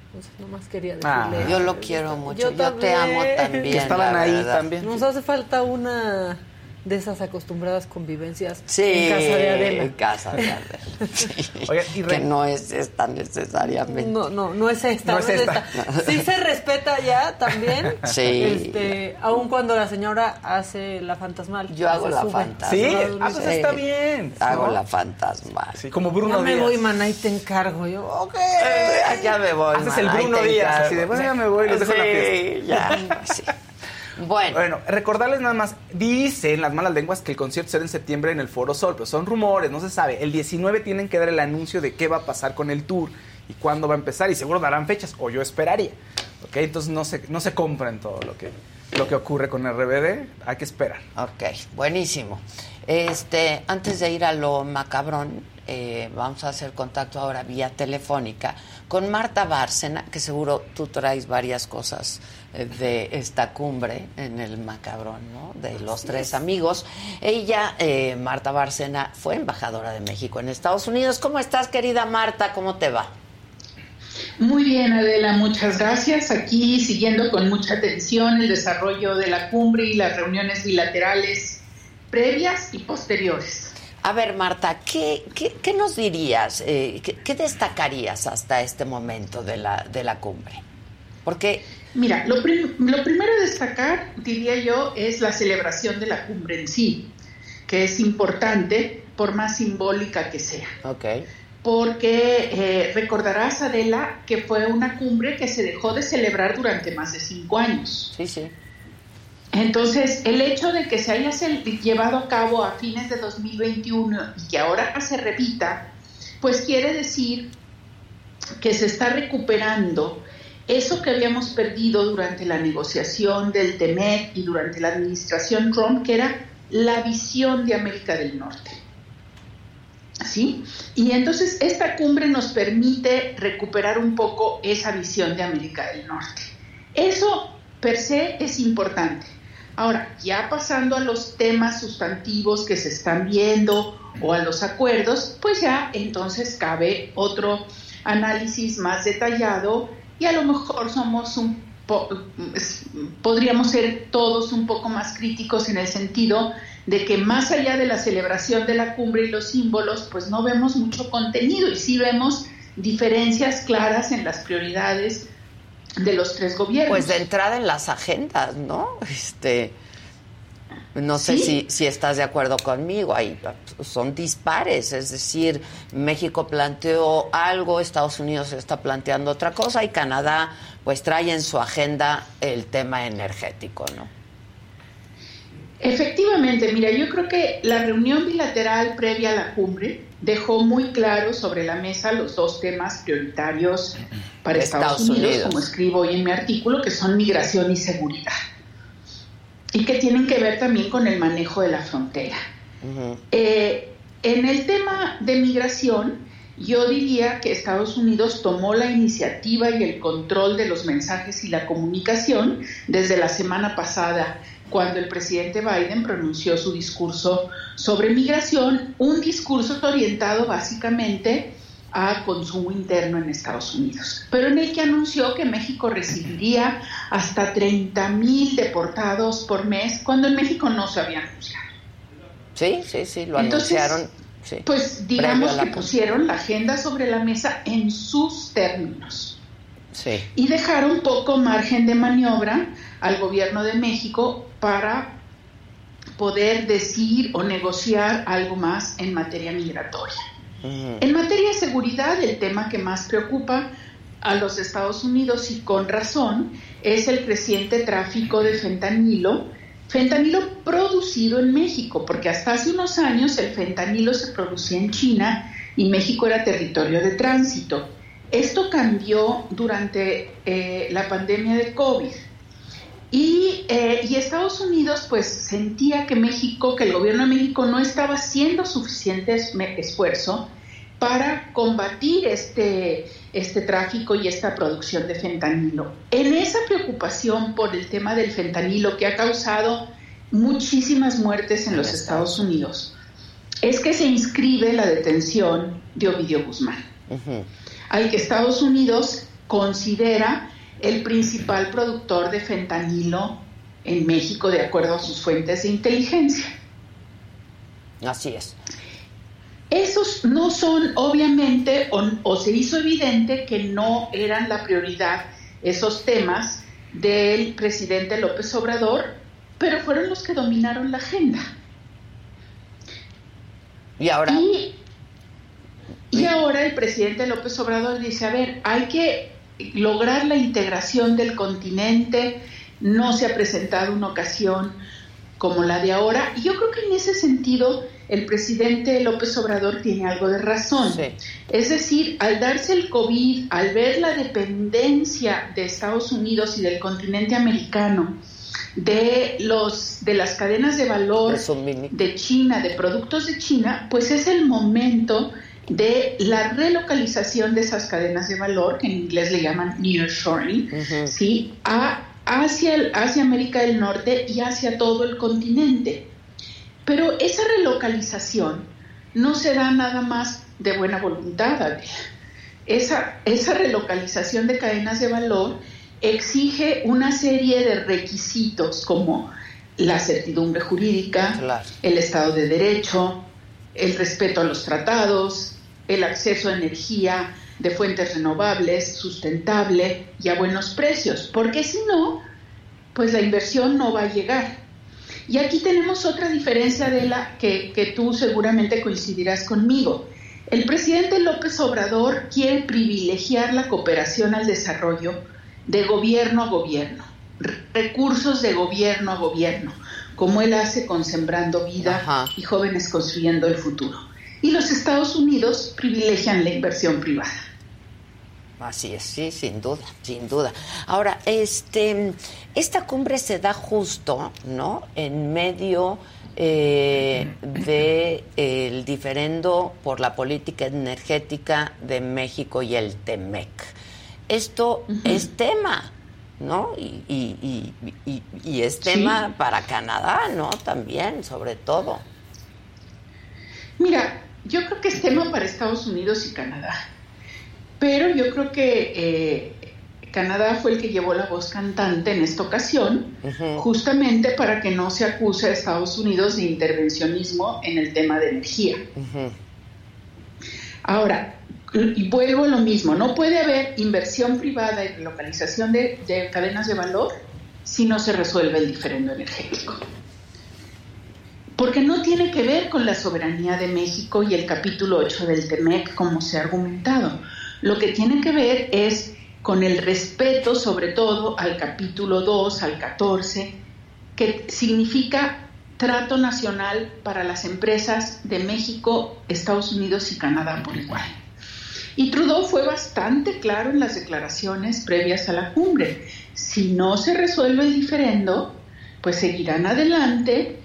Entonces, nomás quería ah, decirle. yo lo quiero mucho. Yo, te amo también. Estaban ahí también. Nos hace falta una de esas acostumbradas convivencias sí, en casa de Adela. En casa de Adela. Sí. que no es esta necesariamente. No, no, no es esta. No, es, esta. Sí se respeta ya también. Sí. Este, aun cuando la señora hace la fantasmal. Yo hago la fantasmal. Sí, ah, pues está bien. Hago la fantasmal. Sí, como Bruno ya Díaz. me voy, maná, y te encargo. Yo, ok. Eh, ya me voy. Haces el Bruno Díaz. Así de, bueno, ya me voy, les dejo sí, la fiesta. Ya, sí. Bueno. bueno, recordarles nada más, dicen las malas lenguas que el concierto será en septiembre en el Foro Sol, pero son rumores, no se sabe. El 19 tienen que dar el anuncio de qué va a pasar con el tour y cuándo va a empezar y seguro darán fechas, o yo esperaría. ¿Ok? Entonces no se, no se compren todo lo que, lo que ocurre con el RBD, hay que esperar. Ok, buenísimo. Este, antes de ir a lo macabrón, eh, vamos a hacer contacto ahora vía telefónica con Marta Bárcena, que seguro tú traes varias cosas de esta cumbre en el macabrón, ¿no? De los tres amigos. Ella, eh, Marta Bárcena, fue embajadora de México en Estados Unidos. ¿Cómo estás, querida Marta? ¿Cómo te va? Muy bien, Adela, muchas gracias. Aquí siguiendo con mucha atención el desarrollo de la cumbre y las reuniones bilaterales previas y posteriores. A ver, Marta, ¿qué, qué, nos dirías, eh, qué, destacarías hasta este momento de la, de la cumbre? Porque... Mira, lo, lo primero a destacar, diría yo, es la celebración de la cumbre en sí, que es importante por más simbólica que sea. Ok. porque eh, recordarás, Adela, que fue una cumbre que se dejó de celebrar durante más de cinco años. Sí, sí. Entonces, el hecho de que se haya llevado a cabo a fines de 2021 y que ahora se repita, pues quiere decir que se está recuperando eso que habíamos perdido durante la negociación del TEMEC y durante la administración Trump, que era la visión de América del Norte. ¿Sí? Y entonces esta cumbre nos permite recuperar un poco esa visión de América del Norte. Eso per se es importante. Ahora, ya pasando a los temas sustantivos que se están viendo o a los acuerdos, pues ya entonces cabe otro análisis más detallado y a lo mejor somos un podríamos ser todos un poco más críticos en el sentido de que más allá de la celebración de la cumbre y los símbolos, pues no vemos mucho contenido y sí vemos diferencias claras en las prioridades de los tres gobiernos. Pues de entrada en las agendas, ¿no? Este, no sé si, si estás de acuerdo conmigo, ahí son dispares, es decir, México planteó algo, Estados Unidos está planteando otra cosa y Canadá pues trae en su agenda el tema energético, ¿no? Efectivamente, mira, yo creo que la reunión bilateral previa a la cumbre dejó muy claro sobre la mesa los dos temas prioritarios para Estados, Unidos, como escribo hoy en mi artículo, que son migración y seguridad, y que tienen que ver también con el manejo de la frontera. Eh, en el tema de migración, yo diría que Estados Unidos tomó la iniciativa y el control de los mensajes y la comunicación desde la semana pasada cuando el presidente Biden pronunció su discurso sobre migración, un discurso orientado básicamente a consumo interno en Estados Unidos, pero en el que anunció que México recibiría hasta 30 mil deportados por mes, cuando en México no se había anunciado. Sí, sí, sí, lo anunciaron. pues digamos que pusieron la agenda sobre la mesa en sus términos. Sí. Y dejaron poco margen de maniobra al gobierno de México para poder decir o negociar algo más en materia migratoria. En materia de seguridad, el tema que más preocupa a los Estados Unidos y con razón es el creciente tráfico de fentanilo, fentanilo producido en México, porque hasta hace unos años el fentanilo se producía en China y México era territorio de tránsito. Esto cambió durante eh, la pandemia de COVID. Eh, y, Estados Unidos pues sentía que México, que el gobierno de México no estaba haciendo suficiente esfuerzo para combatir este, este tráfico y esta producción de fentanilo. En esa preocupación por el tema del fentanilo que ha causado muchísimas muertes en los Estados Unidos, es que se inscribe la detención de Ovidio Guzmán, al que Estados Unidos considera el principal productor de fentanilo en México, de acuerdo a sus fuentes de inteligencia. Así es. Esos no son, obviamente, o, se hizo evidente que no eran la prioridad esos temas del presidente López Obrador, pero fueron los que dominaron la agenda. Y ahora. y ahora el presidente López Obrador dice: a ver, hay que lograr la integración del continente no se ha presentado una ocasión como la de ahora. Y yo creo que en ese sentido el presidente López Obrador tiene algo de razón. Es decir, al darse el COVID, al ver la dependencia de Estados Unidos y del continente americano de los de las cadenas de valor de China, de productos de China, pues es el momento de la relocalización de esas cadenas de valor, que en inglés le llaman nearshoring, ¿sí? a, hacia, hacia América del Norte y hacia todo el continente. Pero esa relocalización no se da nada más de buena voluntad. Esa, esa relocalización de cadenas de valor exige una serie de requisitos como la certidumbre jurídica, el Estado de Derecho, el respeto a los tratados, el acceso a energía de fuentes renovables, sustentable y a buenos precios, porque si no, pues la inversión no va a llegar. Y aquí tenemos otra diferencia de la que, que tú seguramente coincidirás conmigo. El presidente López Obrador quiere privilegiar la cooperación al desarrollo de gobierno a gobierno, recursos de gobierno a gobierno, como él hace con Sembrando Vida y Jóvenes Construyendo el Futuro. Y los Estados Unidos privilegian la inversión privada. Así es, sí, sin duda, sin duda. Ahora, este, esta cumbre se da justo, ¿no? En medio eh, de el diferendo por la política energética de México y el TEMEC. Esto es tema, ¿no? Y, y, y, y es tema para Canadá, ¿no? También, sobre todo. Mira, yo creo que es tema para Estados Unidos y Canadá. Pero yo creo que eh, Canadá fue el que llevó la voz cantante en esta ocasión, justamente para que no se acuse a Estados Unidos de intervencionismo en el tema de energía. Ahora, y vuelvo a lo mismo, no puede haber inversión privada y localización de, de cadenas de valor si no se resuelve el diferendo energético. Porque no tiene que ver con la soberanía de México y el capítulo 8 del TEMEC, como se ha argumentado lo que tiene que ver es con el respeto sobre todo al capítulo 2, al 14, que significa trato nacional para las empresas de México, Estados Unidos y Canadá por igual. Y Trudeau fue bastante claro en las declaraciones previas a la cumbre. Si no se resuelve el diferendo, pues seguirán adelante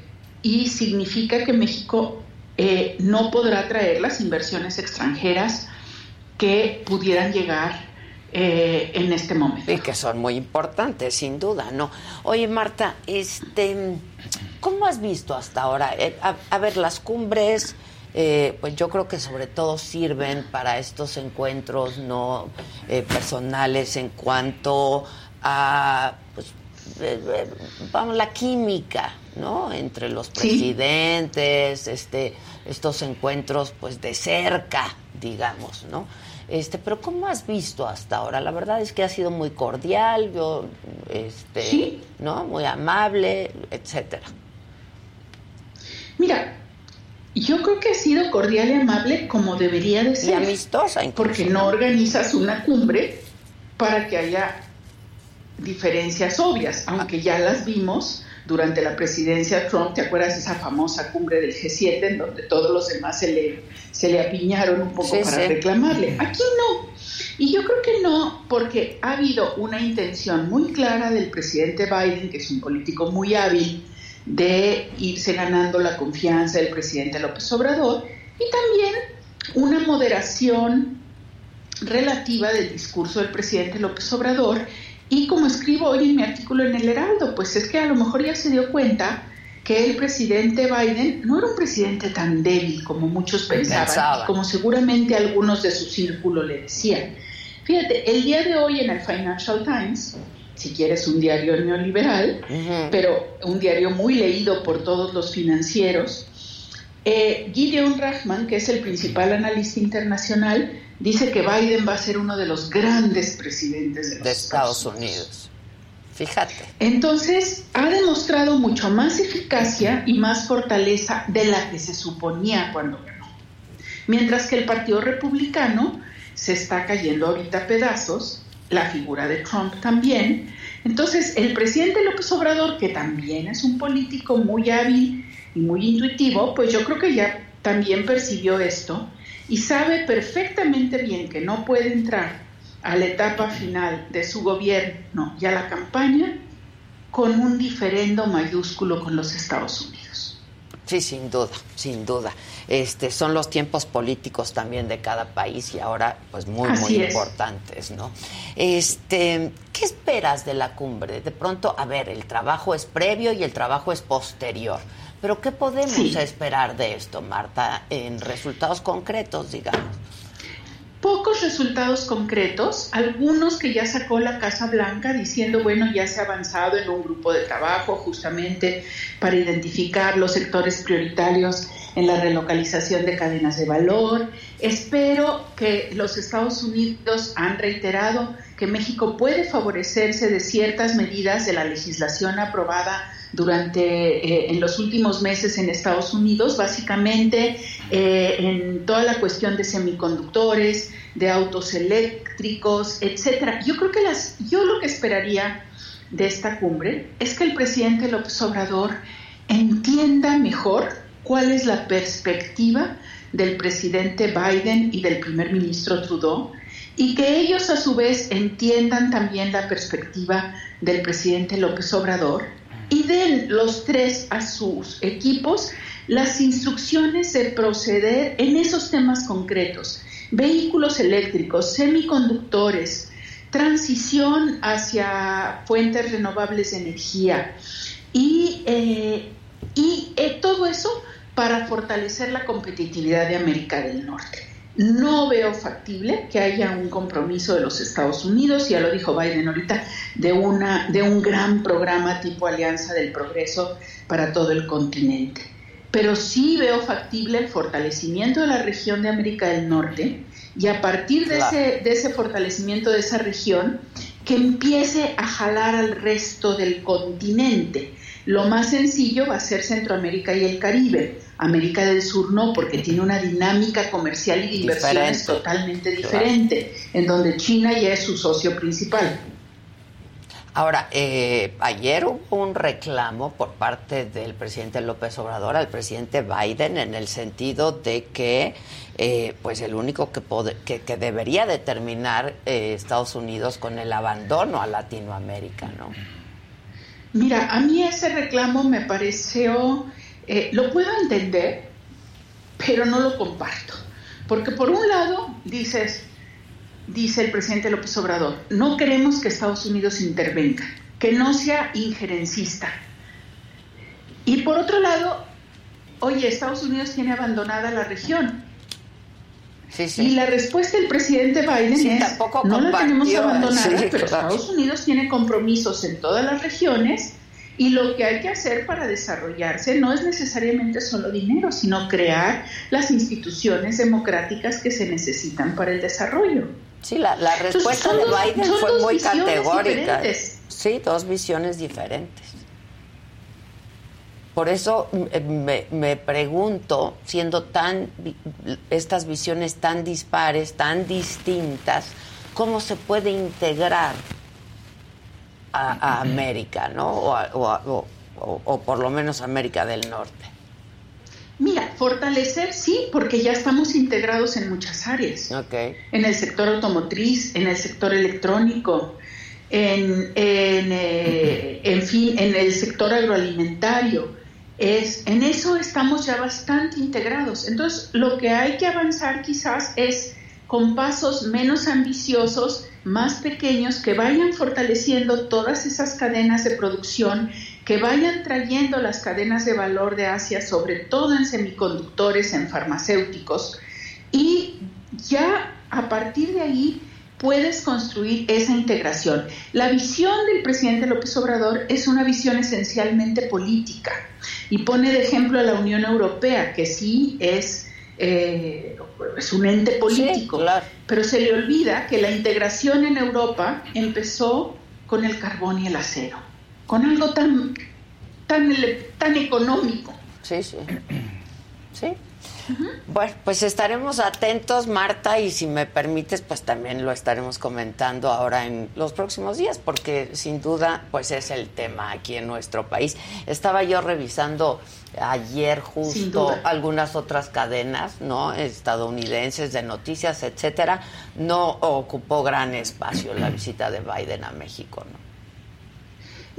y significa que México eh, no podrá traer las inversiones extranjeras que pudieran llegar eh, en este momento. Y que son muy importantes, sin duda, ¿no? Oye, Marta, este, ¿cómo has visto hasta ahora? Eh, a, ver, las cumbres, eh, pues yo creo que sobre todo sirven para estos encuentros no personales en cuanto a, vamos, la química, ¿no? Entre los presidentes, este, estos encuentros, pues, de cerca, digamos, ¿no? Este, pero ¿cómo has visto hasta ahora? La verdad es que ha sido muy cordial, yo, este, ¿no? Muy amable, etcétera. Mira, yo creo que ha sido cordial y amable como debería de ser. Y amistosa, Porque no organizas una cumbre para que haya diferencias obvias, aunque ya las vimos durante la presidencia Trump, ¿te acuerdas de esa famosa cumbre del G7 en donde todos los demás se le, se le apiñaron un poco para reclamarle? Aquí no. Y yo creo que no, porque ha habido una intención muy clara del presidente Biden, que es un político muy hábil, de irse ganando la confianza del presidente López Obrador, y también una moderación relativa del discurso del presidente López Obrador y como escribo hoy en mi artículo en el Heraldo, pues es que a lo mejor ya se dio cuenta que el presidente Biden no era un presidente tan débil como muchos pensaban, como seguramente algunos de su círculo le decían. Fíjate, el día de hoy en el Financial Times, si quieres un diario neoliberal, pero un diario muy leído por todos los financieros, eh, Gideon Rachman, que es el principal analista internacional, dice que Biden va a ser uno de los grandes presidentes de, Estados, Unidos. Fíjate. Entonces, ha demostrado mucho más eficacia y más fortaleza de la que se suponía cuando ganó. Mientras que el Partido Republicano se está cayendo ahorita a pedazos, la figura de Trump también. Entonces, el presidente López Obrador, que también es un político muy hábil y muy intuitivo, pues yo creo que ya también percibió esto y sabe perfectamente bien que no puede entrar a la etapa final de su gobierno y a la campaña con un diferendo mayúsculo con los Estados Unidos. Sí, sin duda, sin duda. Este, son los tiempos políticos también de cada país y ahora pues muy muy importantes, ¿no? Este, ¿qué esperas de la cumbre? De pronto, a ver, el trabajo es previo y el trabajo es posterior. Pero ¿qué podemos esperar de esto, Marta, en resultados concretos, digamos? Pocos resultados concretos, algunos que ya sacó la Casa Blanca diciendo, bueno, ya se ha avanzado en un grupo de trabajo justamente para identificar los sectores prioritarios en la relocalización de cadenas de valor. Espero que los Estados Unidos han reiterado que México puede favorecerse de ciertas medidas de la legislación aprobada durante eh, en los últimos meses en Estados Unidos, básicamente eh, en toda la cuestión de semiconductores, de autos eléctricos, etcétera. Yo creo que las, yo lo que esperaría de esta cumbre es que el presidente López Obrador entienda mejor cuál es la perspectiva del presidente Biden y del primer ministro Trudeau y que ellos a su vez entiendan también la perspectiva del presidente López Obrador y den los tres a sus equipos las instrucciones de proceder en esos temas concretos, vehículos eléctricos, semiconductores, transición hacia fuentes renovables de energía y, eh, y eh, todo eso para fortalecer la competitividad de América del Norte. No veo factible que haya un compromiso de los Estados Unidos, ya lo dijo Biden ahorita, de, una, de un gran programa tipo Alianza del Progreso para todo el continente. Pero sí veo factible el fortalecimiento de la región de América del Norte y a partir de, ese, de ese fortalecimiento de esa región, que empiece a jalar al resto del continente. Lo más sencillo va a ser Centroamérica y el Caribe América del Sur no, porque tiene una dinámica comercial y de inversiones totalmente diferente, en donde China ya es su socio principal. Ahora, eh, ayer hubo un reclamo por parte del presidente López Obrador al presidente Biden en el sentido de que, eh, pues, el único que, que, debería determinar eh, Estados Unidos con el abandono a Latinoamérica, ¿no? Mira, a mí ese reclamo me pareció eh, lo puedo entender, pero no lo comparto. Porque por un lado dices, dice el presidente López Obrador, no queremos que Estados Unidos intervenga, que no sea injerencista. Y por otro lado, oye, Estados Unidos tiene abandonada la región. Y la respuesta del presidente Biden es, no la tenemos abandonada, pero Estados Unidos tiene compromisos en todas las regiones y lo que hay que hacer para desarrollarse no es necesariamente solo dinero, sino crear las instituciones democráticas que se necesitan para el desarrollo. Sí, la, respuesta de Biden fue muy categórica. Sí, dos visiones diferentes. Por eso eh, me, me, pregunto, siendo tan estas visiones tan dispares, tan distintas, ¿cómo se puede integrar a, América, ¿no? O, o, por lo menos América del Norte. Mira, fortalecer sí, porque ya estamos integrados en muchas áreas. Okay. En el sector automotriz, en el sector electrónico, en, en, eh, en fin, en el sector agroalimentario. Es, en eso estamos ya bastante integrados. Entonces, lo que hay que avanzar quizás es con pasos menos ambiciosos, más pequeños que vayan fortaleciendo todas esas cadenas de producción, que vayan trayendo las cadenas de valor de Asia, sobre todo en semiconductores, en farmacéuticos, y ya a partir de ahí puedes construir esa integración. La visión del presidente López Obrador es una visión esencialmente política y pone de ejemplo a la Unión Europea, que sí es eh, es un ente político, pero se le olvida que la integración en Europa empezó con el carbón y el acero, con algo tan, tan, tan económico. Sí, sí. Sí. Bueno, pues estaremos atentos, Marta, y si me permites, pues también lo estaremos comentando ahora en los próximos días, porque sin duda, pues es el tema aquí en nuestro país. Estaba yo revisando ayer justo algunas otras cadenas, ¿no? Estadounidenses de noticias, etcétera, no ocupó gran espacio la visita de Biden a México, ¿no?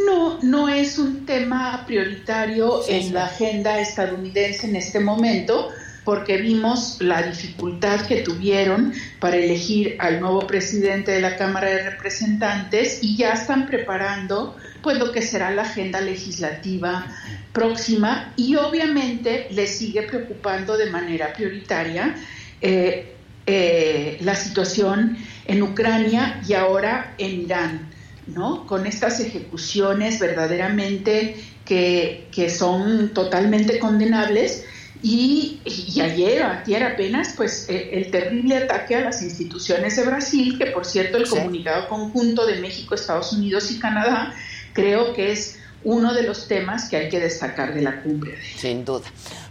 No, no es un tema prioritario en la agenda estadounidense en este momento porque vimos la dificultad que tuvieron para elegir al nuevo presidente de la Cámara de Representantes y ya están preparando pues lo que será la agenda legislativa próxima y obviamente les sigue preocupando de manera prioritaria eh, eh, la situación en Ucrania y ahora en Irán, ¿no? Con estas ejecuciones verdaderamente que, que son totalmente condenables y, ayer, ayer apenas, pues eh, el terrible ataque a las instituciones de Brasil, que por cierto el comunicado conjunto de México, Estados Unidos y Canadá, creo que es uno de los temas que hay que destacar de la cumbre. Sin duda.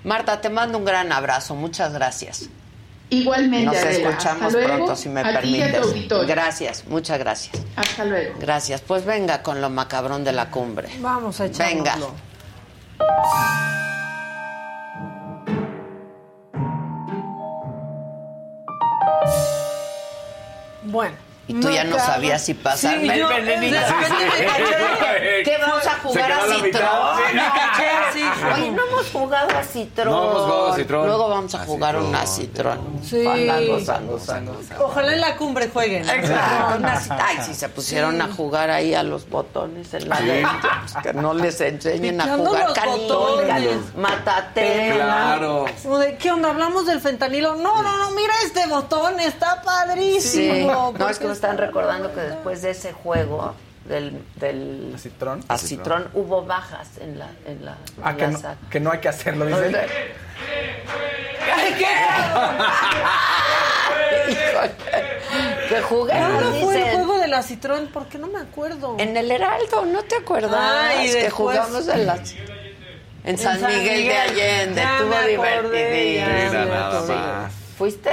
Marta, te mando un gran abrazo. Muchas gracias. Igualmente, Nos Adela. escuchamos Hasta luego, pronto, si me a ti y a tu permites. auditorio. Gracias, muchas gracias. Hasta luego. Gracias. Pues venga con lo macabrón de la cumbre. Vamos a echarlo. Venga. Bueno. Y tú ya no sabías si pasarme Sí, yo, venenito. ¿Qué vamos a jugar a Citrón? Oye, no hemos jugado a Citrón. No hemos jugado a Citrón. Luego vamos a A jugar Citrón. una Citrón. Sí. Fandango, sango, sango. Ojalá en la cumbre jueguen. Exacto. una Ay, si se pusieron a jugar ahí a los botones en la Sí. pues que no les enseñen a jugar botones. matatela. Claro. Como de, ¿Qué onda? ¿Hablamos del fentanilo? No, no, no, mira este botón, está Sí. padrísimo. No, es que están recordando que después de ese juego del, del ¿Citrón? a Citrón hubo bajas en la en la, Ah, en que la no, saga. que no hay que hacerlo, dicen. Ay, ¿qué? Híjole. que juguemos, ¿Cuándo fue el juego de la Citrón? Porque no me acuerdo. En el Heraldo, ¿no te acuerdas? Ay, que jugamos en las en San, San Miguel, de. Allende, estuvo divertidísimo. Mira, nada más. ¿Fuiste?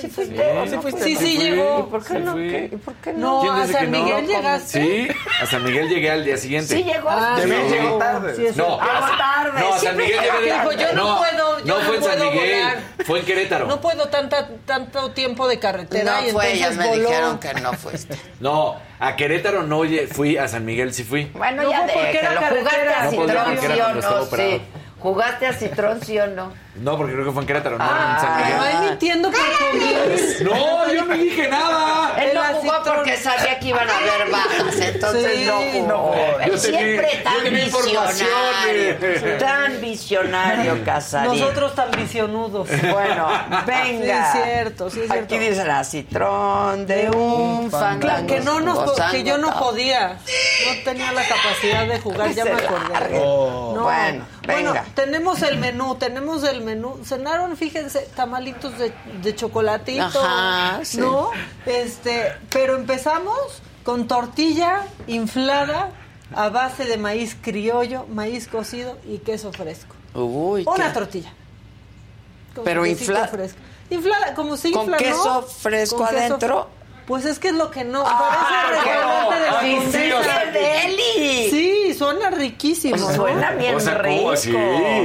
¿Sí fuiste? Sí, ¿O no fuiste. Sí, sí, fui. llegó. ¿Y por qué Sí no? ¿Qué? ¿Y por qué no? No, ¿Quién a San no? Miguel llegaste. Sí, a San Miguel llegué al día siguiente. Sí llegó. Ah, sí. llegó tarde. Sí, No, cierto. a San- tarde. No, a San Siempre Miguel llegué. Dijo, yo no puedo, yo no no fue en San puedo Miguel, volar. fue en Querétaro. No puedo tanta, tanto tiempo de carretera y No fue, entonces ya me voló. dijeron que no fuiste. No, a Querétaro no fui, a San Miguel sí fui. Bueno, No, ya porque de que era lo jugaste carretera. a No sí no. ¿Jugaste a Citrón, sí o no? No, porque creo que fue en Querétaro, no Ah, en San Miguel. ay, mintiendo por convivir. No, yo no dije nada. Él no jugó porque sabía que iban a haber bajas, entonces Sí, no jugó. no. Él Yo siempre tenía- tan yo tenía información, visionario. Tan visionario, Casarín. Nosotros tan visionudos. Bueno, venga. Sí, es cierto, sí es cierto. Aquí dice la citrón de un fan. Claro, que no nos que yo no podía. No tenía la capacidad de jugar, ya me acordé. largue. No. Bueno, Bueno, tenemos el menú, tenemos el menú. Cenaron, fíjense, tamalitos de, de chocolatito. Ajá, sí. ¿No? Este, pero empezamos con tortilla inflada a base de maíz criollo, maíz cocido y queso fresco. Uy, Una qué- tortilla. Con Pero quesito infla- fresco. Inflada, como si ¿Con infla, ¿no? queso fresco Con queso- adentro? Pues es que es lo que no. Ah, parece restaurante de la sí, ¡Qué deli! Sí, suena riquísimo. ¿no? Suena bien O sea, ¿cómo rico. así?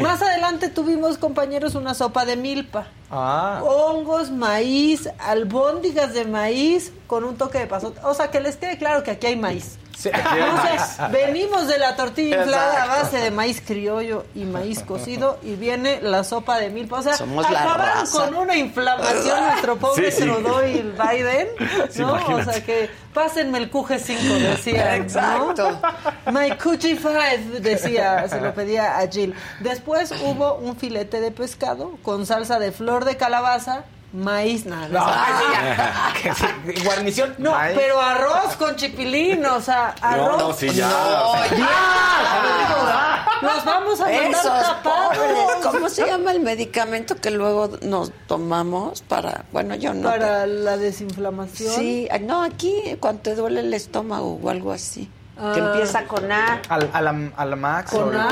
Más adelante tuvimos, compañeros, una sopa de milpa. Ah. Hongos, maíz, albóndigas de maíz con un toque de pasote. O sea, que les quede claro que aquí hay maíz. Sea, venimos de la tortilla inflada a base de maíz criollo y maíz cocido y viene la sopa de milpa. O sea, Somos la acabaron con una inflamación nuestro pobre Sí, sí. Trudeau y el Biden, Sí, ¿no? o sea que pásenme el QG 5, decía. ¿no? Exacto. My QG 5, decía, se lo pedía a Jill. Después hubo un filete de pescado con salsa de flor de calabaza, maíz, nada. No, sí, guarnición. No, pero arroz con chipilín, o sea, arroz. no, sí, ya. No, ya. Los vamos a mandar Esos tapados. ¿Cómo se llama el medicamento que luego nos tomamos para, bueno, yo no. Para la desinflamación. Sí, ah, no, aquí cuando te duele el estómago o algo así. Ah. Que empieza con A. Al, a, la, a la Max. ¿Con o- A?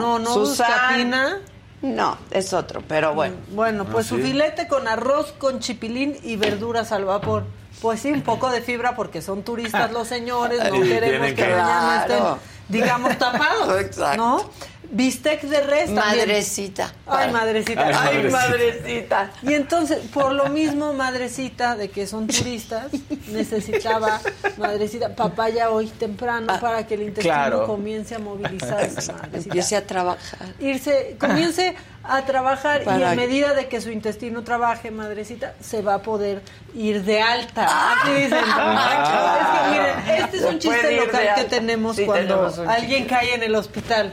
No, no, Susan. buscapina. No, es otro, pero bueno. Bueno, pues su sí? filete con arroz, con chipilín y verduras al vapor. Pues sí, un poco de fibra porque son turistas los señores, no queremos que que- mañana estén, digamos, tapados, Exacto. ¿no? Bistec de res también. Madrecita. Ay, madrecita. Ay, Ay, madrecita. Y entonces, por lo mismo, madrecita, de que son turistas, necesitaba, madrecita, papaya hoy temprano para que el intestino Claro. comience a movilizarse. Empiece a trabajar. Irse, comience a trabajar y en medida de que su intestino trabaje, madrecita, se va a poder ir de alta. Así dicen. Es que miren, este es un chiste local que tenemos Sí, cuando tenemos alguien cae en el hospital.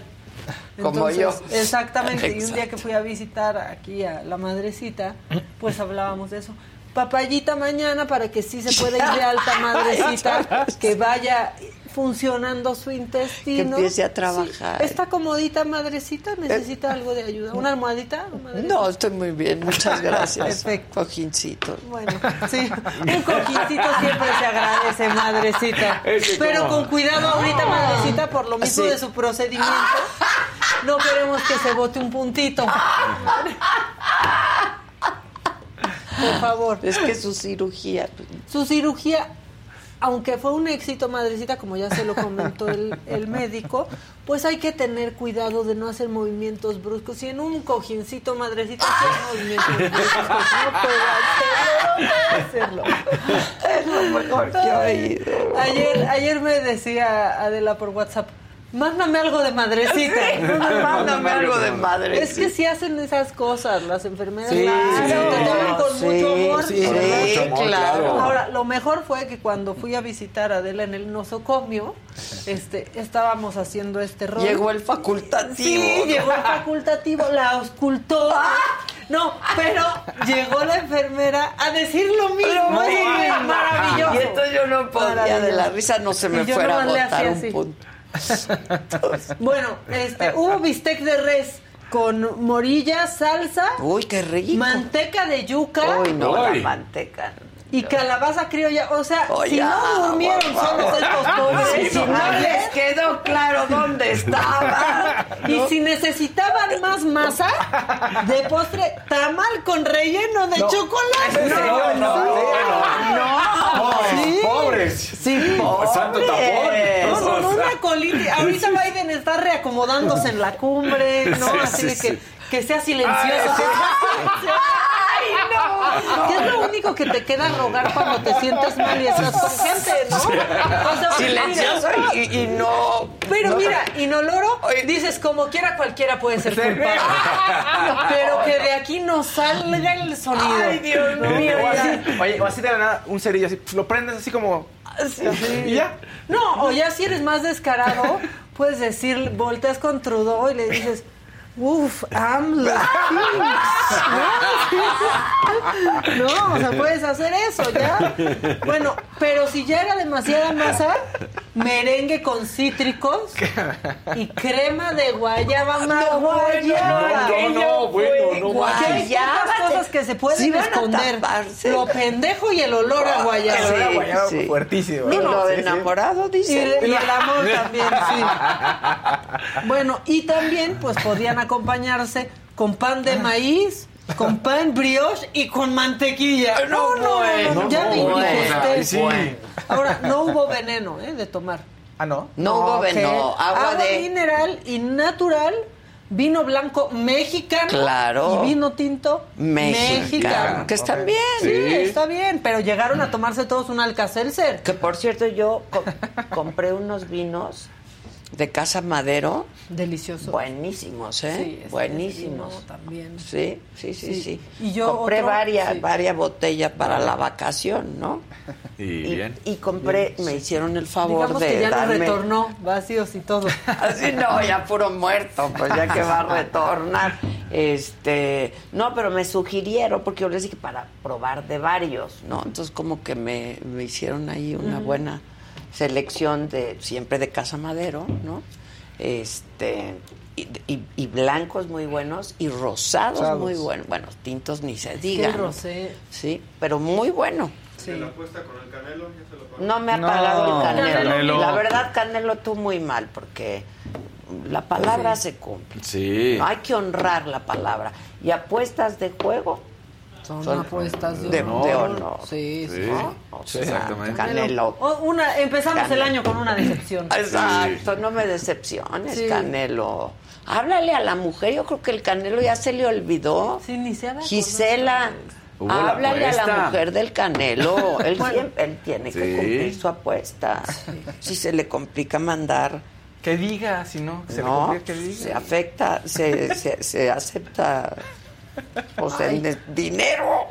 Como yo. Exactamente. Y un día que fui a visitar aquí a la madrecita, pues hablábamos de eso. Papayita mañana para que sí se pueda ir de alta madrecita, que vaya funcionando su intestino. Que empiece a trabajar. Sí. Está comodita, madrecita, necesita algo de ayuda. ¿Una almohadita? Madrecita? No, estoy muy bien, muchas gracias. Perfecto. Cojincito. Bueno, sí, un cojincito siempre se agradece, madrecita. Pero con cuidado ahorita, madrecita, por lo mismo Sí. de su procedimiento. No queremos que se bote un puntito. Por favor. Es que su cirugía. Su cirugía, aunque fue un éxito, madrecita, como ya se lo comentó el, el médico, pues hay que tener cuidado de no hacer movimientos bruscos. Y en un cojincito, madrecita, hacer movimientos bruscos, no puedo hacerlo, no puedo hacerlo. Es lo mejor que he oído. Ayer, ayer me decía Adela por WhatsApp, mándame algo de madrecita. Sí, mándame algo de madrecita. Es que si hacen esas cosas las enfermeras, Sí, claro, te toman con sí, mucho amor. sí, ¿verdad? sí, Mucho amor, claro. claro. Ahora, lo mejor fue que cuando fui a visitar a Adela en el nosocomio, este, estábamos haciendo este rol. Llegó el facultativo. Sí, llegó el facultativo, la auscultó. No, pero llegó la enfermera a decir lo mismo. Sí, maravilloso. Y entonces yo no podía de la risa, no se me fuera a nomás le botar un punto. Bueno, este, hubo bistec de res con morilla, salsa, Uy, qué rico. manteca de yuca Uy, no, Uy. la manteca. Y calabaza criolla. O sea, Oye, si no ah, durmieron por solos estos pobres, Sí, si no, no les quedó claro dónde estaba. y si necesitaban más masa de postre, tamal con relleno de chocolate. No, no, no. Sí. Pobres. Sí, pobre. Santo tapón. No, con O sea, una colitis. Ahorita Biden está reacomodándose en la cumbre, ¿no? Sí, Así sí, de que, sí. que sea silencioso. Ay, no. Que es lo único que te queda rogar cuando te sientes mal y estás con gente, ¿no? O sea, Silencioso mira, y, y no. Pero no- mira, inoloro, dices como quiera cualquiera puede ser culpable. Pero que de aquí no salga el sonido. Ay, Dios No, mío, O ya. así, oye, o así de la nada, un cerillo así, lo prendes así como. Y ya. No, o ya si eres más descarado, puedes decir, volteas con Trudeau y le dices, uff, AMLO. No, No, o sea, puedes hacer eso ya. Bueno, pero si ya era demasiada masa, merengue con cítricos y crema de guayaba maguayaba. No, no, no, bueno, no Guay- manches. Hay cosas que se pueden Sí esconder. taparse. Lo pendejo y el olor a guayaba. El olor a Sí, guayaba sí. fuertísimo. Y lo de enamorado, dice. y el amor también, sí. Bueno, y también pues podían acompañarse con pan de maíz, con pan brioche y con mantequilla. No, no, no, no, bueno, ya no, me bueno, indigesté. ay, sí. Ahora, no hubo veneno ¿eh? de tomar. Ah, ¿no? No hubo veneno, agua de. mineral y natural, vino blanco mexicano Claro. y vino tinto Mexicano. Que están bien. Sí, está bien, pero llegaron a tomarse todos un alcacelser. Que por cierto, yo co- compré unos vinos de Casa Madero. Delicioso. Buenísimos, ¿eh? Sí, este Buenísimos. vino también. Sí, sí, sí, Sí. sí. Y yo compré otro, varias, sí. varias botellas para la vacación, ¿no? Y Y, bien. y compré, me hicieron el favor Digamos de que ya darme. nos retornó, vacíos y todo. Así no, ya puro muerto, pues ya que va a retornar. Este, no, pero me sugirieron, porque yo les dije para probar de varios, ¿no? Entonces como que me, me hicieron ahí una buena selección de siempre de Casa Madero, ¿no? Este y, y- y blancos muy buenos y rosados Rosados. muy buenos. Bueno, tintos ni se Que diga. el rosé. Sí, pero muy bueno. Sí. No me ha No, pagado el canelo. Canelo. La verdad, Canelo, tú muy mal, porque la palabra se cumple. Sí. No hay que honrar la palabra. Y apuestas de juego Son, Son apuestas de, de, honor. de honor. Sí, sí. Sí. ¿no? O sea, exactamente. Canelo. Una, empezamos Canelo. el año con una decepción. Exacto, no me decepciones, Sí. Canelo. Háblale a la mujer, yo creo que el Canelo ya se le olvidó. Sí, ni se ha. Gisela, la háblale a la mujer del Canelo. Él, Bueno. siempre, él tiene que cumplir su apuesta. Si se le complica mandar, Que diga, si no, que se le no, complica que diga. se afecta, se, se, se acepta o sea, dinero.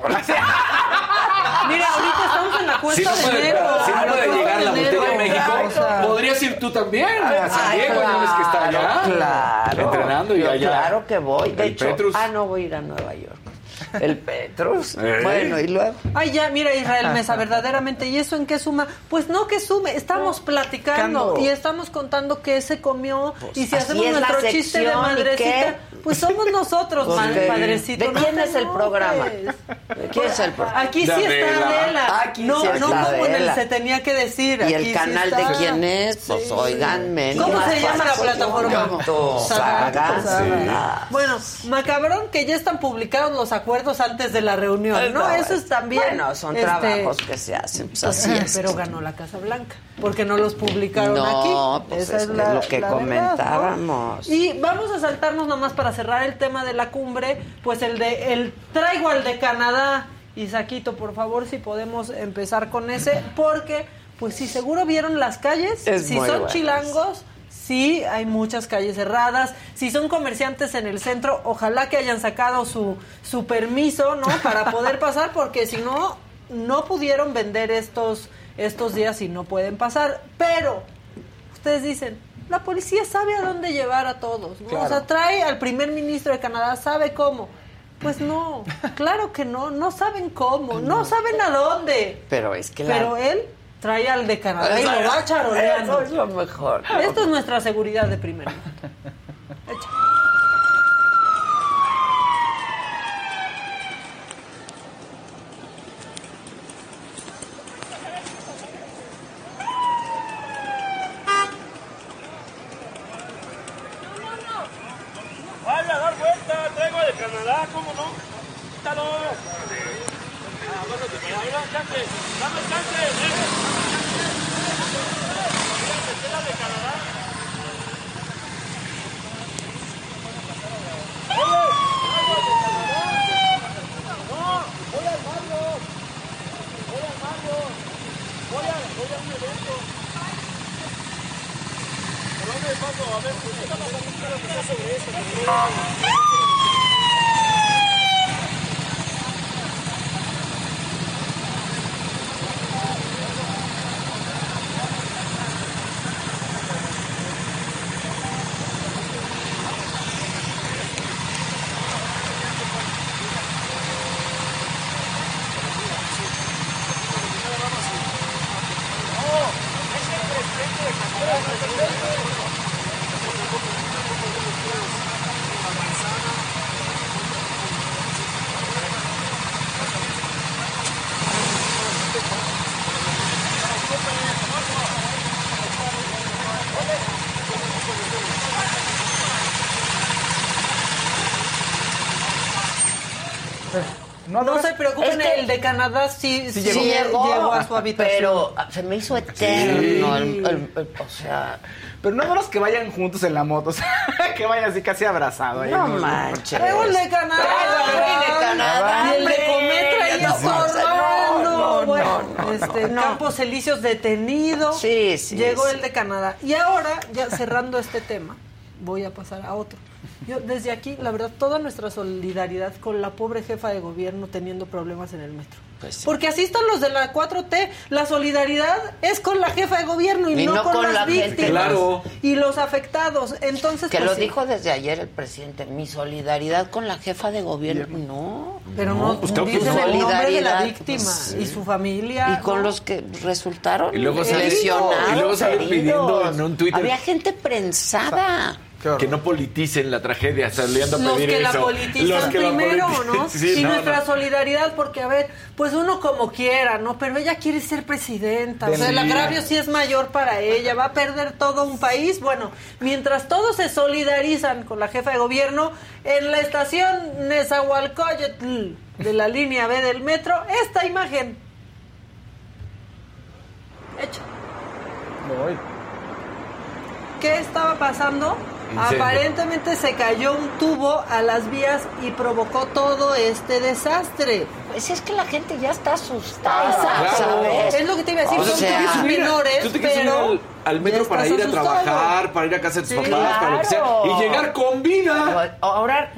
Mira, ahorita estamos en la Si cuesta no de enero. si no puede llegar la botella de México, O sea, podrías ir tú también a San Ay, Diego, ya ves que está allá. Claro, Entrenando y Yo allá. Claro que voy. De El hecho, Petrus. ah, no voy a ir a Nueva York. El Petrus. ¿Eh? Bueno, y luego. Ay, ya, mira, Israel Mesa, verdaderamente. ¿Y eso en qué suma? Pues no que sume, estamos platicando Platicando. y estamos contando qué se comió. y si hacemos nuestro chiste de sección, ¿y madrecita, qué? pues somos nosotros, Pues de- padrecito. ¿de no quién es el programa? ¿De quién es el programa? Aquí sí De está Adela. Aquí no, sí no está como en el Adela. se tenía que decir. ¿Y aquí el sí canal de quién es? Pues óiganme. ¿Cómo no se llama la plataforma? Saga. Bueno, macabrón que ya están publicados los acuerdos antes de la reunión, ¿no? No, Eso es también. Bueno, son este, trabajos que se hacen. Pues así es. Pero ganó la Casa Blanca, porque no los publicaron No, aquí. pues Esa es la, lo que verdad, ¿no? comentábamos. Y vamos a saltarnos nomás para cerrar el tema de la cumbre, pues el de el traigo al de Canadá. Isaquito, por favor, si podemos empezar con ese, porque pues si seguro vieron las calles, Es si son chilangos, sí, hay muchas calles cerradas. Si son comerciantes en el centro, ojalá que hayan sacado su, su permiso, ¿no? Para poder pasar, porque si no, no pudieron vender estos, estos días y no pueden pasar. Pero, ustedes dicen, la policía sabe a dónde llevar a todos, ¿no? O sea, trae al primer ministro de Canadá, sabe cómo. Pues no, claro que no, no saben cómo, no saben a dónde. Pero es que la- Pero él trae al de Canadá y lo va charoleando. Eso es lo mejor. Esto es nuestra seguridad de primer mundo. Vaya a dar vuelta, traigo de Canadá, ¿cómo no? Quítalo. Ah, pásate para allá, dame chance, dame chance. Esta es la de Canadá. Oye, traigo de Canadá. No, voy al barrio. Voy al barrio. Voy a, voy a un evento. ¿Por dónde paso? A ver, pues, déjame preguntar lo que sea sobre esto. No, se preocupen, Es que- el de Canadá sí, sí, Sí llegó, llegó, a su habitación. Pero se me hizo eterno. el- el- el- o sea, Pero no de los que vayan juntos en la moto, o sea, que vayan así casi abrazados. ahí No manches. Traigo el de Canadá. Traigo el de Canadá, Y el de hombre. Cometra y No, no, no, bueno, no, este, no. Campos Elíseos detenido. Sí, sí, Llegó sí. el de Canadá. Y ahora, ya cerrando este tema, voy a pasar a otro. Yo desde aquí, la verdad, toda nuestra solidaridad con la pobre jefa de gobierno teniendo problemas en el metro. Pues sí. Porque así están los de la 4T. La solidaridad es con la jefa de gobierno y, Y no, no con, con las la víctimas Claro. y los afectados. Entonces, que pues lo sí. dijo desde ayer el presidente. Mi solidaridad con la jefa de gobierno. No. Pero no, pues tengo que dicen el nombre de la solidaridad, víctima pues, sí. y su familia. Y con ¿no? los que resultaron Y luego sale- lesionados, y luego sale pidiendo en un Twitter- Había gente prensada. Que no politicen la tragedia, saliendo a los pedir que la eso. politizan Los que la primero, ¿no? Sí, y no, nuestra no. solidaridad, porque a ver, pues uno como quiera, ¿no? Pero ella quiere ser presidenta, o sea, el agravio sí es mayor para ella, va a perder todo un país. Bueno, mientras todos se solidarizan con la jefa de gobierno, en la estación Nezahualcóyotl de la línea B del metro, esta imagen. Hecha. ¿Qué estaba pasando? Aparentemente se cayó un tubo a las vías y provocó todo este desastre. Pues es que la gente ya está asustada, Claro. ¿sabes? Es lo que te iba a decir, O son sea, Mira, menores, tú te pero al, al metro para ir a trabajar, para ir a casa de tus Sí, papás, para lo que sea. Y llegar con vida. Ahora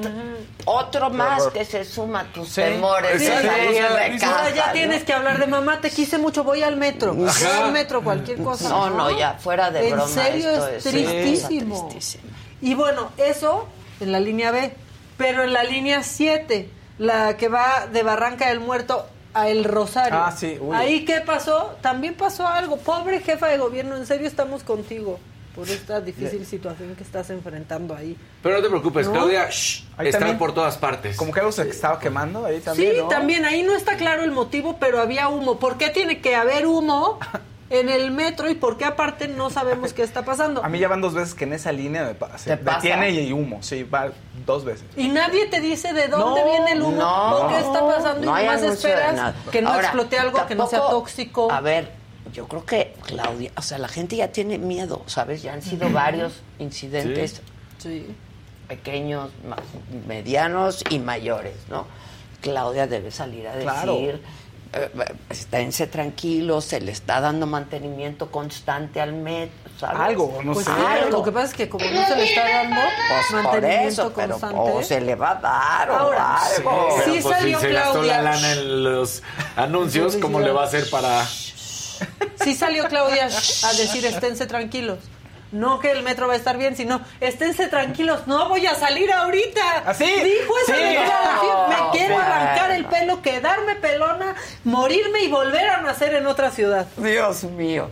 otro más que se suma a tus temores Sí, de salir o sea, de dices, casa. Ahora ya ¿no? tienes que hablar de mamá, te quise mucho, voy al metro. Voy Ajá. al metro, cualquier cosa. No, no, ya fuera de en broma. serio esto es tristísimo. cosa tristísima. Y bueno, eso en la línea B. Pero en la línea 7, la que va de Barranca del Muerto a El Rosario. Ah, sí, uy. Ahí qué pasó? También pasó algo. Pobre jefa de gobierno, en serio estamos contigo por esta difícil situación que estás enfrentando ahí. Pero no te preocupes, ¿No? Claudia, shh, Ahí está también- por todas partes. Como que algo se estaba quemando ahí también, sí, ¿no? también ahí no está claro el motivo, pero había humo. ¿Por qué tiene que haber humo en el metro y por qué aparte no sabemos qué está pasando? A mí ya van dos veces que en esa línea me se detiene y humo. Sí, va dos veces. Y nadie te dice de dónde No, viene el humo no, o qué está pasando no y de esperas que no Ahora, explote algo, que no sea tóxico. A ver, yo creo que Claudia, o sea, la gente ya tiene miedo, ¿sabes? Ya han sido varios incidentes Sí. pequeños, medianos y mayores, ¿no? Claudia debe salir a decir, esténse tranquilos, se le está dando mantenimiento constante al metro, ¿sabes? Algo, no Pues sé. Algo. lo que pasa es que como no se le está dando Pues por mantenimiento eso, pero constante. o se le va a dar o Ahora, algo. Pero, Sí pues, salió si se gastó Claudia. la lana en los anuncios, ¿cómo le va a hacer para...? Sí salió Claudia a decir esténse tranquilos. No que el metro va a estar bien, sino esténse tranquilos, no voy a salir ahorita. ¿Ah, sí? Dijo esa Sí. declaración, No, me quiero bueno. arrancar el pelo, quedarme pelona, morirme y volver a nacer en otra ciudad. Dios mío.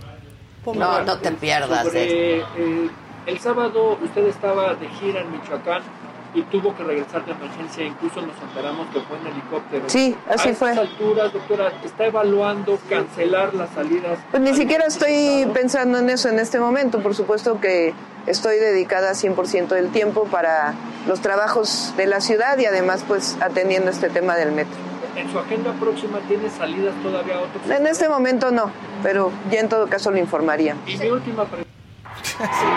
No, no te pierdas Sobre, eh, el sábado usted estaba de gira en Michoacán y tuvo que regresar de emergencia, incluso nos enteramos que fue en helicóptero. Sí, así a fue. estas alturas, doctora, ¿está evaluando cancelar las salidas? Pues ni siquiera estoy pensando en eso en este momento. Por supuesto que estoy dedicada 100% del tiempo para los trabajos de la ciudad y además pues atendiendo este tema del metro. ¿En su agenda próxima tiene salidas todavía a otros? En este momento no, pero ya en todo caso lo informaría. Y mi última pregunta. ¿Cómo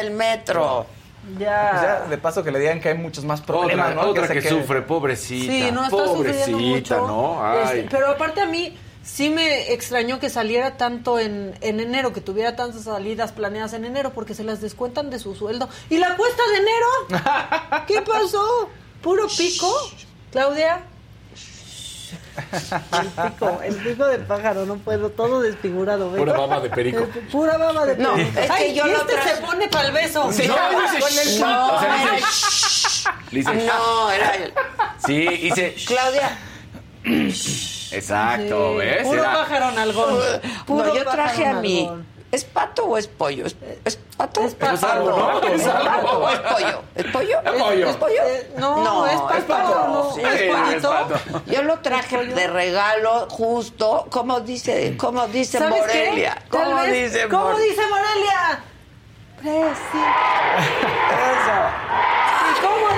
el metro. Pues ya. De paso que le digan que hay muchos más problemas, otra, ¿no? Que, sufre, pobrecita. No pobrecita, ¿no? Este, pero aparte a mí sí me extrañó que saliera tanto en, en, enero, que tuviera tantas salidas planeadas en enero, porque se las descuentan de su sueldo. ¿Y la cuesta de enero? ¿Qué pasó? ¿Puro pico? Claudia. El pico, el pico de pájaro, no puedo, todo desfigurado. ¿ves? Pura baba de perico. Pura baba de No, perico. es que Ay, yo lo este tra- se pone para el beso. Sí. No, No, dice, con el pico. O sea, era- dice, No, era el- Sí, dice. Claudia. Exacto, Sí, ¿ves? Puro Era- pájaro nalgón. Puro No, yo traje a mi. nalgón. ¿Es pato o es pollo? ¿Es, es pato? Es pato. Es algo, ¿no? ¿Es Es pato o es pollo? ¿Es pollo? Es pollo. ¿Es pollo? Eh, no, es pato, no, sí, es es pato. Yo lo traje de regalo justo, como dice, como dice ¿Sabes Morelia. ¿Cómo dice ¿Cómo Morelia? dice Morelia? Presi. ¿Y cómo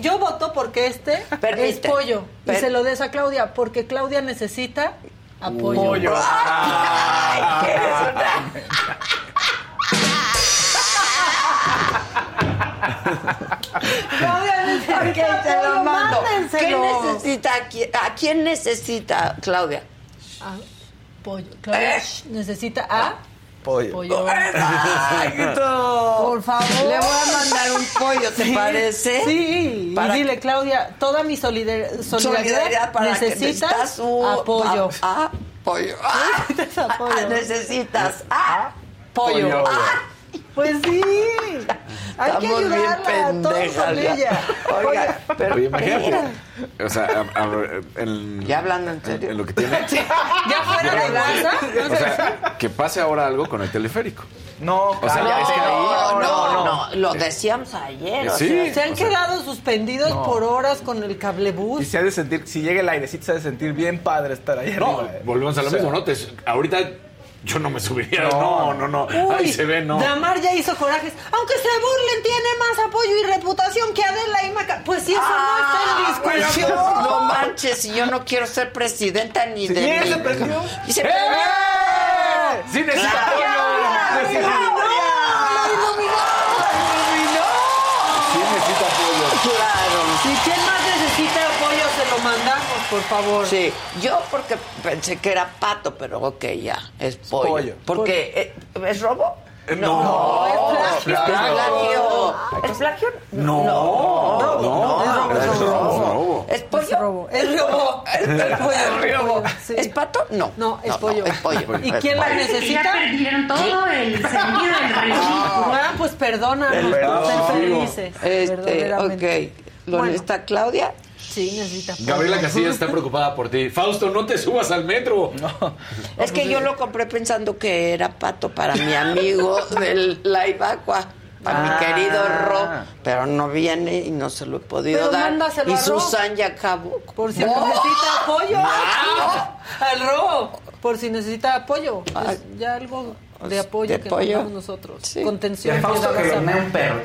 Yo voto porque este es pollo. Y se lo des a Claudia, porque Claudia necesita apoyo. Pollo. Ay, que eres una- Claudia te lo mando. ¿Qué mándenselo. necesita? ¿A quién- ¿A quién necesita, Claudia? Ah, pollo. Claudia ¿Eh? necesita a Pollo. pollo. Por favor. Le voy a mandar un pollo, ¿te Sí, parece? Sí. Para- y dile, Claudia, toda mi solidar- solidaridad, Solidaridad para que necesitas un apoyo. a- apoyo. Ah, Necesitas apoyo. necesitas. Pollo. Ah, Pues sí. Hay que Estamos bien ayudarla, todos pendejas ella. Oiga, pero Oye, imagínate. O sea, a- a- en, Ya hablando en serio. en lo que tiene. Ya fuera de. O sea, que pase ahora algo con el teleférico. No, O sea, cállate. es que ahí- No, no, no, no, lo decíamos ayer. o Sí. sea, Se han O sea, quedado suspendidos no. por horas con el Y cablebús. se ha de sentir, si llega el airecito, se ha de sentir bien padre estar ahí No, arriba. eh. volvemos a lo O sea, mismo, ¿no? Te- ahorita yo no me subiría. No. No, no, no. Uy, Ahí se ve, no. Damar ya hizo corajes. Aunque se burlen, tiene más apoyo y reputación que Adela y Maca. Pues si eso Ah, no está en discusión. pues, no manches, yo no quiero ser presidenta ni Sí, de ¿quién mi- se prendió? Y se ¡Eh! ¡Sí necesita Claro. apoyo! ¡Claro! Sí necesita apoyo. Claro. Si quien más necesita apoyo se lo lo mandamos, por favor. Sí, yo porque pensé que era pato, pero ok, ya, es pollo. pollo. Porque, eh, ¿es robo? No, No, es plagio. plagio. ¿Es plagio? No, no, no, no, es robo, es es robo. robo. ¿Es pollo? Es robo. Es robo. Es pollo, Es robo. ¿Es pato? No. No, es No, pollo. es pollo. ¿Y Es quién la pollo. necesita? Ya perdieron todo el sentido del. Ah, pues perdónanos Perdón. por ser felices. Este, ok. ¿Lo Bueno. necesita Claudia? Sí, necesita. pollo. Gabriela Casillas está preocupada por ti. Fausto, no te subas al metro. Es que yo lo compré pensando que era pato para mi amigo del Live Aqua, para mi Ah. querido Ro, pero no viene y no se lo he podido Pero dar. Y a Ro. Susan ya acabó. Por si ¡Oh! necesita apoyo. Al robo. Por si necesita apoyo. Ya algo de apoyo ¿De que apoyo? nosotros. Sí. Contención. Fausto que un perro.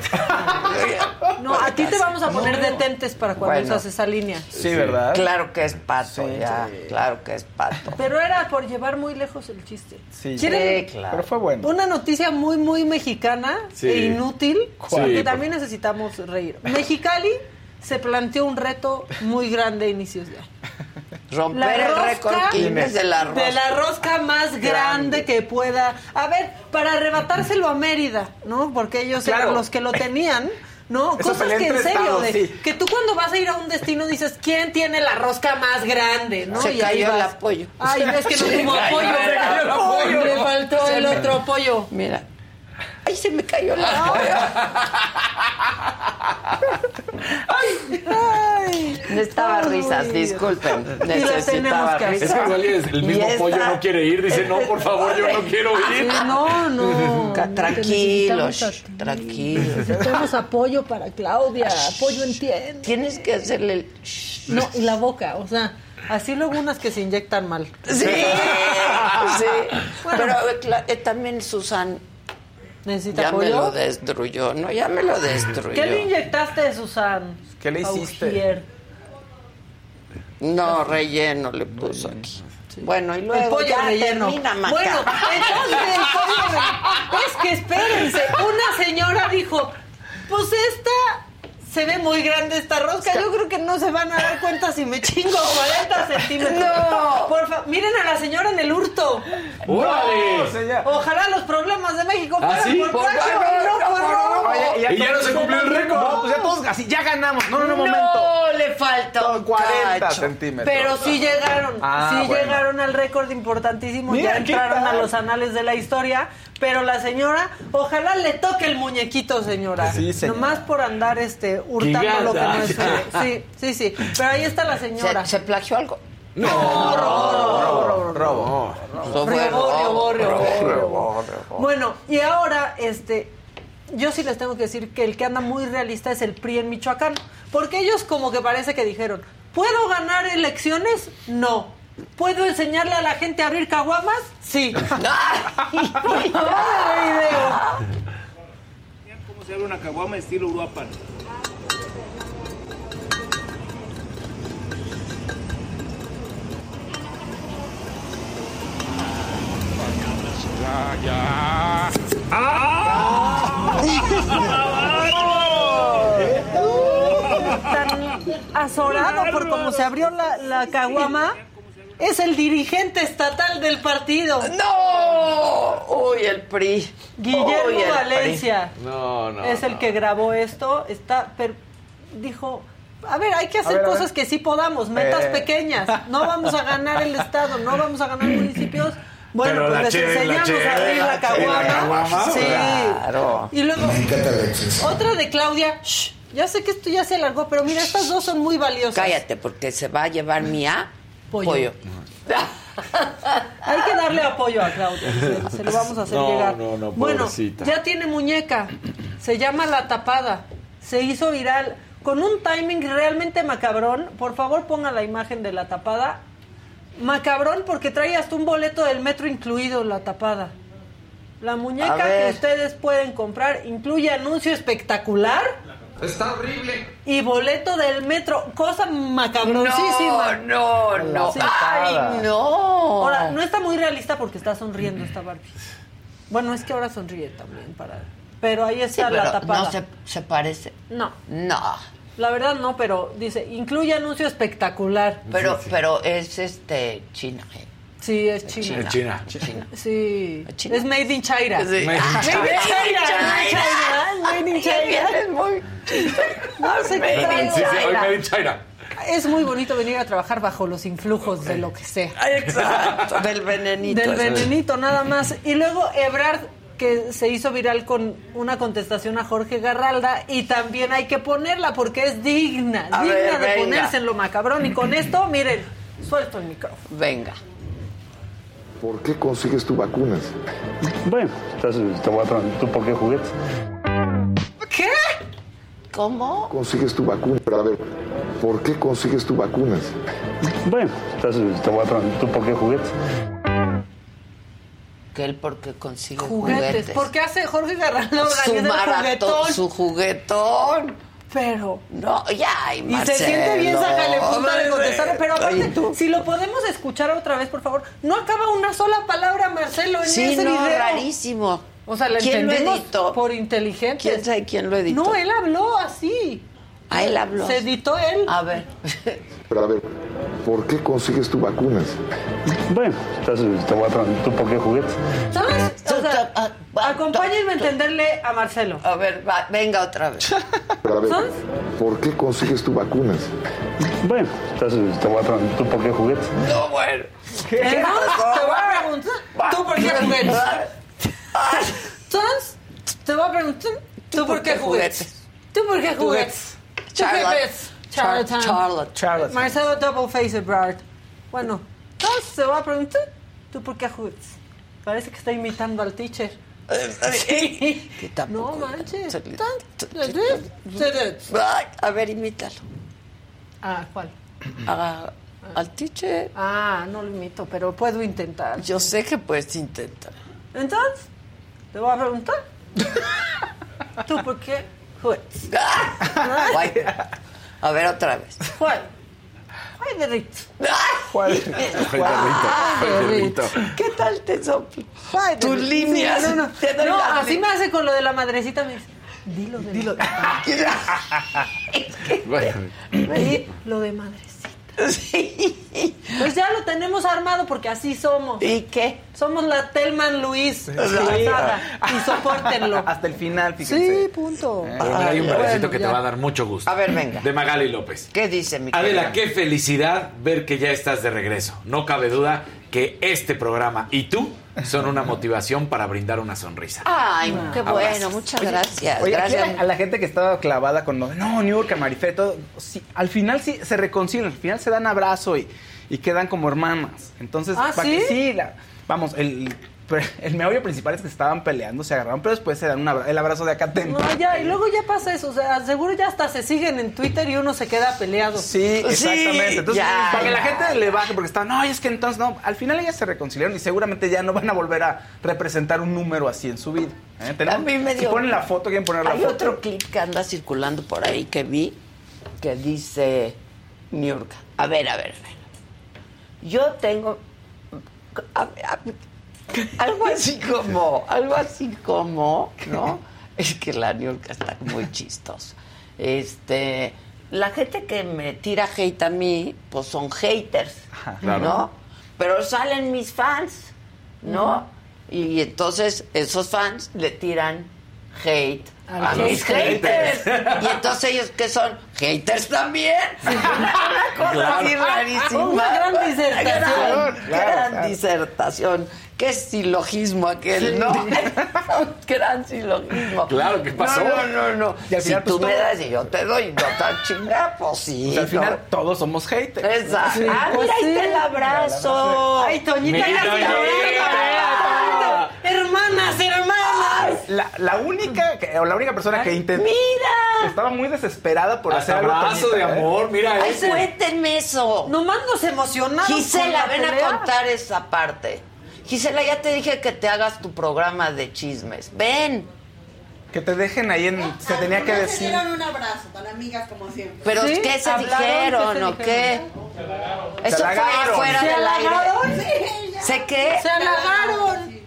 No, a ti te vamos a poner detentes para cuando Bueno. usas esa línea. Sí, ¿verdad? Claro que es pato, ya. Claro que es pato. Pero era por llevar muy lejos el chiste. Sí. ¿Quieren Sí, claro. Pero fue bueno. una noticia muy, muy mexicana Sí. e inútil? Porque también necesitamos reír. Mexicali se planteó un reto muy grande a inicios de año. Romper el récord Guinness de la rosca. de la rosca más grande, que pueda. A ver, para arrebatárselo a Mérida, ¿no? Porque ellos Claro. eran los que lo tenían. ¿No? Cosas que en serio, estados, de- sí. que tú cuando vas a ir a un destino dices, ¿quién tiene la rosca más grande? ¿no? Se Y ahí cayó el vas. apoyo. Ay, es que no tuvo apoyo, el. Le faltó el otro apoyo. Mira. Ay, se me cayó la apoyo. Ay. Necesitaba Ay, risas, Dios. disculpen. Necesitaba hacer. Es que risas. igual es el mismo pollo no quiere ir. Dice, no, por favor, yo no quiero Sí, ir. no, no. Tranquilos, tranquilos. Necesitamos apoyo para Claudia. Apoyo entiende. Tienes que hacerle el... No, y la boca, o sea, así luego unas que se inyectan mal. Sí, sí. Bueno. Pero eh, eh, también Susan ¿Necesita ya me lo destruyó, ¿no? Ya me lo destruyó. ¿Qué le inyectaste, Susan? ¿Qué le hiciste? Augier. No, relleno le puso aquí. Bueno, y El luego pollo ya relleno. termina, bueno, entonces el pollo relleno. Es que espérense, una señora dijo, pues esta se ve muy grande esta rosca. Yo creo que no se van a dar cuenta si me chingo 40 centímetros. No. Por favor, miren a la señora en el hurto. ¡Órale! Ya- Ojalá los problemas de México ¿Ah, fueran sí? por no no, por robo. Oye, Y ya no se cumplió el récord. No, pues ya todos así, ya ganamos. No, no, no, momento. No, le falta un 40 cacho. centímetros. Pero sí llegaron, Ah, sí bueno. llegaron al récord importantísimo, Mira, ya ¿qué entraron a los anales de la historia, pero la señora, ojalá le toque el muñequito, señora. Sí, señora. Nomás por andar este hurtando lo que no es suyo. Sí, sí, sí. Pero ahí está la señora. ¿Se, se plagió algo? No, Robo, robo. Robo, robo. Bueno, y ahora, este, yo sí les tengo que decir que el que anda muy realista es el PRI en Michoacán, porque ellos como que parece que dijeron, ¿puedo ganar elecciones? No. ¿Puedo enseñarle a la gente a abrir caguamas? Sí. Por favor, video. ¿Cómo se abre una caguama estilo Uruapan? Tan azorado por cómo se abrió la, la caguama, es el dirigente estatal del partido. ¡No! Uy, el PRI. Guillermo Uy, el PRI. Valencia. No, no. es el no. que grabó esto, está, pero dijo, a ver, hay que hacer ver, cosas que sí podamos, metas Eh. pequeñas. No vamos a ganar el estado, no vamos a ganar municipios. Bueno, Pero pues les cheve, enseñamos cheve, a abrir la caguama, Sí. Claro. Y luego otra de Claudia. Shh, ya sé que esto ya se alargó, pero mira, estas dos son muy valiosas. Cállate, porque se va a llevar mi A. Pollo. pollo. Hay que darle apoyo a Claudia. Se, se lo vamos a hacer No, llegar. no, no, bueno, ya tiene muñeca. Se llama La Tapada. Se hizo viral con un timing realmente macabrón. Por favor, ponga la imagen de La Tapada. Macabrón porque trae hasta un boleto del metro incluido La Tapada. La muñeca que ustedes pueden comprar incluye anuncio espectacular Está horrible. y boleto del metro. Cosa macabroncísima. No, no, no. Sí. Ay, no. Ahora, no está muy realista porque está sonriendo esta Barbie. Bueno, es que ahora sonríe también para. Pero ahí Sí, está pero la tapada. no se, se parece. No. No. La verdad no, pero dice, incluye anuncio espectacular. Pero, pero es este China. ¿eh? Sí, es China. En China. Sí. Es made in China. Sí. Made in Made in China. China. Made in China. Es muy No sé qué Sí, sí, trae. hoy Made in China. Es muy bonito venir a trabajar bajo los influjos de lo que sea. Exacto, del venenito. Del venenito, nada más. Y luego Ebrard, que se hizo viral con una contestación a Jorge Garralda, y también hay que ponerla porque es digna, A digna ver, de venga. ponerse en lo macabrón. Y con esto, miren, suelto el micrófono. Venga. ¿Por qué consigues tus vacunas? Bueno, entonces te voy a preguntar, ¿tú por qué juguetes? ¿Qué? ¿Cómo? Consigues tu vacuna. Pero a ver, ¿por qué consigues tus vacunas? Bueno, entonces te voy a preguntar, ¿tú por qué juguetes? Que él porque consigue Juguetes. juguetes. ¿Por qué hace Jorge Garralda su maratón, juguetón? su juguetón. Pero. No, ya, ay, Y se siente bien Marcelo, sácale punta de hombre. contestar. Pero Oye, aparte, tú. si lo podemos escuchar otra vez, por favor. No acaba una sola palabra, Marcelo, en Sí, ese no, video. rarísimo. O sea, la ¿Quién lo editó? por inteligente. ¿Quién sabe quién lo editó? No, él habló así. Ah, él habló. Se editó él. A ver. Pero a ver, ¿por qué consigues tus vacunas? Bueno, entonces te voy a ¿tú por qué juguetes? ¿Sabes? O sea, ah, acompáñenme a entenderle a Marcelo. A ver, va, venga otra vez. Pero a ver, ¿Sabes? ¿por qué consigues tus vacunas? Bueno, entonces te voy a ¿tú por qué juguetes? No, bueno. Entonces, te voy a preguntar, ¿tú por qué juguetes? Entonces, te voy a preguntar, ¿tú por qué juguetes? ¿Tú por qué juguetes? ¿Tú qué Charlotte. Char- Charlotte. Charlotte. Charlotte. Marcelo Double Face Brard. Bueno, entonces te voy a preguntar, ¿tú por qué juguetes? Parece que está imitando al teacher. Sí. Que tampoco- No manches. Se Ah, a ver, imítalo. ¿cuál? A- al teacher. Ah, no lo imito, pero puedo intentar. Yo sé que puedes intentar. Entonces, te voy a preguntar. ¿Tú por qué Guay. A ver, otra vez. ¿Cuál? Ay, de Rito. De Rito. ¿Qué tal te soplo? Tus líneas. Sí, no, no. Te doy No, así me hace con lo de la madrecita. Me dice, dilo de Dilo. Di lo de madrecita. Sí. Pues ya lo tenemos armado porque así somos. ¿Y qué? Somos la Telman Luis. la saga, y sopórtenlo. Hasta el final, fíjense. Sí, punto. Mira, hay un bueno, que te va a dar mucho gusto. A ver, venga. De Magali López. ¿Qué dice mi Adela, querida? qué felicidad ver que ya estás de regreso. No cabe duda que este programa y tú son una motivación para brindar una sonrisa. Ay, qué Abrazos. bueno, muchas gracias. Oye, aquí a, la, a la gente que estaba clavada con lo de, no, New York, Marifé, todo, sí, al final sí se reconcilian, al final se dan abrazo y, y quedan como hermanas. Entonces, ¿Ah, pa' sí? que- sí, la- vamos, el, el meollo principal es que estaban peleando, se agarraron, pero después se dan un abra- el abrazo de acá atento. No, ya, y luego ya pasa eso. O sea, seguro ya hasta se siguen en Twitter y uno se queda peleado. Sí, exactamente. Entonces, ya, para que la gente le baje, porque están, no, es que entonces no. Al final ellas se reconciliaron y seguramente ya no van a volver a representar un número así en su vida. ¿eh? Tenemos- A mí me si dio- ponen la foto, quieren poner la Hay foto. otro clip que anda circulando por ahí que vi que dice New York. A ver, a ver, a ver. Yo tengo a- a- algo así como, algo así como, ¿no? Es que la New York está muy chistosa. Este, la gente que me tira hate a mí, pues son haters, claro. ¿no? Pero salen mis fans, ¿no? Y entonces esos fans le tiran hate a hater. mis haters. Y entonces ellos que son haters también. Una cosa Claro. así rarísima. Una gran disertación. Gran, Claro, gran claro. disertación. Qué silogismo aquel. ¿no? Un gran silogismo. Claro, ¿qué pasó? No, no, no. no. Y al si final, tú pues, me todo- das y yo te doy, no tan chingada, pues sí. Pues al final todos somos haters. Exacto. Sí, ah, pues mira, ahí está el abrazo. Ay, Toñita, Mira, mira. Hermanas, hermanas. La, la única que- o la única persona que intentó Mira. estaba muy desesperada por hacer algo. abrazo de ¿eh? amor, mira Ay, ese. cuéntenme eso. Nomás nos emocionamos. Gisela, ven a contar esa parte. Gisela, ya te dije que te hagas tu programa de chismes. Ven. Que te dejen ahí en. Se tenía que Algunas se decir. dieron un abrazo, tan amigas como siempre. ¿Pero ¿Sí? qué se ¿Hablaron? dijeron ¿Qué se o qué? Eso Se fue halagaron. fuera ¿Se del aire. halagaron? ¿Sé qué? Se halagaron.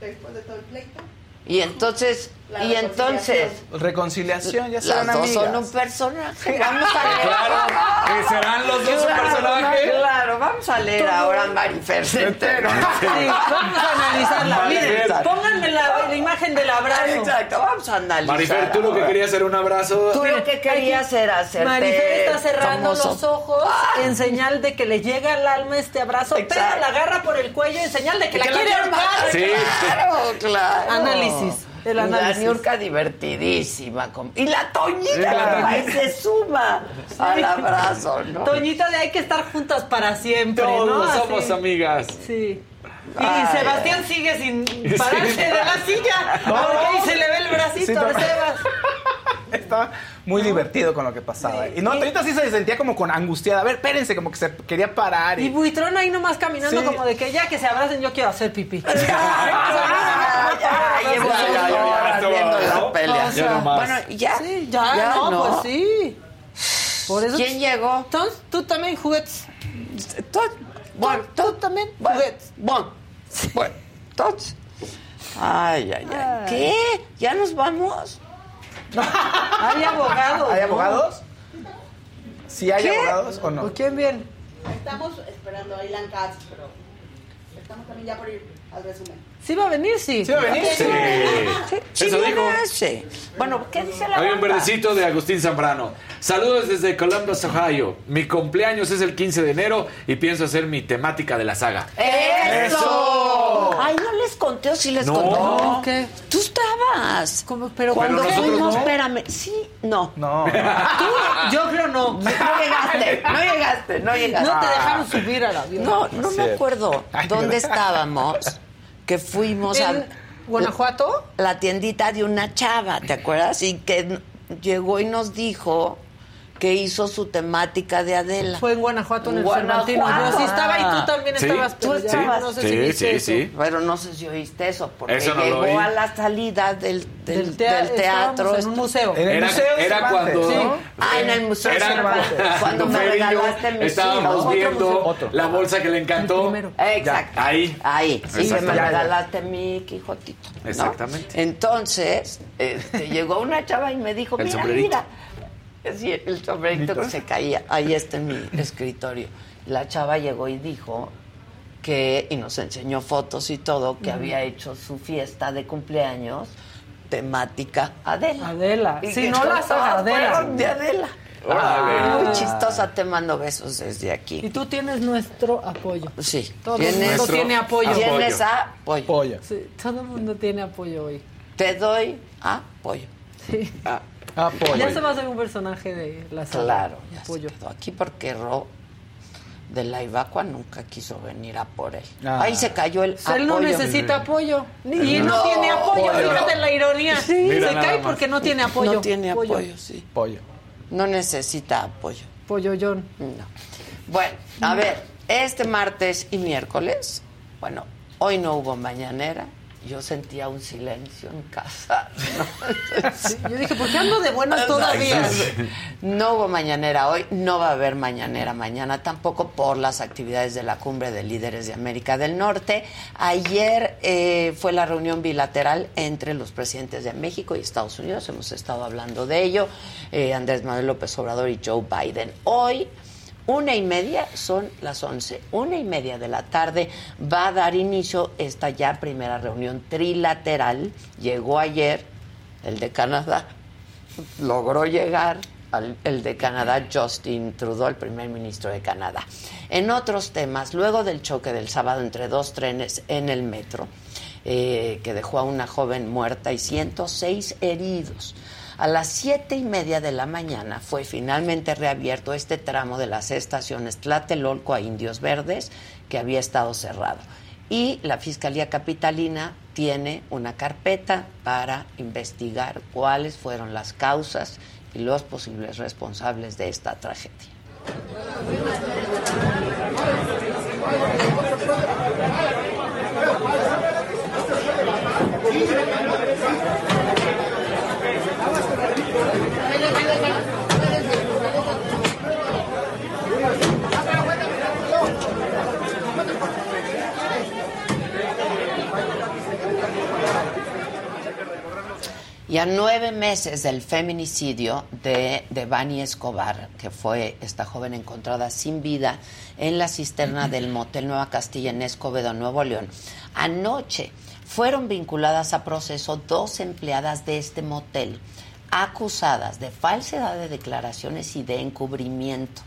Después de todo el pleito. Y entonces, y entonces Reconciliación, ya serán las dos amigas. son un personaje. Vamos a leer. Claro, que serán los dos un personaje. Claro, vamos a leer ahora a Marifer Centeno. Sí, vamos a analizarla. Miren, pónganme la, la imagen del abrazo. Exacto, vamos a analizar. Marifer, tú lo que querías era un abrazo. Tú lo que querías era hacerte Marifer está cerrando famoso. los ojos en señal de que le llega al alma este abrazo, pero Exacto. la agarra por el cuello en señal de que, la Que la quiere ahorcar. Sí. Claro, claro. Análisis, el análisis. La Niurka divertidísima. com- Y la Toñita, la Toñita. se suma al abrazo, ¿no? Toñita de hay que estar juntas para siempre, ¿no? Todos Así. somos amigas. Sí. Y Ay, Sebastián sigue sin pararse Sí. de la silla, porque ahí se le ve el bracito Sí, no. Sebas. Estaba muy divertido con lo que pasaba. Y no, ahorita sí se sentía como con angustiada. A ver, espérense, como que se quería parar. Y Y... Buitrón ahí nomás caminando Sí. como de que ya que se abracen yo quiero hacer pipí. Ya, ya, llevo Ya, ya, ¿no? pelea. O sea, Ya nomás. Bueno, ya. Sí, ya, no, pues sí. Por eso ¿Quién llegó? Entonces, tú también juguetes. Tú- Bueno, Tú también bueno, juguetes. bueno, bueno. Ay, ay, ay. Ay. ¿Qué? ¿Ya nos vamos? Hay abogados. ¿Hay ¿no? abogados? ¿Sí hay ¿Qué? abogados o no? ¿Por quién viene? Estamos esperando a Ilan Katz, pero estamos también ya por ir al resumen. ¿Sí va a venir? Sí. ¿Sí va a venir? Sí. Sí, Eso dijo. sí. Bueno, ¿qué dice la Hay un verdecito de Agustín Zambrano. Saludos desde Columbus, Ohio. Mi cumpleaños es el 15 de enero y pienso hacer mi temática de la saga. ¡Eso! Ay, no les conté o sí les No. conté. No, ¿qué? Tú estabas. ¿Cómo? Pero Cuando Pero fuimos, no. espérame. Sí, no. No. Tú, yo creo no. No llegaste, no llegaste, no llegaste. No te dejaron subir al avión. No, no me Cierto. acuerdo dónde no. estábamos, que fuimos ¿En a Guanajuato? la tiendita de una chava, ¿te acuerdas? Y que llegó y nos dijo que hizo su temática de Adela. Fue en Guanajuato en el Guanajuato. Cervantino. Yo sí estaba y tú también Sí. estabas. Tú pero estabas. No sé si Sí, viste sí, eso. Pero no sé si oíste eso, porque Eso no lo llegó a la salida del, del, Del, tea- del teatro. en un museo. En el Era, Museo de era cuando. ¿no? Ah, en el Museo Era Cervantes. Cuando me regalaste mi Estábamos viendo. Otro. la bolsa que le encantó. Exacto. Ahí. Ahí, sí, me regalaste mi Quijotito. ¿no? Exactamente. Entonces, este, llegó una chava y me dijo, mira, mira. Sí, el sombrerito que se caía. Ahí está en mi escritorio. La chava llegó y dijo que, y nos enseñó fotos y todo, que había hecho su fiesta de cumpleaños temática Adela. Adela. Y Si no la todas saga Adela. fueron de Adela. Ah. Muy chistosa, te mando besos desde Y aquí. tú tienes nuestro apoyo. Sí. Todo el Tienes- mundo tiene apoyo. Tienes apoyo. Sí, todo el mundo tiene apoyo hoy. Te doy apoyo. Sí. Apoyo. Ya se va a hacer un personaje de la saga. Claro. ya se Apoyo. quedó aquí porque Ro de la Ibacua nunca quiso venir a por él. Ah. Ahí se cayó el Él no apoyo. necesita apoyo. Y no, No, tiene apoyo. apoyo. Fíjate la ironía. Se cae más. porque no tiene apoyo. No tiene apoyo, sí. Pollo. No necesita apoyo. Pollo John. No. Bueno, a ver, este martes y miércoles, bueno, hoy no hubo mañanera. Yo sentía un silencio en casa. ¿no? Sí, Yo dije, ¿por qué ando de buenas todavía? No hubo mañanera hoy, no va a haber mañanera mañana tampoco por las actividades de la cumbre de líderes de América del Norte. Ayer eh, fue la reunión bilateral entre los presidentes de México y Estados Unidos, hemos estado hablando de ello, eh, Andrés Manuel López Obrador y Joe Biden. Hoy una y media, son las once, una y media de la tarde va a dar inicio esta ya primera reunión trilateral. Llegó ayer el de Canadá, logró llegar al- el de Canadá, Justin Trudeau, el primer ministro de Canadá. En otros temas, luego del choque del sábado entre dos trenes en el metro, eh, que dejó a una joven muerta y 106 heridos. A las siete y media de la mañana fue finalmente reabierto este tramo de las estaciones Tlatelolco a Indios Verdes, que había estado cerrado. Y la Fiscalía Capitalina tiene una carpeta para investigar cuáles fueron las causas y los posibles responsables de esta tragedia. Y a nueve meses del feminicidio de, de Bani Escobar, que fue esta joven encontrada sin vida en la cisterna del motel Nueva Castilla en Escobedo, Nuevo León, anoche fueron vinculadas a proceso dos empleadas de este motel acusadas de falsedad de declaraciones y de encubrimiento.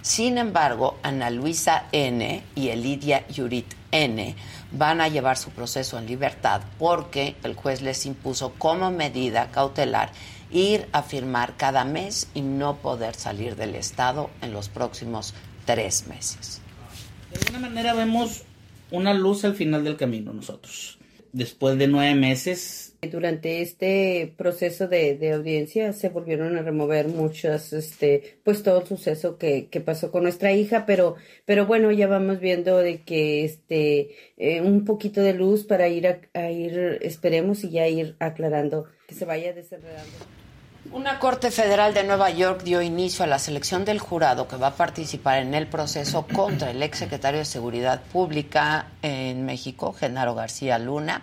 Sin embargo, Ana Luisa N. y Elidia Yurit N. van a llevar su proceso en libertad porque el juez les impuso como medida cautelar ir a firmar cada mes y no poder salir del Estado en los próximos tres meses. De alguna manera vemos una luz al final del camino nosotros. Después de nueve meses durante este proceso de, audiencia se volvieron a remover muchas, este, pues todo el suceso que, que pasó con nuestra hija, pero, pero bueno, ya vamos viendo de que este, eh, un poquito de luz para ir a, a, ir, esperemos y ya ir aclarando, que se vaya desenredando. Una Corte Federal de Nueva York dio inicio a la selección del jurado que va a participar en el proceso contra el exsecretario de Seguridad Pública en México, Genaro García Luna.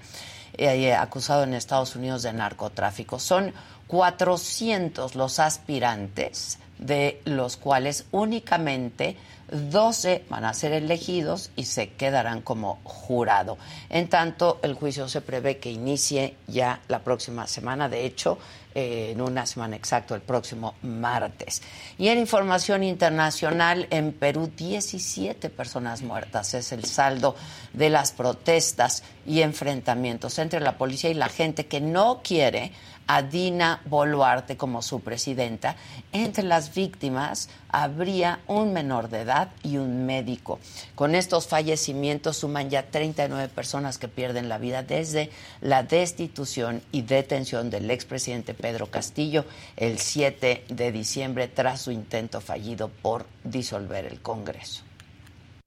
Eh, acusado en Estados Unidos de narcotráfico. Son 400 los aspirantes, de los cuales únicamente 12 van a ser elegidos y se quedarán como jurado. En tanto, el juicio se prevé que inicie ya la próxima semana. De hecho, en una semana exacta, el próximo martes. Y en información internacional, en Perú, 17 personas muertas. Es el saldo de las protestas y enfrentamientos entre la policía y la gente que no quiere a Dina Boluarte como su presidenta. Entre las víctimas habría un menor de edad y un médico. Con estos fallecimientos suman ya 39 personas que pierden la vida desde la destitución y detención del expresidente Pedro Castillo el 7 de diciembre tras su intento fallido por disolver el Congreso.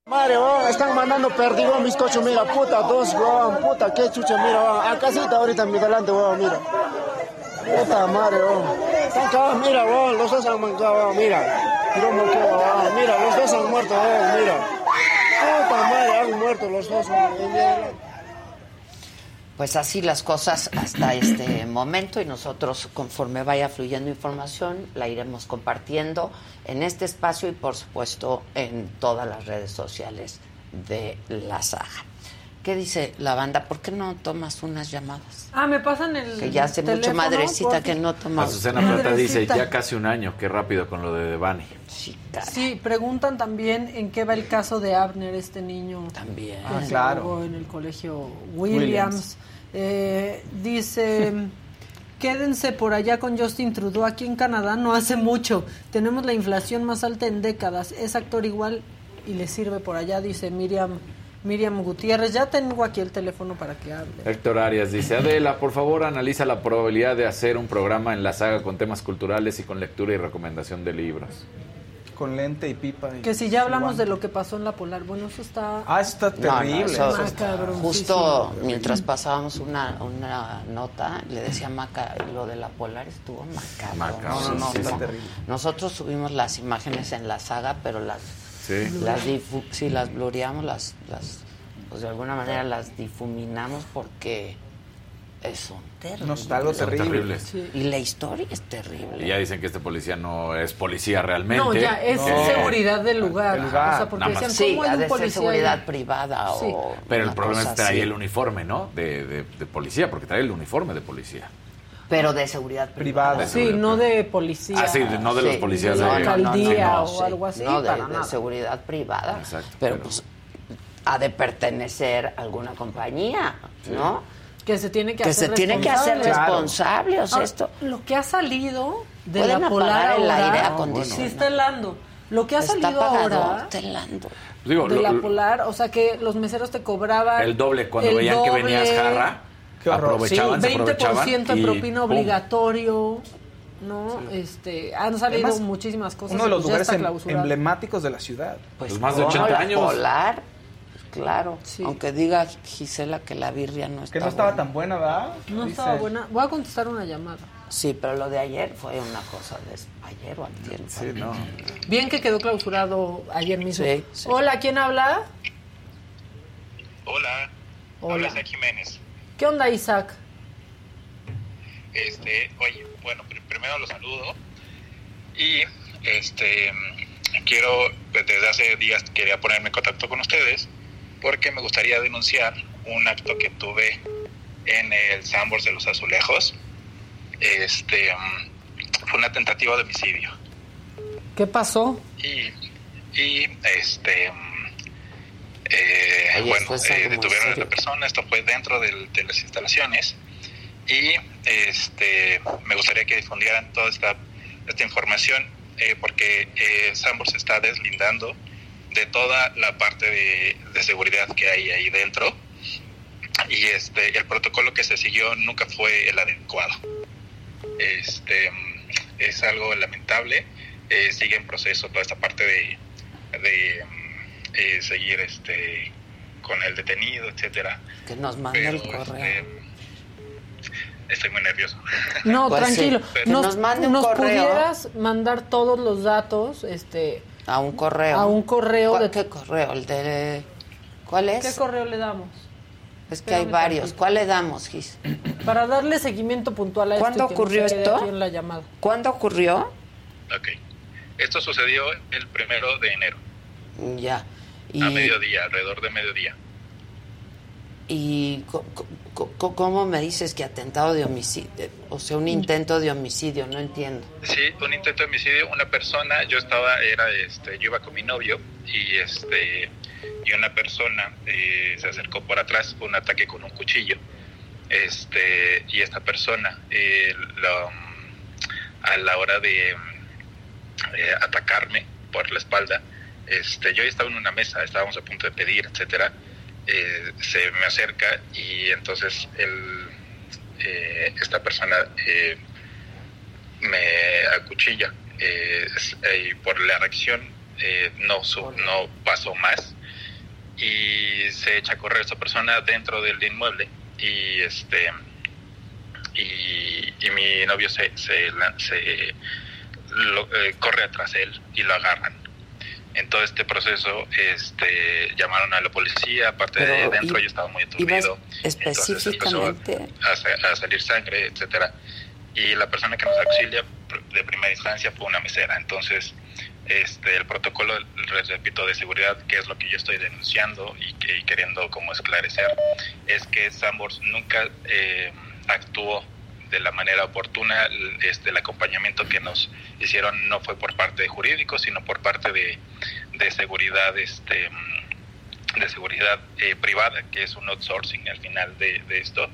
Madre, oh, están mandando perdido a mis mira, puta, dos, oh, puta, qué chucha, mira, sí está ahorita en mi delante, mira. Mira, los dos mira. Los dos mira. Los dos. Pues así las cosas hasta este momento y nosotros conforme vaya fluyendo información la iremos compartiendo en este espacio y por supuesto en todas las redes sociales de la saga. ¿Qué dice la banda? ¿Por qué no tomas unas llamadas? Ah, me pasan el Que ya hace mucho madrecita que no tomas. Azucena Plata dice, ya casi un año, qué rápido con lo de Devani. Sí, sí, preguntan también en qué va el caso de Abner, este niño. También. Ah, claro. En el colegio Williams. Williams. Eh, dice... Quédense por allá con Justin Trudeau. Aquí en Canadá no hace mucho. Tenemos la inflación más alta en décadas. Es actor igual y le sirve por allá, dice Miriam Miriam Gutiérrez. Ya tengo aquí el teléfono para que hable. Héctor Arias dice, Adela, por favor analiza la probabilidad de hacer un programa en la saga con temas culturales y con lectura y recomendación de libros. Con lente y pipa. que si ya hablamos de lo que pasó en la Polar, bueno, eso está... Ah, está terrible. justo mientras pasábamos una, una nota, le decía Maca, lo de la Polar estuvo macabro. no, no, está terrible. Nosotros subimos las imágenes en la saga, pero las Sí. Las si las gloriamos, las, las, pues de alguna manera las difuminamos porque son terribles. No, está algo terrible. Y la historia es terrible. Y ya dicen que este policía no es policía realmente. No, ya es seguridad del lugar. O sea, porque decían, sí, ha de ser seguridad privada o... Pero el problema es que trae el uniforme, ¿no? De, de, de policía, porque trae el uniforme de policía. Pero de seguridad privada. sí, no de policía. Ah, sí, no de los policías de, de alcaldía o algo así. No, de, de seguridad privada. Exacto. Pero, pues ha de pertenecer a alguna compañía, ¿no? Que se tiene que, que hacer se tiene que hacer responsable. O sea, esto... Lo que ha salido de la polar el ahora, aire acondicionado. Sí, está helando. Lo que ha está salido ahora está helando. Digo, de lo, la polar, o sea que los meseros te cobraban el doble cuando el veían doble, que venías jarra aprovechaban, sí, se aprovechaban 20% de propina obligatorio, ¿no? Este, han salido Además, muchísimas cosas. Uno de los ya lugares em- emblemáticos de la ciudad. Pues más de no, 80 la años. Polar, pues claro. Aunque diga Gisela que la birria no está Que no estaba buena. tan buena, ¿verdad? No Dice. estaba buena. Voy a contestar una llamada. Sí, pero lo de ayer fue una cosa de ayer o antier. Sí, no. Bien que quedó clausurado ayer mismo. Sí, sí. Hola, ¿quién habla? Hola. Hola. Habla Isaac Jiménez. ¿Qué onda, Isaac? este, oye, bueno, primero los saludo y este quiero, pues, desde hace días quería ponerme en contacto con ustedes porque me gustaría denunciar un acto que tuve en el Sambors de los Azulejos. Este fue una tentativa de homicidio. ¿Qué pasó? Y, y este eh, bueno, eh, detuvieron a la persona, esto fue dentro del, de las instalaciones y este me gustaría que difundieran toda esta, esta información eh, porque eh, Sambor se está deslindando de toda la parte de, de, seguridad que hay ahí dentro y este el protocolo que se siguió nunca fue el adecuado. Este es algo lamentable eh, sigue en proceso toda esta parte de, de eh, seguir este con el detenido, etcétera. Que nos mande el correo. Este, estoy muy nervioso. No, pues tranquilo. nos, mande un nos pudieras mandar todos los datos, este, a un correo. A un correo de qué correo, el de ¿Cuál es? ¿Qué correo le damos? Es que hay varios. ¿Cuál le damos, Gis? Para darle seguimiento puntual a ¿Cuándo ocurrió esto? En la llamada. ¿Cuándo ocurrió? Ok. Esto sucedió el primero de enero. Ya. A mediodía, alrededor de mediodía. ¿Y cómo me dices que atentado de homicidio? O sea, un intento de homicidio, no entiendo. Sí, un intento de homicidio. Una persona, yo estaba, era, este, yo iba con mi novio y este, y una persona eh, se acercó por atrás, fue un ataque con un cuchillo. Este, y esta persona, eh, a la hora de eh, atacarme por la espalda, este, yo estaba en una mesa, estábamos a punto de pedir, etcétera. Eh, se me acerca y entonces el, eh, esta persona eh, me acuchilla y por la reacción no, no pasó más y se echa a correr esta persona dentro del inmueble y este y, mi novio se, se, se corre atrás de él y lo agarran en todo este proceso este llamaron a la policía, aparte de dentro yo estaba muy aturdido. Específicamente. A, salir sangre, etcétera. Y la persona que nos auxilia de primera instancia fue una mesera. Entonces, este el protocolo, les repito, de seguridad, que es lo que yo estoy denunciando y, que, queriendo como esclarecer, es que Sambors nunca eh, actuó de la manera oportuna. Este, el acompañamiento que nos hicieron no fue por parte de jurídicos, sino por parte de, de seguridad este de seguridad eh, privada, que es un outsourcing al final de, esto.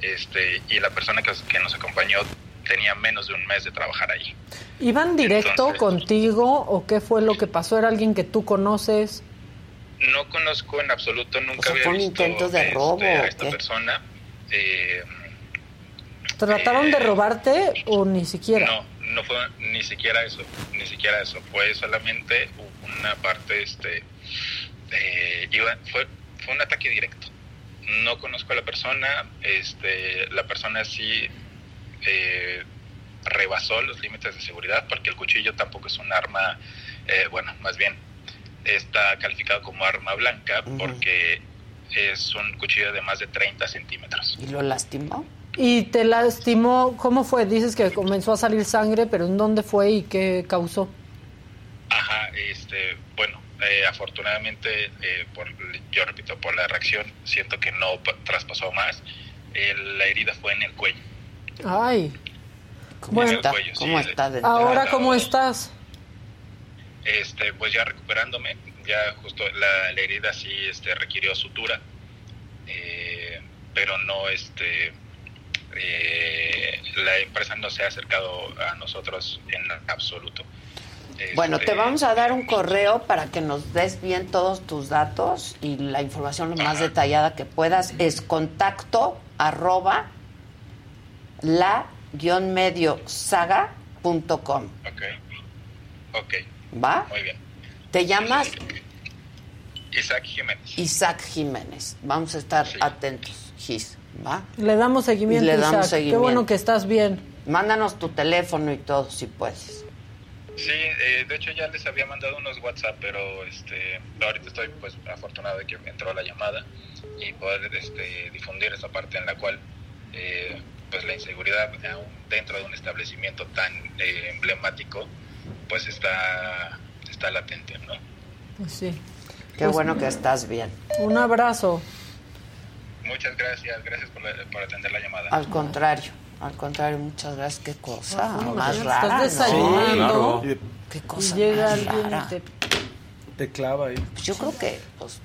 Este, y la persona que, que, nos acompañó tenía menos de un mes de trabajar ahí. ¿Iban directo contigo o qué fue lo que pasó? ¿Era alguien que tú conoces? No conozco en absoluto, nunca había fue un intento de este, robo. a esta persona. Eh, ¿Trataron de eh, robarte o ni siquiera? No, no fue ni siquiera eso, ni siquiera eso. Fue solamente una parte, este, iba, fue, fue un ataque directo. No conozco a la persona, este, la persona sí eh, rebasó los límites de seguridad porque el cuchillo tampoco es un arma, eh, bueno, más bien está calificado como arma blanca porque es un cuchillo de más de 30 centímetros. ¿Y lo lastimó? ¿Y te lastimó? ¿Cómo fue? Dices que comenzó a salir sangre, pero ¿en dónde fue y qué causó? Ajá, este, bueno, eh, afortunadamente, eh, por, yo repito, por la reacción, siento que no traspasó más. la herida fue en el cuello. Ay. ¿Cómo está? ¿Cómo está Ahora, ¿cómo estás? Este, pues ya recuperándome, ya justo la, herida sí este, requirió sutura, eh, pero no, este, eh, la empresa no se ha acercado a nosotros en absoluto. Bueno, te Este, vamos a dar un correo para que nos des bien todos tus datos y la información lo más detallada que puedas. Es contacto arroba la guion medio saga.com. Ok. Ok. ¿Va? Muy bien. ¿Te llamas? Isaac Jiménez. Isaac Jiménez. Vamos a estar atentos, Gis. ¿Va? Le damos seguimiento, Le damos Isaac. seguimiento. Qué bueno que estás bien. Mándanos tu teléfono y todo, si puedes. Sí, eh, de hecho ya les había mandado unos WhatsApp, pero este, ahorita estoy pues afortunado de que me entró la llamada y poder este, difundir esa parte en la cual eh, pues la inseguridad aún dentro de un establecimiento tan eh, emblemático, pues está, está latente, ¿no? Pues sí. Qué Pues, bueno que estás bien. Un abrazo. Muchas gracias, gracias por, la- por atender la llamada. Al contrario, al contrario, muchas gracias. Qué cosa Ah, más rara. estás ¿no? desayunando Qué y cosa llega más alguien rara. y te... Te clava ahí. Pues yo creo que pues,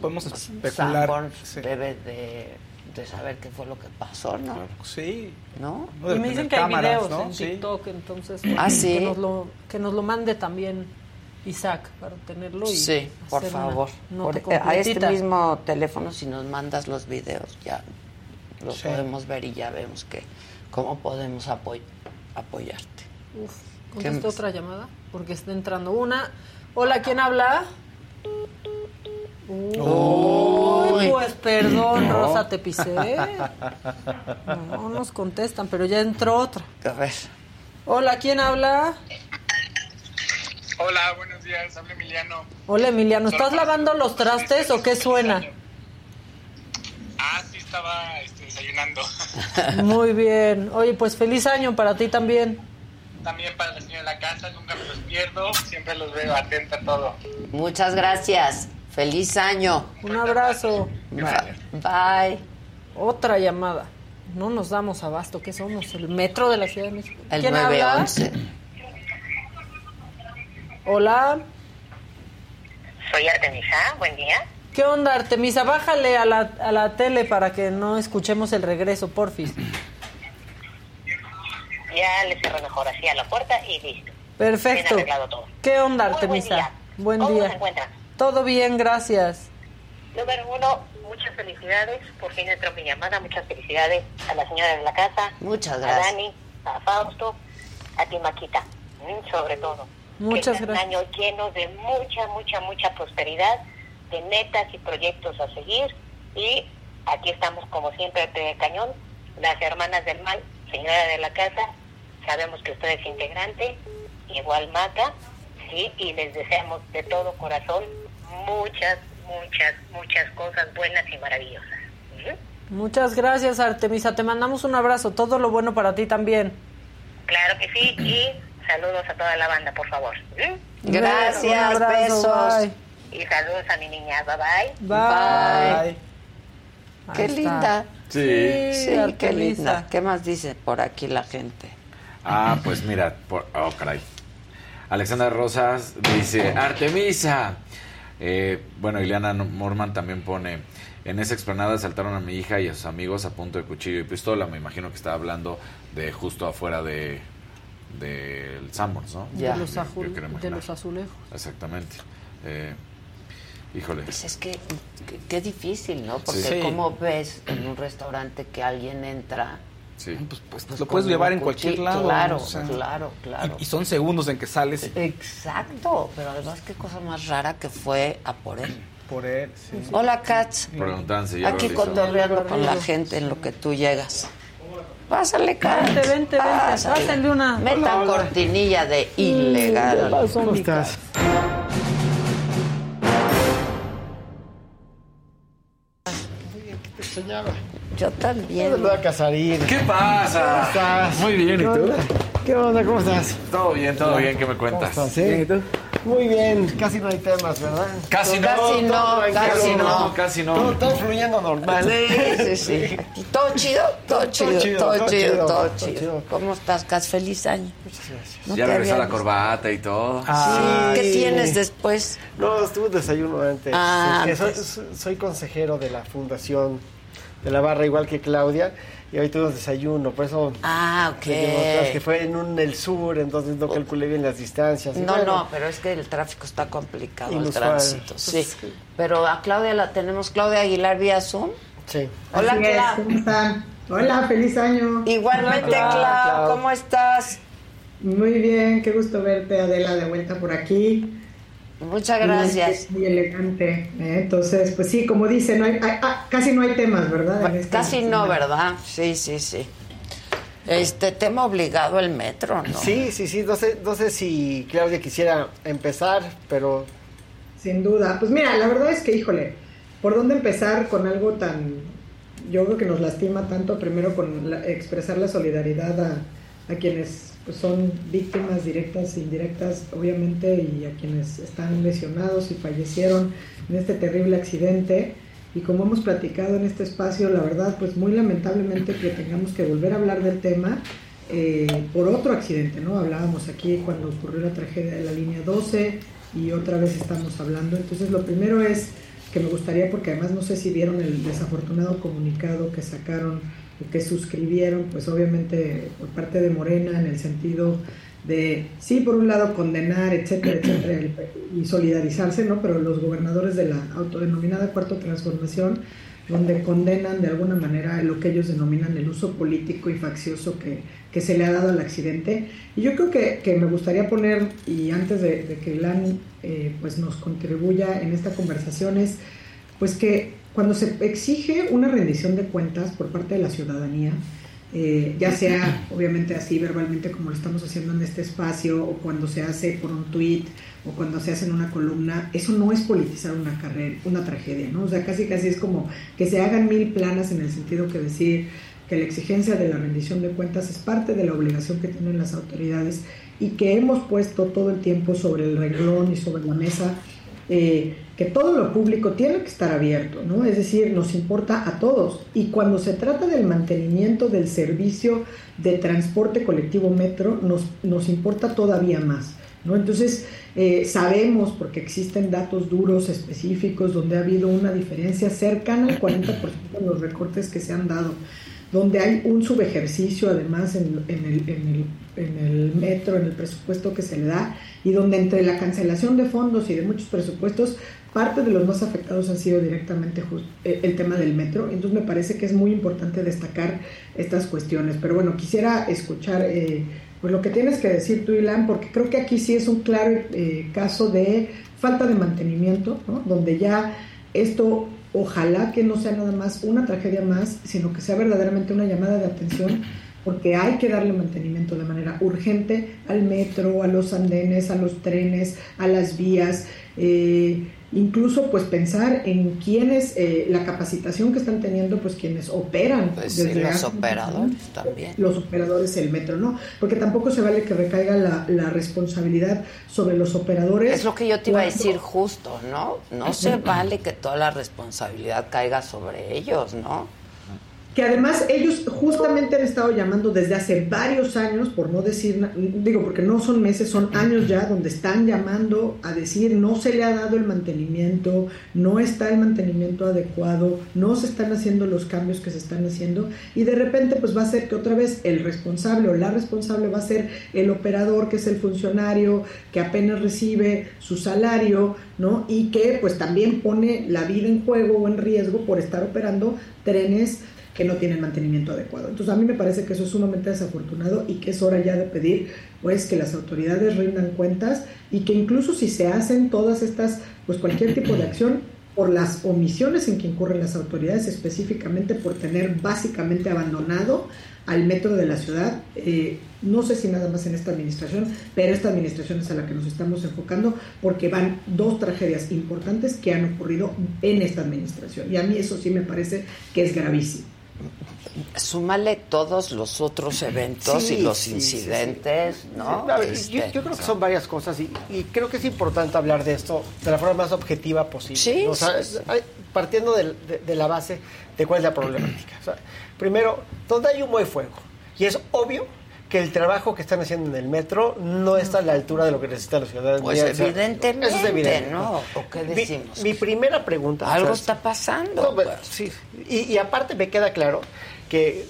Podemos especular. Sanborn Sí. debe de, de saber qué fue lo que pasó, ¿no? Sí. ¿no? Y me dicen que hay videos en TikTok, entonces Ah, ¿sí? que, nos lo, que nos lo mande también Isaac para tenerlo y Sí, por favor. Por- a este mismo teléfono, si nos mandas los videos, ya los Sí. podemos ver y ya vemos que cómo podemos apoy- apoyarte. Uf, ¿Qué contesta otra llamada porque está entrando una. Hola, ¿quién habla? Uy, pues perdón, No. Rosa, te pisé. No nos contestan, pero ya entró otra. A ver. Hola, ¿quién habla? Hola, buenos días, habla Emiliano. Hola, Emiliano, ¿estás lavando los trastes o qué suena? Ah, sí, estaba este, desayunando. Muy bien. Oye, pues feliz año para ti también. También para la señora de la casa, nunca me los pierdo, siempre los veo atenta a todo. Muchas gracias. Feliz año. Un abrazo. Bye. Otra llamada. No nos damos abasto. ¿Qué somos? ¿El metro de la Ciudad de México? El ¿Quién habla? 911. Hola. Soy Artemisa, buen día. ¿Qué onda, Artemisa? Bájale a la, a la tele para que no escuchemos el regreso, porfis. Ya le cierro mejor así a la puerta y listo. Perfecto. Bien arreglado todo. ¿Qué onda, Muy buen Artemisa? día. Buen ¿Cómo día. se encuentra? Todo bien, gracias. Número uno, muchas felicidades. Por fin entró mi llamada. Muchas felicidades a la señora de la casa. Muchas A gracias. Dani, a Fausto, a ti, Maquita. mm, Sobre todo. Muchas que gracias. un año lleno de mucha, mucha, mucha prosperidad, de metas y proyectos a seguir. Y aquí estamos, como siempre, al pie del cañón. Las hermanas del mal, señora de la casa, sabemos que usted es integrante, igual Maca, ¿sí? y les deseamos de todo corazón muchas, muchas, muchas cosas buenas y maravillosas. ¿Mm? Muchas gracias, Artemisa. Te mandamos un abrazo. Todo lo bueno para ti también. Claro que sí, y saludos a toda la banda, por favor. ¿Mm? Gracias, abrazo, besos. bye. Y saludos a mi niña, bye bye. Bye. Qué Ahí está. linda. Sí. Sí, qué linda. ¿Qué más dice por aquí la gente? Ah, pues mira, por, oh, caray. Alexandra Rosas dice, Artemisa. Eh, bueno, Ileana Morman también pone, en esa explanada asaltaron a mi hija y a sus amigos a punto de cuchillo y pistola. Me imagino que está hablando de justo afuera de del Sanborns, ¿no? De, los, azul- de azulejos. Exactamente. Eh, híjole. Pues es que qué, difícil, ¿no? Porque Sí. cómo ves en un restaurante que alguien entra... Sí. Pues, pues, Pues lo puedes llevar en cualquier lado. claro, o sea, claro, claro. Y, y son segundos en que sales. Exacto, pero además qué cosa más rara que fue a por él. Por él, sí. Hola, Katz. Preguntan si Aquí cotorreando con la gente en lo que tú llegas. Pásale, Katz. Vente, vente, vente. Pásale. Pásenle una. Metan cortinilla de ilegal. ¿Cómo estás? Yo también. Hola. ¿Qué pasa? ¿Cómo estás? Muy bien, ¿y ¿Qué tú? ¿Qué onda? ¿Cómo estás? Todo bien, todo bien, ¿qué me ¿Cómo cuentas? estás? eh? Muy bien, casi no hay temas, ¿verdad? Casi no, Casi no, todo casi no. Casi no. Todo, fluyendo normal. Sí, sí, sí. Todo chido, todo chido, todo chido, todo chido. ¿Cómo estás, Katz? Feliz año. Muchas gracias. No ya regresó la corbata y todo. Ah, ¿Qué sí. tienes después? No, estuve desayuno antes. Ah, Es que soy, antes. soy- soy consejero de la fundación de la barra, igual que Claudia, y hoy tuvimos desayuno, por eso... Ah, ok. atrás, que fue en un el sur, entonces no calculé bien las distancias. No, bueno, no, pero es que el tráfico está complicado, el tránsito. Sí. Pues, Pero a Claudia la tenemos, Claudia Aguilar vía Zoom. Sí. Hola, Así es, Clau. ¿cómo están? Hola, feliz año. Igualmente, Hola, Clau, Clau. ¿cómo estás? Muy bien, qué gusto verte, Adela, de vuelta por aquí. Muchas gracias. Muy elegante. ¿eh? Entonces, pues sí, como dice, no hay, hay- ah, casi no hay temas, ¿verdad? En esta Casi no. ¿verdad? Sí, sí, sí. Este tema obligado el metro, ¿no? Sí, sí, sí, no sé, no sé si Claudia quisiera empezar, pero Sin duda. Pues mira, la verdad es que, híjole, ¿por dónde empezar con algo tan yo creo que nos lastima tanto, primero con expresar la solidaridad a, a quienes pues, son víctimas directas e indirectas, obviamente, y a quienes están lesionados y fallecieron en este terrible accidente. Y como hemos platicado en este espacio, la verdad, pues muy lamentablemente que tengamos que volver a hablar del tema eh, por otro accidente, ¿no? Hablábamos aquí cuando ocurrió la tragedia de la línea 12 y otra vez estamos hablando. Entonces, lo primero es que me gustaría, porque además no sé si vieron el desafortunado comunicado que sacaron que suscribieron, pues obviamente por parte de Morena en el sentido de, sí, por un lado condenar, etcétera, etcétera, y solidarizarse, ¿no? Pero los gobernadores de la autodenominada Cuarta Transformación, donde condenan de alguna manera lo que ellos denominan el uso político y faccioso que, que se le ha dado al accidente. Y yo creo que, que me gustaría poner, y antes de, que Ilan eh, pues nos contribuya en esta conversación, es pues que cuando se exige una rendición de cuentas por parte de la ciudadanía, eh, ya sea obviamente así verbalmente como lo estamos haciendo en este espacio, o cuando se hace por un tweet o cuando se hace en una columna, eso no es politizar una carrera, una tragedia, ¿no? O sea, casi casi es como que se hagan mil planas en el sentido que decir que la exigencia de la rendición de cuentas es parte de la obligación que tienen las autoridades y que hemos puesto todo el tiempo sobre el renglón y sobre la mesa eh, que todo lo público tiene que estar abierto, ¿no? Es decir, nos importa a todos. Y cuando se trata del mantenimiento del servicio de transporte colectivo metro, nos, nos importa todavía más, ¿no? Entonces, eh, sabemos, porque existen datos duros específicos, donde ha habido una diferencia cercana al 40% en los recortes que se han dado donde hay un subejercicio además en, el, en, el, metro, en el presupuesto que se le da, y donde entre la cancelación de fondos y de muchos presupuestos, parte de los más afectados han sido directamente eh, el tema del metro. Entonces me parece que es muy importante destacar estas cuestiones. Pero bueno, quisiera escuchar eh, pues lo que tienes que decir tú, Ilan, porque creo que aquí sí es un claro eh, caso de falta de mantenimiento, ¿no? donde ya esto ojalá que no sea nada más una tragedia más, sino que sea verdaderamente una llamada de atención, porque hay que darle mantenimiento de manera urgente al metro, a los andenes, a los trenes, a las vías. Eh, incluso pues pensar en quiénes, eh, la capacitación que están teniendo pues quienes operan. Pues los operadores también. Los operadores del metro, ¿no? Porque tampoco se vale que recaiga la, la, responsabilidad sobre los operadores. Es lo que yo te iba a decir justo, ¿no? No se vale que toda la responsabilidad caiga sobre ellos, ¿no? Que además ellos justamente han estado llamando desde hace varios años, por no decir, digo, porque no son meses, son años ya, donde están llamando a decir no se le ha dado el mantenimiento, no está el mantenimiento adecuado, no se están haciendo los cambios que se están haciendo, y de repente pues va a ser que otra vez el responsable o la responsable va a ser el operador, que es el funcionario, que apenas recibe su salario, ¿no? Y que pues también pone la vida en juego o en riesgo por estar operando trenes que no tienen mantenimiento adecuado. Entonces a mí me parece que eso es sumamente desafortunado y que es hora ya de pedir pues que las autoridades rindan cuentas y que incluso si se hacen todas estas, pues cualquier tipo de acción por las omisiones en que incurren las autoridades, específicamente por tener básicamente abandonado al metro de la ciudad, eh, no sé si nada más en esta administración, pero esta administración es a la que nos estamos enfocando porque van dos tragedias importantes que han ocurrido en esta administración y a mí eso sí me parece que es gravísimo súmale todos los otros eventos y los incidentes, ¿no? Este, yo, creo que son varias cosas y, creo que es importante hablar de esto de la forma más objetiva posible. partiendo de, la base de cuál es la problemática. primero, donde hay humo y fuego. Y es obvio que el trabajo que están haciendo en el metro no está a la altura de lo que necesitan los ciudadanos. Pues evidentemente, eso es evidente. ¿no? ¿O qué decimos? Mi, primera pregunta... Algo está pasando. Pues. sí. Y, y, aparte me queda claro que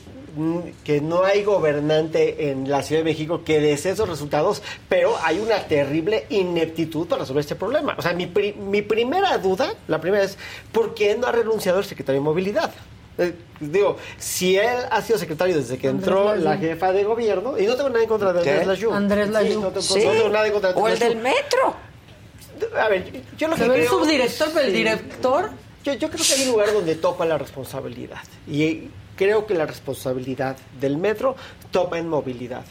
que no hay gobernante en la Ciudad de México que desee esos resultados, pero hay una terrible ineptitud para resolver este problema. O sea, mi, mi primera duda, la primera es, ¿por qué no ha renunciado el secretario de Movilidad? Eh, digo, si él ha sido secretario desde que entró la jefa de gobierno, y no tengo nada en contra de Andrés Layú. Andrés Layú. no, tengo, nada en contra de O el del metro. A ver, yo lo que creo... el subdirector, pero el director... Yo, yo creo que hay un lugar donde topa la responsabilidad. Y creo que la responsabilidad del metro toma en movilidad.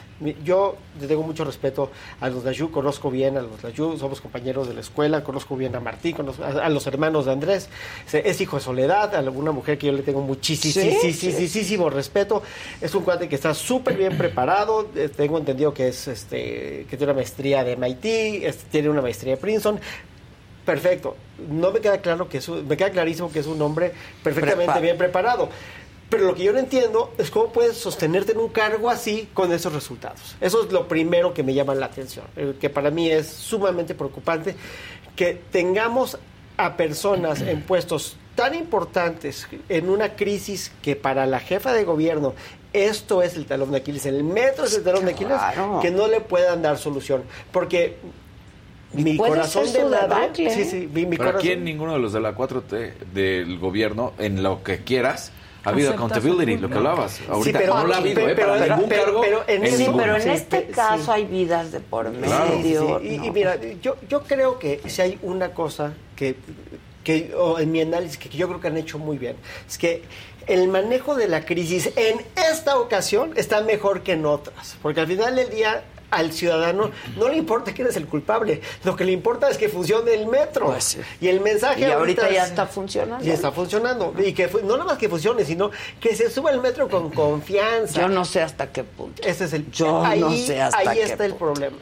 Yo le tengo mucho respeto a los Layú, conozco bien a los Layú, somos compañeros de la escuela, conozco bien a Martín, conozco a, a los hermanos de Andrés, es hijo de Soledad, a una mujer que yo le tengo muchísimo respeto. Es un cuate que está súper bien preparado, eh, tengo entendido que es este que tiene una maestría de MIT, tiene una maestría de Princeton, Perfecto. No me queda claro que es un- me queda clarísimo que es un hombre perfectamente Prepa- bien preparado. Pero lo que yo no entiendo es cómo puedes sostenerte en un cargo así con esos resultados. Eso es lo primero que me llama la atención, eh, que para mí es sumamente preocupante que tengamos a personas en puestos tan importantes en una crisis que para la jefa de gobierno esto es el talón de Aquiles, el metro es el talón de Aquiles, Claro. que no le puedan dar solución. Porque mi corazón de madre, sí, sí, mi, mi Pero aquí corazón- en ninguno de los de la 4T del gobierno, en lo que quieras, ha habido accountability, lo que culpa. hablaba. Ahorita pero- no la ha habido, pero- ¿eh? Para pero- ningún pero- cargo. pero en Sí, ninguno. pero en Sí, este pe- caso sí. hay vidas de por Claro. medio. Sí, y, ¿no? y mira, yo, yo creo que si hay una cosa que, que o en mi análisis que yo creo que han hecho muy bien, es que el manejo de la crisis en esta ocasión está mejor que en otras, porque al final del día al ciudadano no le importa quién es el culpable, lo que le importa es que funcione el metro. Pues sí. Y el mensaje Y ahorita ya es- está funcionando. Y está funcionando. Y que no nada más que funcione, sino que se suba el metro con confianza. Yo no sé hasta qué punto. Ese es el Yo ahí, no sé hasta ahí qué está el problema.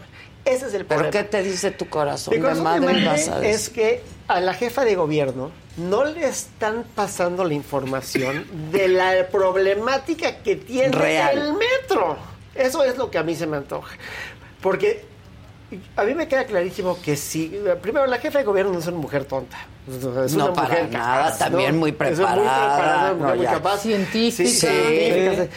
Ese es el ¿Pero problema. qué te dice tu corazón Mi de corazón de madre? madre vas a decir? es que a la jefa de gobierno no le están pasando la información de la problemática que tiene Real. el metro. Eso es lo que a mí se me antoja. Porque a mí me queda clarísimo que sí. Primero, la jefa de gobierno no es una mujer tonta. Es No, una para mujer nada, capaz, también ¿no? muy Es preparada, mujer no, muy capaz. Científica. Sí, Sí.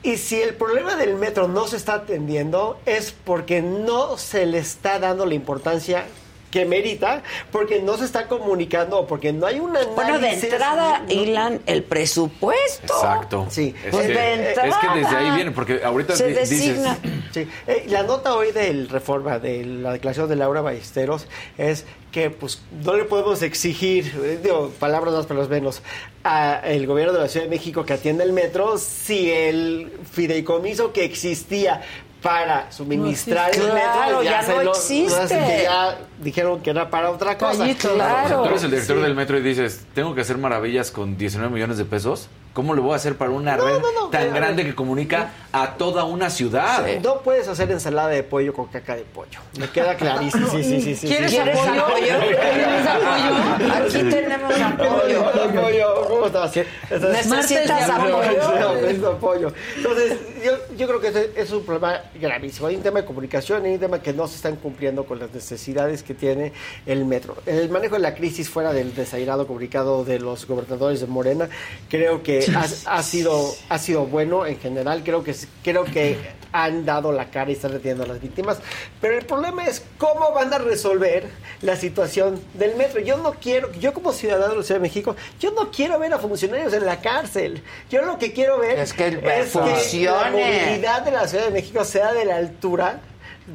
Y si el problema del metro no se está atendiendo es porque no se le está dando la importancia que merita, porque no se está comunicando o porque no hay una Bueno, de entrada, Ilan, el presupuesto. Exacto. Sí. Es, Pues que, de es que desde ahí viene, porque ahorita Se dices. Sí. Eh, la nota hoy del Reforma, de la declaración de Laura Ballesteros, es que pues no le podemos exigir, eh, digo, palabras más, palabras menos, al gobierno de la Ciudad de México que atienda el metro si el fideicomiso que existía para suministrar el metro Claro, ya no lo- existe. que ya dijeron que era para otra cosa. Callito. Claro. Tú eres el director Sí. del metro y dices, tengo que hacer maravillas con 19 millones de pesos. ¿Cómo lo voy a hacer para una red no, no, tan grande que comunica a toda una ciudad? No puedes hacer ensalada de pollo con caca de pollo. Me queda clarísimo. Sí, sí, sí, sí, ¿Quieres sí. apoyo? ¿Quieres apoyo? Aquí tenemos apoyo. apoyo. ¿Cómo estás? Necesitas apoyo. Apoyo. Entonces, yo, yo creo que ese es un problema gravísimo. Hay un tema de comunicación, hay un tema que no se están cumpliendo con las necesidades que tiene el metro. El manejo de la crisis fuera del desairado comunicado de los gobernadores de Morena, creo que ha, ha sido, ha sido bueno en general. Creo que, creo que han dado la cara y están reteniendo a las víctimas. Pero el problema es cómo van a resolver la situación del metro. Yo no quiero, yo como ciudadano de la Ciudad de México, yo no quiero ver a funcionarios en la cárcel. Yo lo que quiero ver Es que la funcione. movilidad de la Ciudad de México sea de la altura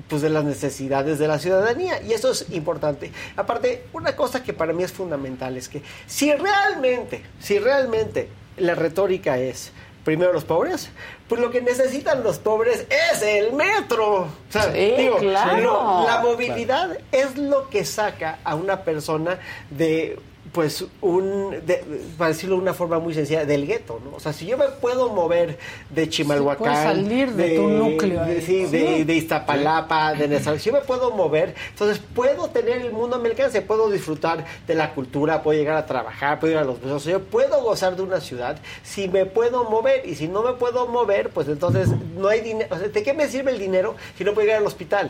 pues de las necesidades de la ciudadanía y eso es importante. Aparte, una cosa que para mí es fundamental es que si realmente, si realmente la retórica es primero los pobres, pues lo que necesitan los pobres es el metro. O sea, Sí, digo, claro. la movilidad es lo que saca a una persona de pues un de- para decirlo de una forma muy sencilla del gueto no o sea si yo me puedo mover de Chimalhuacán puedes salir de tu núcleo de, sí, de, de Iztapalapa de Nezal, si yo me puedo mover entonces puedo tener el mundo a mi alcance puedo disfrutar de la cultura puedo llegar a trabajar puedo ir a los museos yo puedo gozar de una ciudad si me puedo mover y si no me puedo mover pues entonces no hay dinero ¿de qué me sirve el dinero si no puedo llegar al hospital?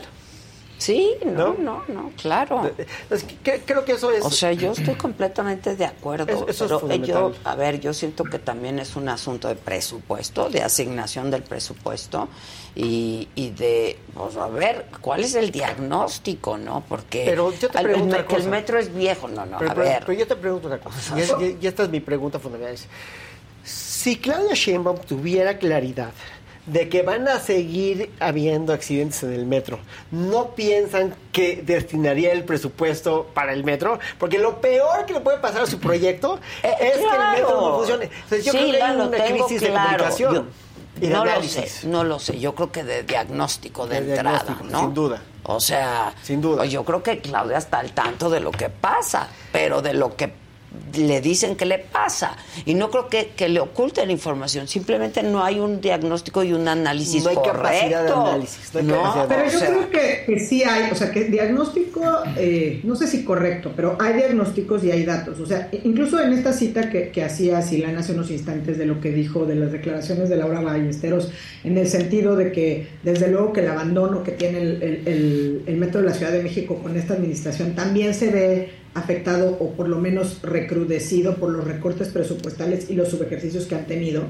Sí, no, ¿No? no, no, claro. Que- creo que eso es O sea, yo estoy completamente de acuerdo. Eso- eso es pero eh, yo, a ver, yo siento que también es un asunto de presupuesto, de asignación del presupuesto y, y de, pues, a ver, ¿cuál es el diagnóstico, no? Porque Pero yo te pregunto el, una que el cosa. metro es viejo, no, no, Pero, a pero- ver. pero yo te pregunto una cosa, y, es- y- y esta es mi pregunta fundamental. si Claudia Sheinbaum tuviera claridad de que van a seguir habiendo accidentes en el metro. No piensan que destinaría el presupuesto para el metro, porque lo peor que le puede pasar a su proyecto es que el metro no funcione. Entonces, yo Sí, creo que hay una crisis de claro. comunicación. Yo- y de no lo sé, no lo sé. Yo creo que de diagnóstico de, De entrada, diagnóstico, ¿no? sin duda. O sea, sin duda. Yo creo que Claudia está al tanto de lo que pasa, pero de lo que le dicen que le pasa. Y no creo que, que le oculten información. Simplemente no hay un diagnóstico y un análisis No hay correcto. capacidad de análisis, no hay capacidad de Pero o yo sea, creo que, que sí hay, o sea, que diagnóstico, eh, no sé si correcto, pero hay diagnósticos y hay datos. O sea, incluso en esta cita que, que hacía Silana hace unos instantes de lo que dijo de las declaraciones de Laura Ballesteros, en el sentido de que, desde luego, que el abandono que tiene el, el- el- el metro de la Ciudad de México con esta administración también se ve afectado o por lo menos recrudecido por los recortes presupuestales y los subejercicios que han tenido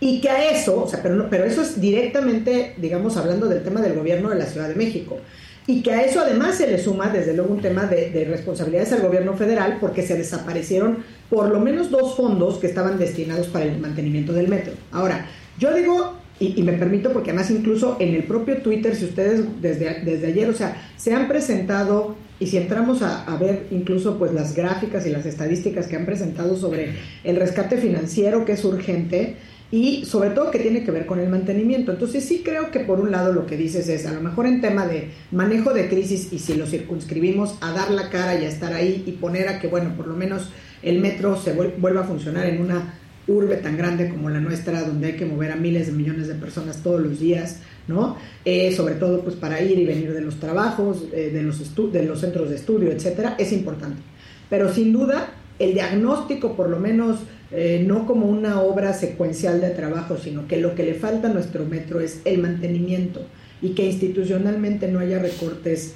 y que a eso, o sea, pero, no- pero eso es directamente, digamos, hablando del tema del gobierno de la Ciudad de México. Y que a eso además se le suma, desde luego, un tema de, de responsabilidades al gobierno federal, porque se desaparecieron por lo menos dos fondos que estaban destinados para el mantenimiento del metro. Ahora, yo digo, y, y me permito, porque además incluso en el propio Twitter, si ustedes desde, desde ayer, o sea, se han presentado, y si entramos a, ver incluso pues las gráficas y las estadísticas que han presentado sobre el rescate financiero que es urgente, y sobre todo que tiene que ver con el mantenimiento. Entonces sí creo que por un lado lo que dices es, a lo mejor en tema de manejo de crisis y si lo circunscribimos a dar la cara y a estar ahí y poner a que, bueno, por lo menos el metro se vuel- vuelva a funcionar en una urbe tan grande como la nuestra, donde hay que mover a miles de millones de personas todos los días, ¿no? Eh, sobre todo pues para ir y venir de los trabajos, eh, de, los de centros de estudio, etcétera, es importante. Pero sin duda, el diagnóstico, por lo menos, eh, no como una obra secuencial de trabajo, sino que lo que le falta a nuestro metro es el mantenimiento y que institucionalmente no haya recortes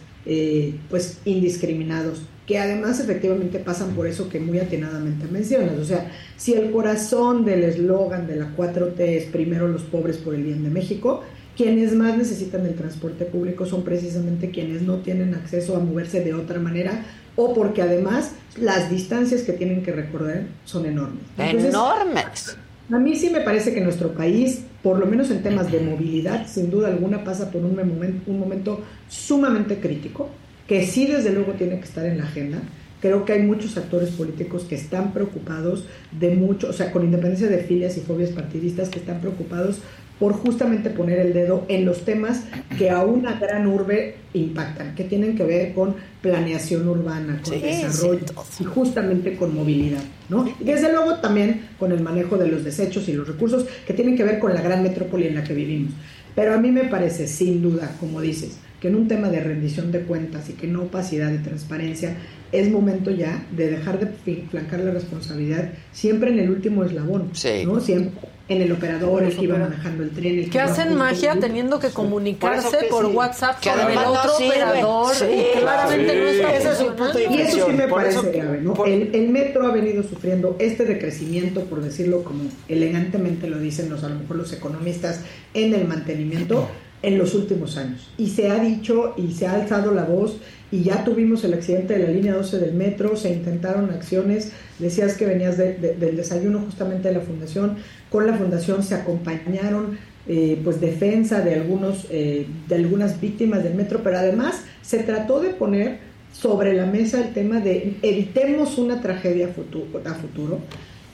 pues indiscriminados, que además efectivamente pasan por eso que muy atinadamente mencionas. O sea, si el corazón del eslogan de la 4T es primero los pobres por el bien de México, quienes más necesitan el transporte público son precisamente quienes no tienen acceso a moverse de otra manera o porque además las distancias que tienen que recorrer son enormes. Entonces, Enormes. a mí sí me parece que nuestro país, por lo menos en temas de movilidad, sin duda alguna pasa por un, momen- un momento sumamente crítico, que sí desde luego tiene que estar en la agenda. Creo que hay muchos actores políticos que están preocupados de mucho, o sea, con independencia de filias y fobias partidistas, que están preocupados por justamente poner el dedo en los temas que a una gran urbe impactan, que tienen que ver con planeación urbana, con Sí, desarrollo y justamente con movilidad, ¿no? Y desde luego también con el manejo de los desechos y los recursos que tienen que ver con la gran metrópoli en la que vivimos. Pero a mí me parece, sin duda, como dices, que en un tema de rendición de cuentas y que no opacidad y transparencia, es momento ya de dejar de flancar la responsabilidad siempre en el último eslabón, ¿no? Siempre en el operador, el que iba manejando el tren, el Que hacen magia teniendo que comunicarse Por sí. WhatsApp Que con el no otro sirve. operador Sí, y claramente no está Ese es un punto de. Y eso sí me Por parece eso- grave, ¿no? El, el metro ha venido sufriendo este decrecimiento, por decirlo como elegantemente lo dicen los, a lo mejor los economistas, en el mantenimiento en los últimos años. Y se ha dicho y se ha alzado la voz y ya tuvimos el accidente de la línea 12 del metro, se intentaron acciones, decías que venías de- de- del desayuno justamente de la fundación, con la fundación se acompañaron eh, pues defensa de algunos eh, de algunas víctimas del metro, pero además se trató de poner sobre la mesa el tema de evitemos una tragedia futu- a futuro,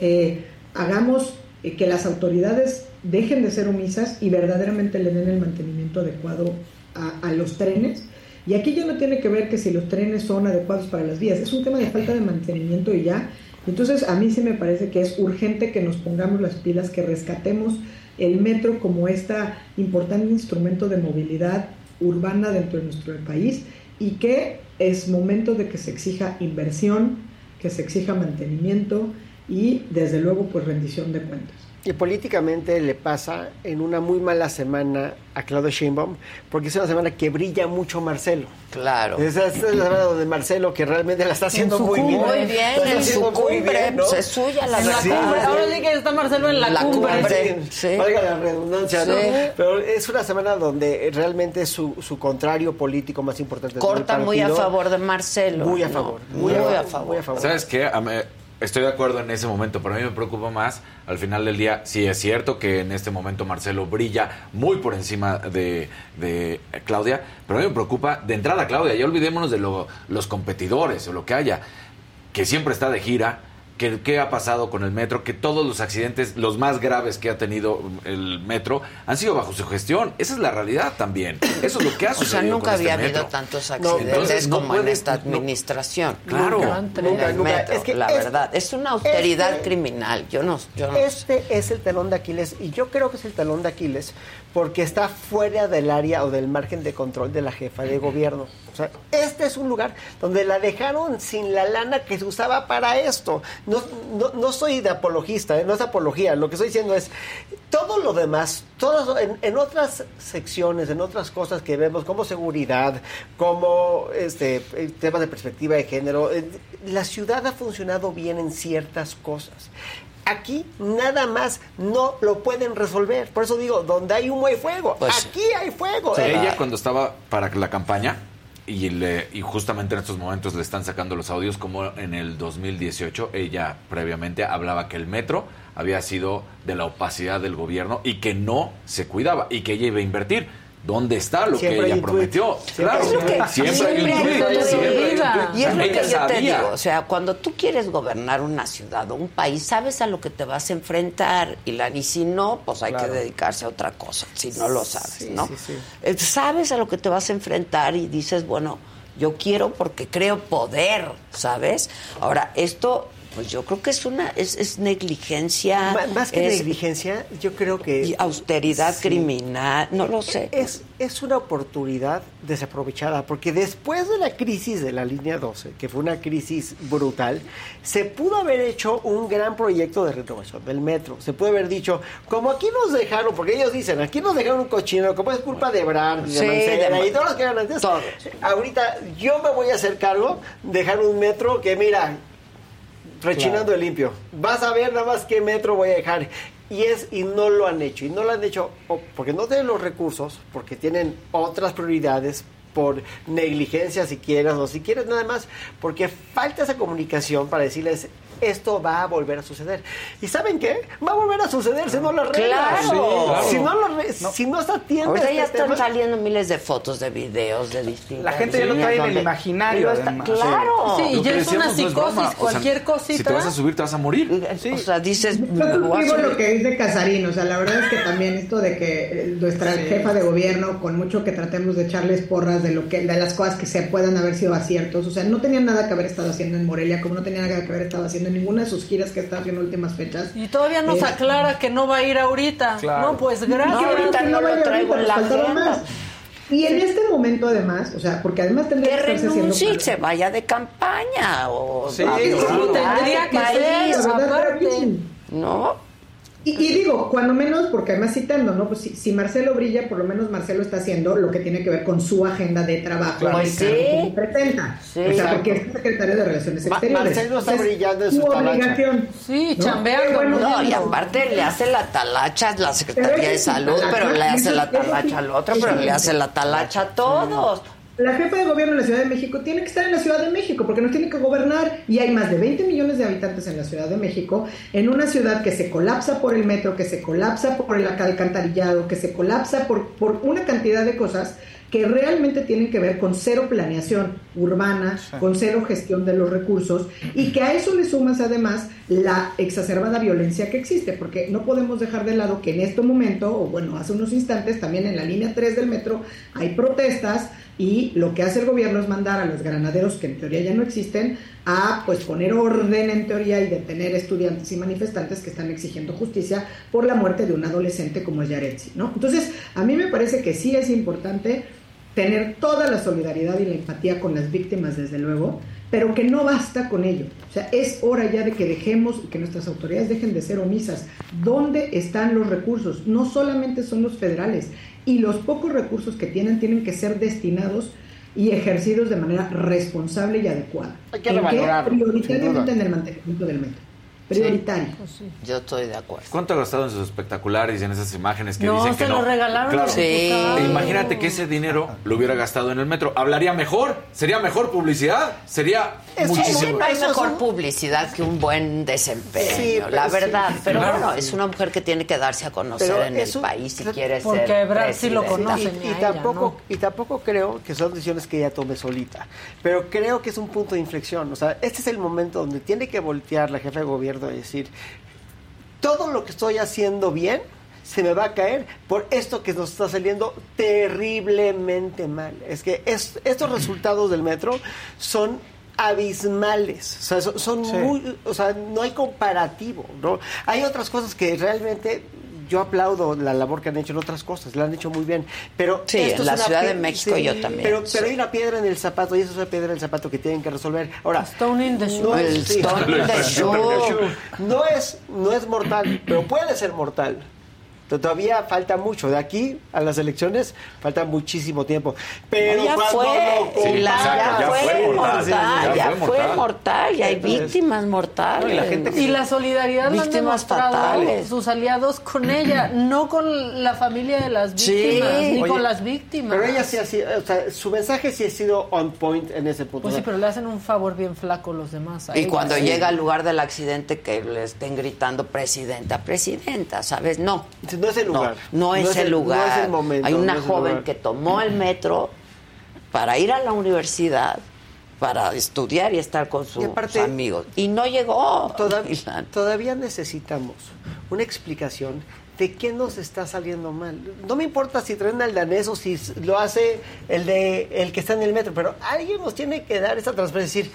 eh, hagamos eh, que las autoridades dejen de ser omisas y verdaderamente le den el mantenimiento adecuado a, los trenes. Y aquí ya no tiene que ver que si los trenes son adecuados para las vías, es un tema de falta de mantenimiento y ya. Entonces a mí sí me parece que es urgente que nos pongamos las pilas, que rescatemos el metro como este importante instrumento de movilidad urbana dentro de nuestro país y que es momento de que se exija inversión, que se exija mantenimiento y desde luego pues rendición de cuentas. Y políticamente le pasa en una muy mala semana a Claudio Sheinbaum, porque es una semana que brilla mucho Marcelo. Claro. Esa es la semana donde Marcelo, que realmente la está haciendo muy bien. Muy bien, está en haciendo su muy cumbre, bien, ¿no? pues es suya la En la Sí, cumbre. sí. Ahora sí que está Marcelo en la, La cumbre. cumbre. Sí, Sí. valga la redundancia, ¿no? Sí. Pero es una semana donde realmente su, su contrario político más importante Corta muy a favor de Marcelo. Muy a ¿no? favor. Muy, a favor. Muy a favor. ¿Sabes qué? Estoy de acuerdo en ese momento, pero a mí me preocupa más al final del día. Sí, es cierto que en este momento Marcelo brilla muy por encima de, de Claudia, pero a mí me preocupa de entrada Claudia. Ya olvidémonos de lo- los competidores o lo que haya, que siempre está de gira. Que, ¿Qué ha pasado con el metro? Que todos los accidentes, los más graves que ha tenido el metro, han sido bajo su gestión. Esa es la realidad también. Eso es lo que ha O sea, sucedido nunca con este había habido metro. tantos No, accidentes entonces no como en esta no- administración. Claro. Nunca, Nunca, en el metro, Es que la es- verdad. Es una austeridad este- criminal. Yo no, yo no Este es el talón de Aquiles y yo creo que es el talón de Aquiles porque está fuera del área o del margen de control de la jefa de gobierno. O sea, este es un lugar donde la dejaron sin la lana que se usaba para esto. No, no, no soy de apologista, ¿eh? no es apología. Lo que estoy diciendo es todo lo demás, todo, en, en otras secciones, en otras cosas que vemos como seguridad, como este eh, temas de perspectiva de género, eh, la ciudad ha funcionado bien en ciertas cosas. Aquí nada más no lo pueden resolver. Por eso digo, donde hay humo hay fuego. Pues- Aquí hay fuego. Sí, ella cuando estaba para la campaña y, le- y justamente en estos momentos le están sacando los audios como en el 2018 ella previamente hablaba que el metro había sido de la opacidad del gobierno y que no se cuidaba y que ella iba a invertir. ¿Dónde está lo Siempre que ella prometió? Siempre claro, hay un tuit. siempre hay un. Y es lo que yo te digo, o sea, cuando tú quieres gobernar una ciudad o un país, sabes a lo que te vas a enfrentar y, la, y si no, pues hay Claro. que dedicarse a otra cosa, si no lo sabes, Sí, ¿no? sí, sí. Eh, Sabes a lo que te vas a enfrentar y dices, bueno, yo quiero porque creo poder, ¿sabes? Ahora, esto, pues yo creo que es una, es, es negligencia. Más que es- negligencia, yo creo que... y austeridad criminal, no lo sé. Es, es una oportunidad desaprovechada, porque después de la crisis de la línea 12, que fue una crisis brutal, se pudo haber hecho un gran proyecto de renovación del metro. Se puede haber dicho, como aquí nos dejaron, porque ellos dicen, aquí nos dejaron un cochino, como es culpa de Brand, de Sí, Mancera de- y todos los que eran antes. Ahorita yo me voy a hacer cargo, dejar un metro que, mira, rechinando Claro. el limpio. Vas a ver nada más qué metro voy a dejar. Y es, y no lo han hecho. Y no lo han hecho porque no tienen los recursos, porque tienen otras prioridades, por negligencia si quieres, o si quieres nada más, porque falta esa comunicación para decirles esto va a volver a suceder. ¿Y saben qué? Va a volver a suceder si no lo arreglas. Claro. Sí, claro. Si no lo re- si no se atiende Ahorita este ya están tema- saliendo miles de fotos, de videos, de distintas. La gente ya lo trae en el imaginario, además. Claro. Sí, Lo ya es una no psicosis, o sea, cualquier cosita. Si te vas a subir, te vas a morir. O sea, dices... Yo lo que dice Casarín, o sea, la verdad es que también esto de que eh, nuestra jefa de gobierno, con mucho que tratemos de echarles porras de lo que, de las cosas que se puedan haber sido aciertos, o sea, no tenía nada que haber estado haciendo en Morelia, como no tenía nada que haber estado haciendo en ninguna de sus giras que está haciendo en últimas fechas. Y todavía nos Eh, aclara que no va a ir ahorita. Claro. No, pues Sí, gracias. que ahorita no lo vaya traigo en la agenda. Y en este momento además, o sea, porque además tendría Que que estarse haciendo renuncie y se vaya de campaña. O Sí, claro. visitar Tendría que ser, aparte. ¿No? Y, y digo, cuando menos, porque además citando, ¿no? Pues si, si Marcelo brilla, por lo menos Marcelo está haciendo lo que tiene que ver con su agenda de trabajo. Claro. Pues sí. que presenta. Sí. o sea, Exacto. porque es secretario de Relaciones Ma- Exteriores. Marcelo está Entonces, brillando en su su talacha. obligación. Sí, ¿no? chambeando. Bueno, No, y aparte le hace la talacha a la Secretaría de Salud, pero le hace la talacha al otro, pero le hace la talacha a todos. La jefa de gobierno de la Ciudad de México tiene que estar en la Ciudad de México porque nos tiene que gobernar y hay más de 20 millones de habitantes en la Ciudad de México, en una ciudad que se colapsa por el metro, que se colapsa por el alcantarillado, que se colapsa por, por una cantidad de cosas que realmente tienen que ver con cero planeación urbana, con cero gestión de los recursos y que a eso le sumas además la exacerbada violencia que existe, porque no podemos dejar de lado que en este momento, o bueno, hace unos instantes, también en la línea 3 del metro hay protestas y lo que hace el gobierno es mandar a los granaderos, que en teoría ya no existen, a pues poner orden en teoría y detener estudiantes y manifestantes que están exigiendo justicia por la muerte de un adolescente como Yaretsi, ¿no? Entonces, a mí me parece que sí es importante tener toda la solidaridad y la empatía con las víctimas, desde luego, pero que no basta con ello. O sea, es hora ya de que dejemos, que nuestras autoridades dejen de ser omisas. ¿Dónde están los recursos? No solamente son los federales, y los pocos recursos que tienen tienen que ser destinados y ejercidos de manera responsable y adecuada. Hay que revalorarlo, Prioritariamente en el mantenimiento del metro. Prioritario. Yo estoy de acuerdo. ¿Cuánto ha gastado en sus espectaculares y en esas imágenes que No, dicen se que lo no? regalaron Claro. los diputados. E Imagínate que ese dinero lo hubiera gastado en el metro. ¿Hablaría mejor? ¿Sería mejor publicidad? Sería muchísimo. No hay mejor publicidad que un buen desempeño, Sí, la verdad. Pero Claro. bueno, es una mujer que tiene que darse a conocer Pero en el país si quiere Porque ser Ebrard sí lo conoce. y, y tampoco y tampoco creo que son decisiones que ella tome solita pero creo que es un punto de inflexión o sea este es el momento donde tiene que voltear la jefa de gobierno y decir todo lo que estoy haciendo bien se me va a caer por esto que nos está saliendo terriblemente mal. Es que es- estos resultados del metro son abismales, o sea, son, son Sí. muy, o sea, no hay comparativo, ¿no? Hay otras cosas que realmente yo aplaudo la labor que han hecho en otras cosas, la han hecho muy bien, pero Sí, esto en es la una Ciudad de México yo también, Pero, sí. pero hay una piedra en el zapato y eso es una piedra en el zapato que tienen que resolver. Ahora, Stone in the shoe. no El es, sí, stone in the shoe. no es, no es mortal, pero puede ser mortal. Todavía falta mucho. De aquí a las elecciones falta muchísimo tiempo. Pero ya fue, la- ya, fue mortal, ya, ya fue mortal, y hay víctimas mortales. No, y la gente Y la solidaridad la han Víctimas demostrado fatales. sus aliados con ella, no con la familia de las Sí. víctimas, ni Oye, con las víctimas. Pero ella sí ha sido, o sea, su mensaje sí ha sido on point en ese punto. Pues sí, pero le hacen un favor bien flaco los demás. a Y ella. cuando Sí. llega al lugar del accidente que le estén gritando presidenta, presidenta, ¿sabes? No. No es el lugar. No, no es el lugar. No es el momento. Hay una joven que tomó el metro para ir a la universidad, para estudiar y estar con sus Y aparte- amigos. Y no llegó. Todavía, todavía necesitamos una explicación de qué nos está saliendo mal. No me importa si traen al danés o si lo hace el de el que está en el metro, pero alguien nos tiene que dar esa transparencia, decir,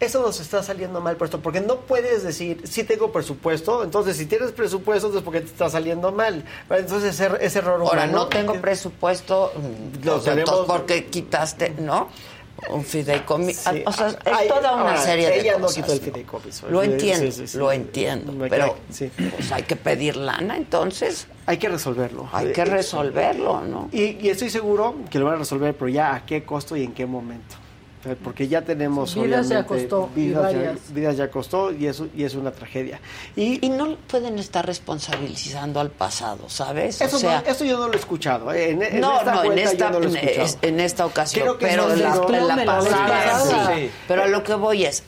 eso nos está saliendo mal por esto, porque no puedes decir, sí tengo presupuesto, entonces si tienes presupuesto, entonces porque te está saliendo mal. Entonces ese, ese error Ahora, humano- no tengo presupuesto, Lo o sea, tenemos- entonces, ¿por qué quitaste, no? Un fideicomiso. Sí. O sea, es Ay, toda una ahora, serie de ella no cosas. quitó el ¿no? fideicomiso. Lo entiendo, sí, sí, sí. lo entiendo. Pero pues, hay que pedir lana, entonces. Hay que resolverlo. Hay que resolverlo, ¿no? Y, y estoy seguro que lo van a resolver, pero ya a qué costo y en qué momento. Sea, Porque ya tenemos Vidas ya obviamente, costó, y vidas, ya, vidas ya costó y eso y es una tragedia. Y, Y no pueden estar responsabilizando al pasado, ¿sabes? eso, o sea, no- eso yo no lo he escuchado. ¿eh? En, en no, esta no, en esta, yo no lo he en, escuchado. es- en esta ocasión, pero en la, pasada. sí. Pero a lo que voy es,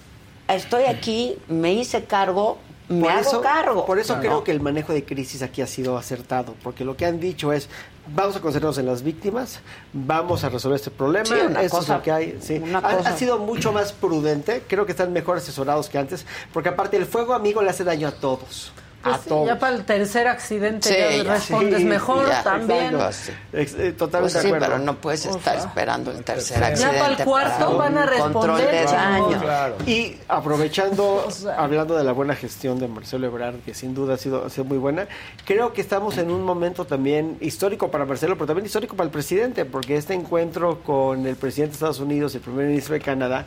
estoy aquí, me hice cargo, me por hago eso, cargo. Por eso ¿no? creo que el manejo de crisis aquí ha sido acertado, porque lo que han dicho es, vamos a concentrarnos en las víctimas, vamos a resolver este problema, Sí, una esto cosa- es lo que hay. Sí. una Ha, cosa- ha sido mucho más prudente, creo que están mejor asesorados que antes, porque aparte el fuego amigo le hace daño a todos. Pues a sí, todos. ya para el tercer accidente Sí, ya ya. respondes Sí, mejor ya, también. exacto. Eh, totalmente Pues sí, de acuerdo. pero no puedes estar esperando el tercer Ya accidente. para el cuarto para van a de responder, daño. Claro. Y aprovechando, hablando de la buena gestión de Marcelo Ebrard, que sin duda ha sido, ha sido muy buena, creo que estamos en un momento también histórico para Marcelo, pero también histórico para el presidente, porque este encuentro con el presidente de Estados Unidos y el primer ministro de Canadá,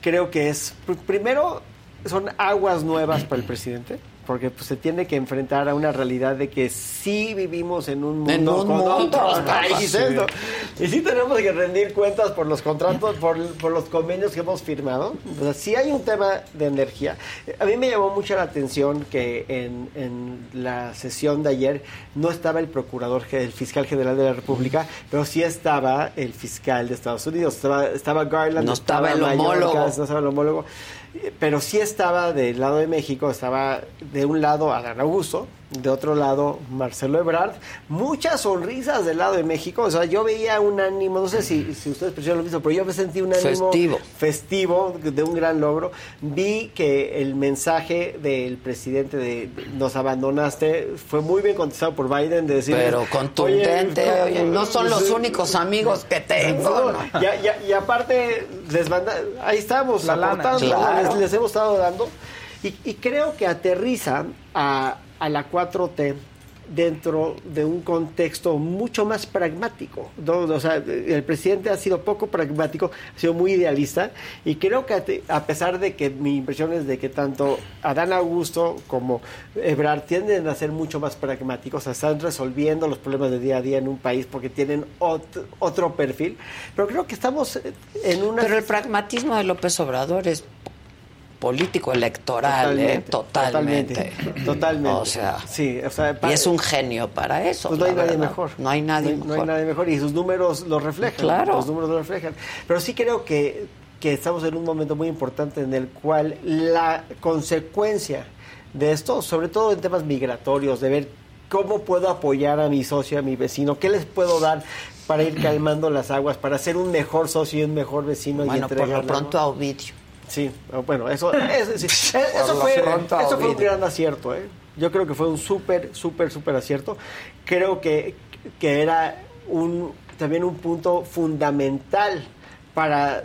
creo que es, pr- primero, son aguas nuevas para el presidente. Porque pues, se tiene que enfrentar a una realidad de que sí vivimos en un mundo En un con mundo, otros ¿no? países. Y sí tenemos que rendir cuentas por los contratos, por, por los convenios que hemos firmado. O sea, sí hay un tema de energía. A mí me llamó mucho la atención que en, en la sesión de ayer no estaba el procurador, el fiscal general de la República, pero sí estaba el fiscal de Estados Unidos. Estaba, estaba Garland, No estaba el Mayorkas, homólogo. no estaba el homólogo. Pero sí estaba del lado de México, estaba de un lado Adán Augusto, de otro lado Marcelo Ebrard. Muchas sonrisas del lado de México. O sea, yo veía un ánimo, no sé si, si ustedes percibieron lo mismo, pero yo me sentí un ánimo Festivo. festivo de un gran logro. Vi que el mensaje del presidente de nos abandonaste fue muy bien contestado por Biden de decir Pero contundente, oye, no son los únicos amigos que tengo, ¿no? Ya, ya, y aparte, les manda, ahí estamos, La lana. aportando, Claro. les, les hemos estado dando. Y, y creo que aterriza a, a la 4T dentro de un contexto mucho más pragmático. O sea, el presidente ha sido poco pragmático, ha sido muy idealista y creo que a pesar de que mi impresión es de que tanto Adán Augusto como Ebrard tienden a ser mucho más pragmáticos, están resolviendo los problemas de día a día en un país porque tienen ot- otro perfil, pero creo que estamos en una... Pero el pragmatismo de López Obrador es político electoral, ¿eh? Totalmente. Totalmente. Totalmente. O sea, sí, o sea, y es un genio para eso. Pues no hay nadie mejor. No hay nadie no, mejor. no hay nadie mejor y sus números lo reflejan. Claro. Los números lo reflejan. Pero sí creo que, que estamos en un momento muy importante en el cual la consecuencia de esto, sobre todo en temas migratorios, de ver cómo puedo apoyar a mi socio, a mi vecino, qué les puedo dar para ir calmando las aguas, para ser un mejor socio y un mejor vecino y Bueno, por lo pronto a Ovidio. Sí, bueno, eso, es- sí, eso, fue, eso un gran acierto. ¿eh? Yo creo que fue un súper, súper, súper acierto. Creo que, que era un, también un punto fundamental para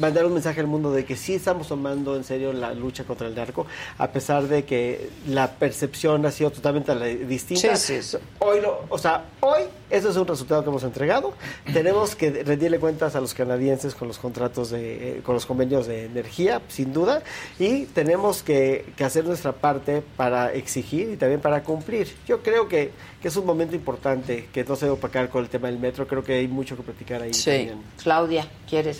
mandar un mensaje al mundo de que sí estamos tomando en serio la lucha contra el narco, a pesar de que la percepción ha sido totalmente distinta. Sí, sí. Hoy, lo- o sea, hoy eso es un resultado que hemos entregado. Tenemos que rendirle cuentas a los canadienses con los contratos de, eh, con los convenios de energía, sin duda, y tenemos que, que hacer nuestra parte para exigir y también para cumplir. Yo creo que, que es un momento importante que no se debe opacar con el tema del metro. Creo que hay mucho que platicar ahí Sí. también. Claudia, ¿quieres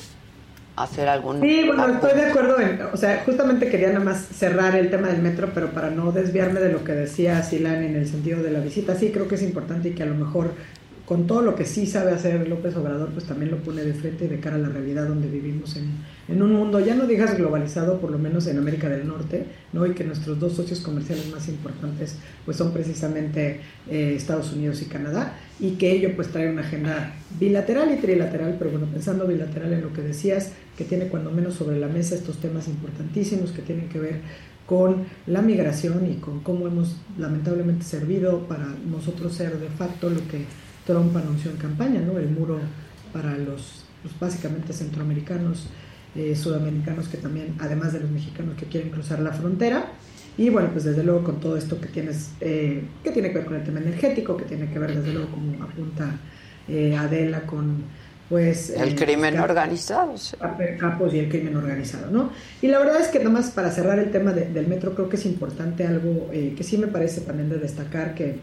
hacer algún Sí, bueno, estoy de acuerdo. En, o sea, justamente quería nada más cerrar el tema del metro, pero para no desviarme de lo que decía Silán en el sentido de la visita, sí creo que es importante y que a lo mejor con todo lo que sí sabe hacer López Obrador, pues también lo pone de frente y de cara a la realidad donde vivimos en, en un mundo, ya no digas globalizado, por lo menos en América del Norte, ¿no? y que nuestros dos socios comerciales más importantes pues son precisamente eh, Estados Unidos y Canadá, y que ello pues trae una agenda bilateral y trilateral, pero bueno, pensando bilateral en lo que decías, que tiene cuando menos sobre la mesa estos temas importantísimos que tienen que ver con la migración y con cómo hemos lamentablemente servido para nosotros ser de facto lo que Trump anunció en campaña, ¿no? El muro para los, básicamente centroamericanos, eh, sudamericanos que también, además de los mexicanos que quieren cruzar la frontera. Y bueno, pues desde luego con todo esto que tienes, eh, que tiene que ver con el tema energético, que tiene que ver desde luego como apunta eh, Adela con pues El eh, crimen organizado. sí. capos y el crimen organizado, ¿no? Y la verdad es que nomás para cerrar el tema de- del metro creo que es importante algo que sí me parece también de destacar que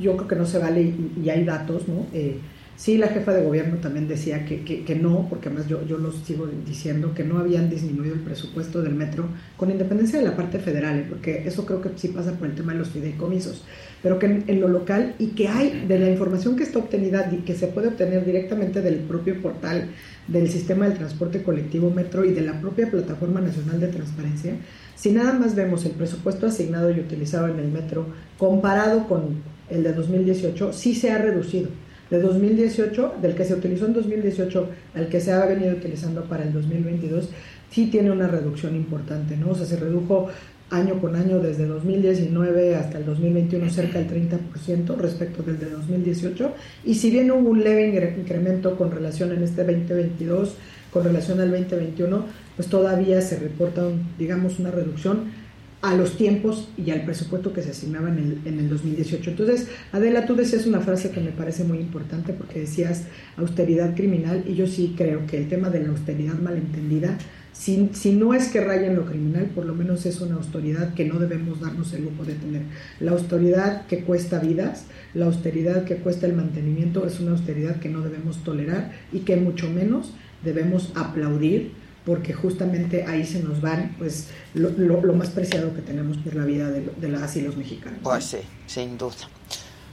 yo creo que no se vale y, hay datos, ¿no? Eh, sí, la jefa de gobierno también decía que, que, que no, porque además yo, yo lo sigo diciendo, que no habían disminuido el presupuesto del metro con independencia de la parte federal, ¿eh? porque eso creo que sí pasa por el tema de los fideicomisos, pero que en, en lo local y que hay de la información que está obtenida y que se puede obtener directamente del propio portal del sistema del transporte colectivo metro y de la propia plataforma nacional de transparencia, si nada más vemos el presupuesto asignado y utilizado en el metro comparado con el de 2018, sí se ha reducido. De 2018, del que se utilizó en 2018 al que se ha venido utilizando para el 2022, sí tiene una reducción importante, ¿no? O sea, se redujo año con año desde 2019 hasta el 2021 cerca del 30% respecto del de 2018 y si bien hubo un leve incremento con relación en este 2022 con relación al 2021 pues todavía se reporta digamos una reducción a los tiempos y al presupuesto que se asignaba en el, en el 2018. Entonces, Adela, tú decías una frase que me parece muy importante porque decías austeridad criminal y yo sí creo que el tema de la austeridad malentendida, si, si no es que raya en lo criminal, por lo menos es una austeridad que no debemos darnos el lujo de tener. La austeridad que cuesta vidas, la austeridad que cuesta el mantenimiento es una austeridad que no debemos tolerar y que mucho menos debemos aplaudir porque justamente ahí se nos van pues lo, lo- lo más preciado que tenemos por la vida de, de las y los mexicanos. Pues sí, sin duda.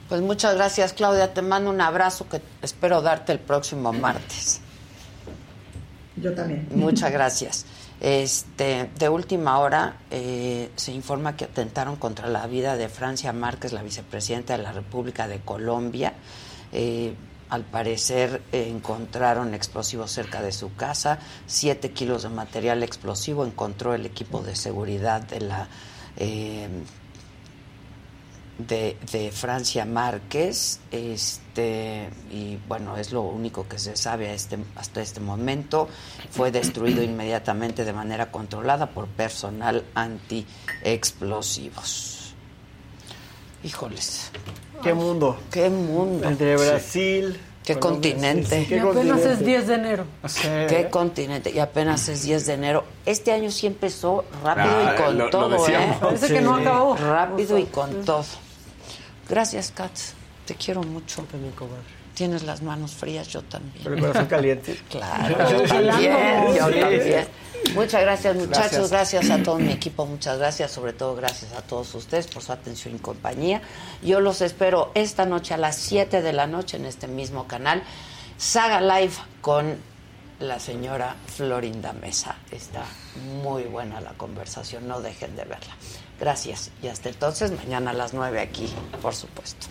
Pues muchas gracias, Claudia. Te mando un abrazo que espero darte el próximo martes. Yo también. Muchas gracias. Este, de última hora eh, se informa que atentaron contra la vida de Francia Márquez, la vicepresidenta de la República de Colombia. Eh, al parecer eh, encontraron explosivos cerca de su casa, siete kilos de material explosivo encontró el equipo de seguridad de la eh, de, Francia Márquez, este, y bueno, es lo único que se sabe este, hasta este momento. Fue destruido inmediatamente de manera controlada por personal antiexplosivos. Híjoles. ¿Qué mundo? ¿Qué mundo? Entre Sí. Brasil. ¿Qué continente? sí, sí, Y ¿qué apenas continente? es 10 de enero. ¿Qué continente? Y apenas es 10 de enero. Este año sí empezó rápido Ah, y con lo- lo todo, decíamos. ¿eh? Parece que no acabó. Rápido y con todo. Gracias, Katz. Te quiero mucho. Tienes las manos frías, yo también. Pero el corazón caliente. Claro, yo también, yo Sí. también. Muchas gracias, muchachos. Gracias. Gracias. a todo mi equipo. Muchas gracias. Sobre todo, gracias a todos ustedes por su atención y compañía. Yo los espero esta noche a las 7 de la noche en este mismo canal. Saga Live con la señora Florinda Mesa. Está muy buena la conversación. No dejen de verla. Gracias. Y hasta entonces, mañana a las 9 aquí, por supuesto.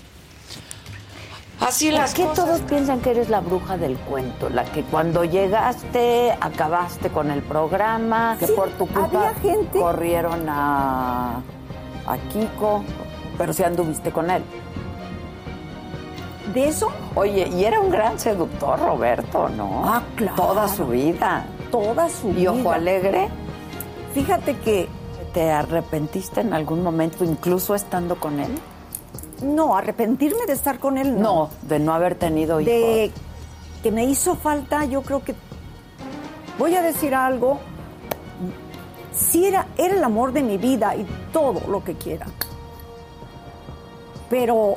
Así ¿Por las qué cosas. todos piensan que eres la bruja del cuento? La que cuando llegaste acabaste con el programa, que Sí, por tu culpa gente- corrieron a, a Kiko, pero si anduviste con él. ¿De eso? Oye, y era un gran seductor, Roberto, ¿no? Ah, claro. Toda su vida. Toda su ¿Y Ojo vida. Alegre? Fíjate que ¿Te arrepentiste en algún momento, incluso estando con él? No, arrepentirme de estar con él no. No, de no haber tenido hijos. de que me hizo falta, yo creo que voy a decir algo. Sí era, era el amor de mi vida y todo lo que quiera. Pero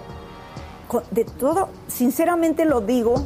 de todo, sinceramente lo digo,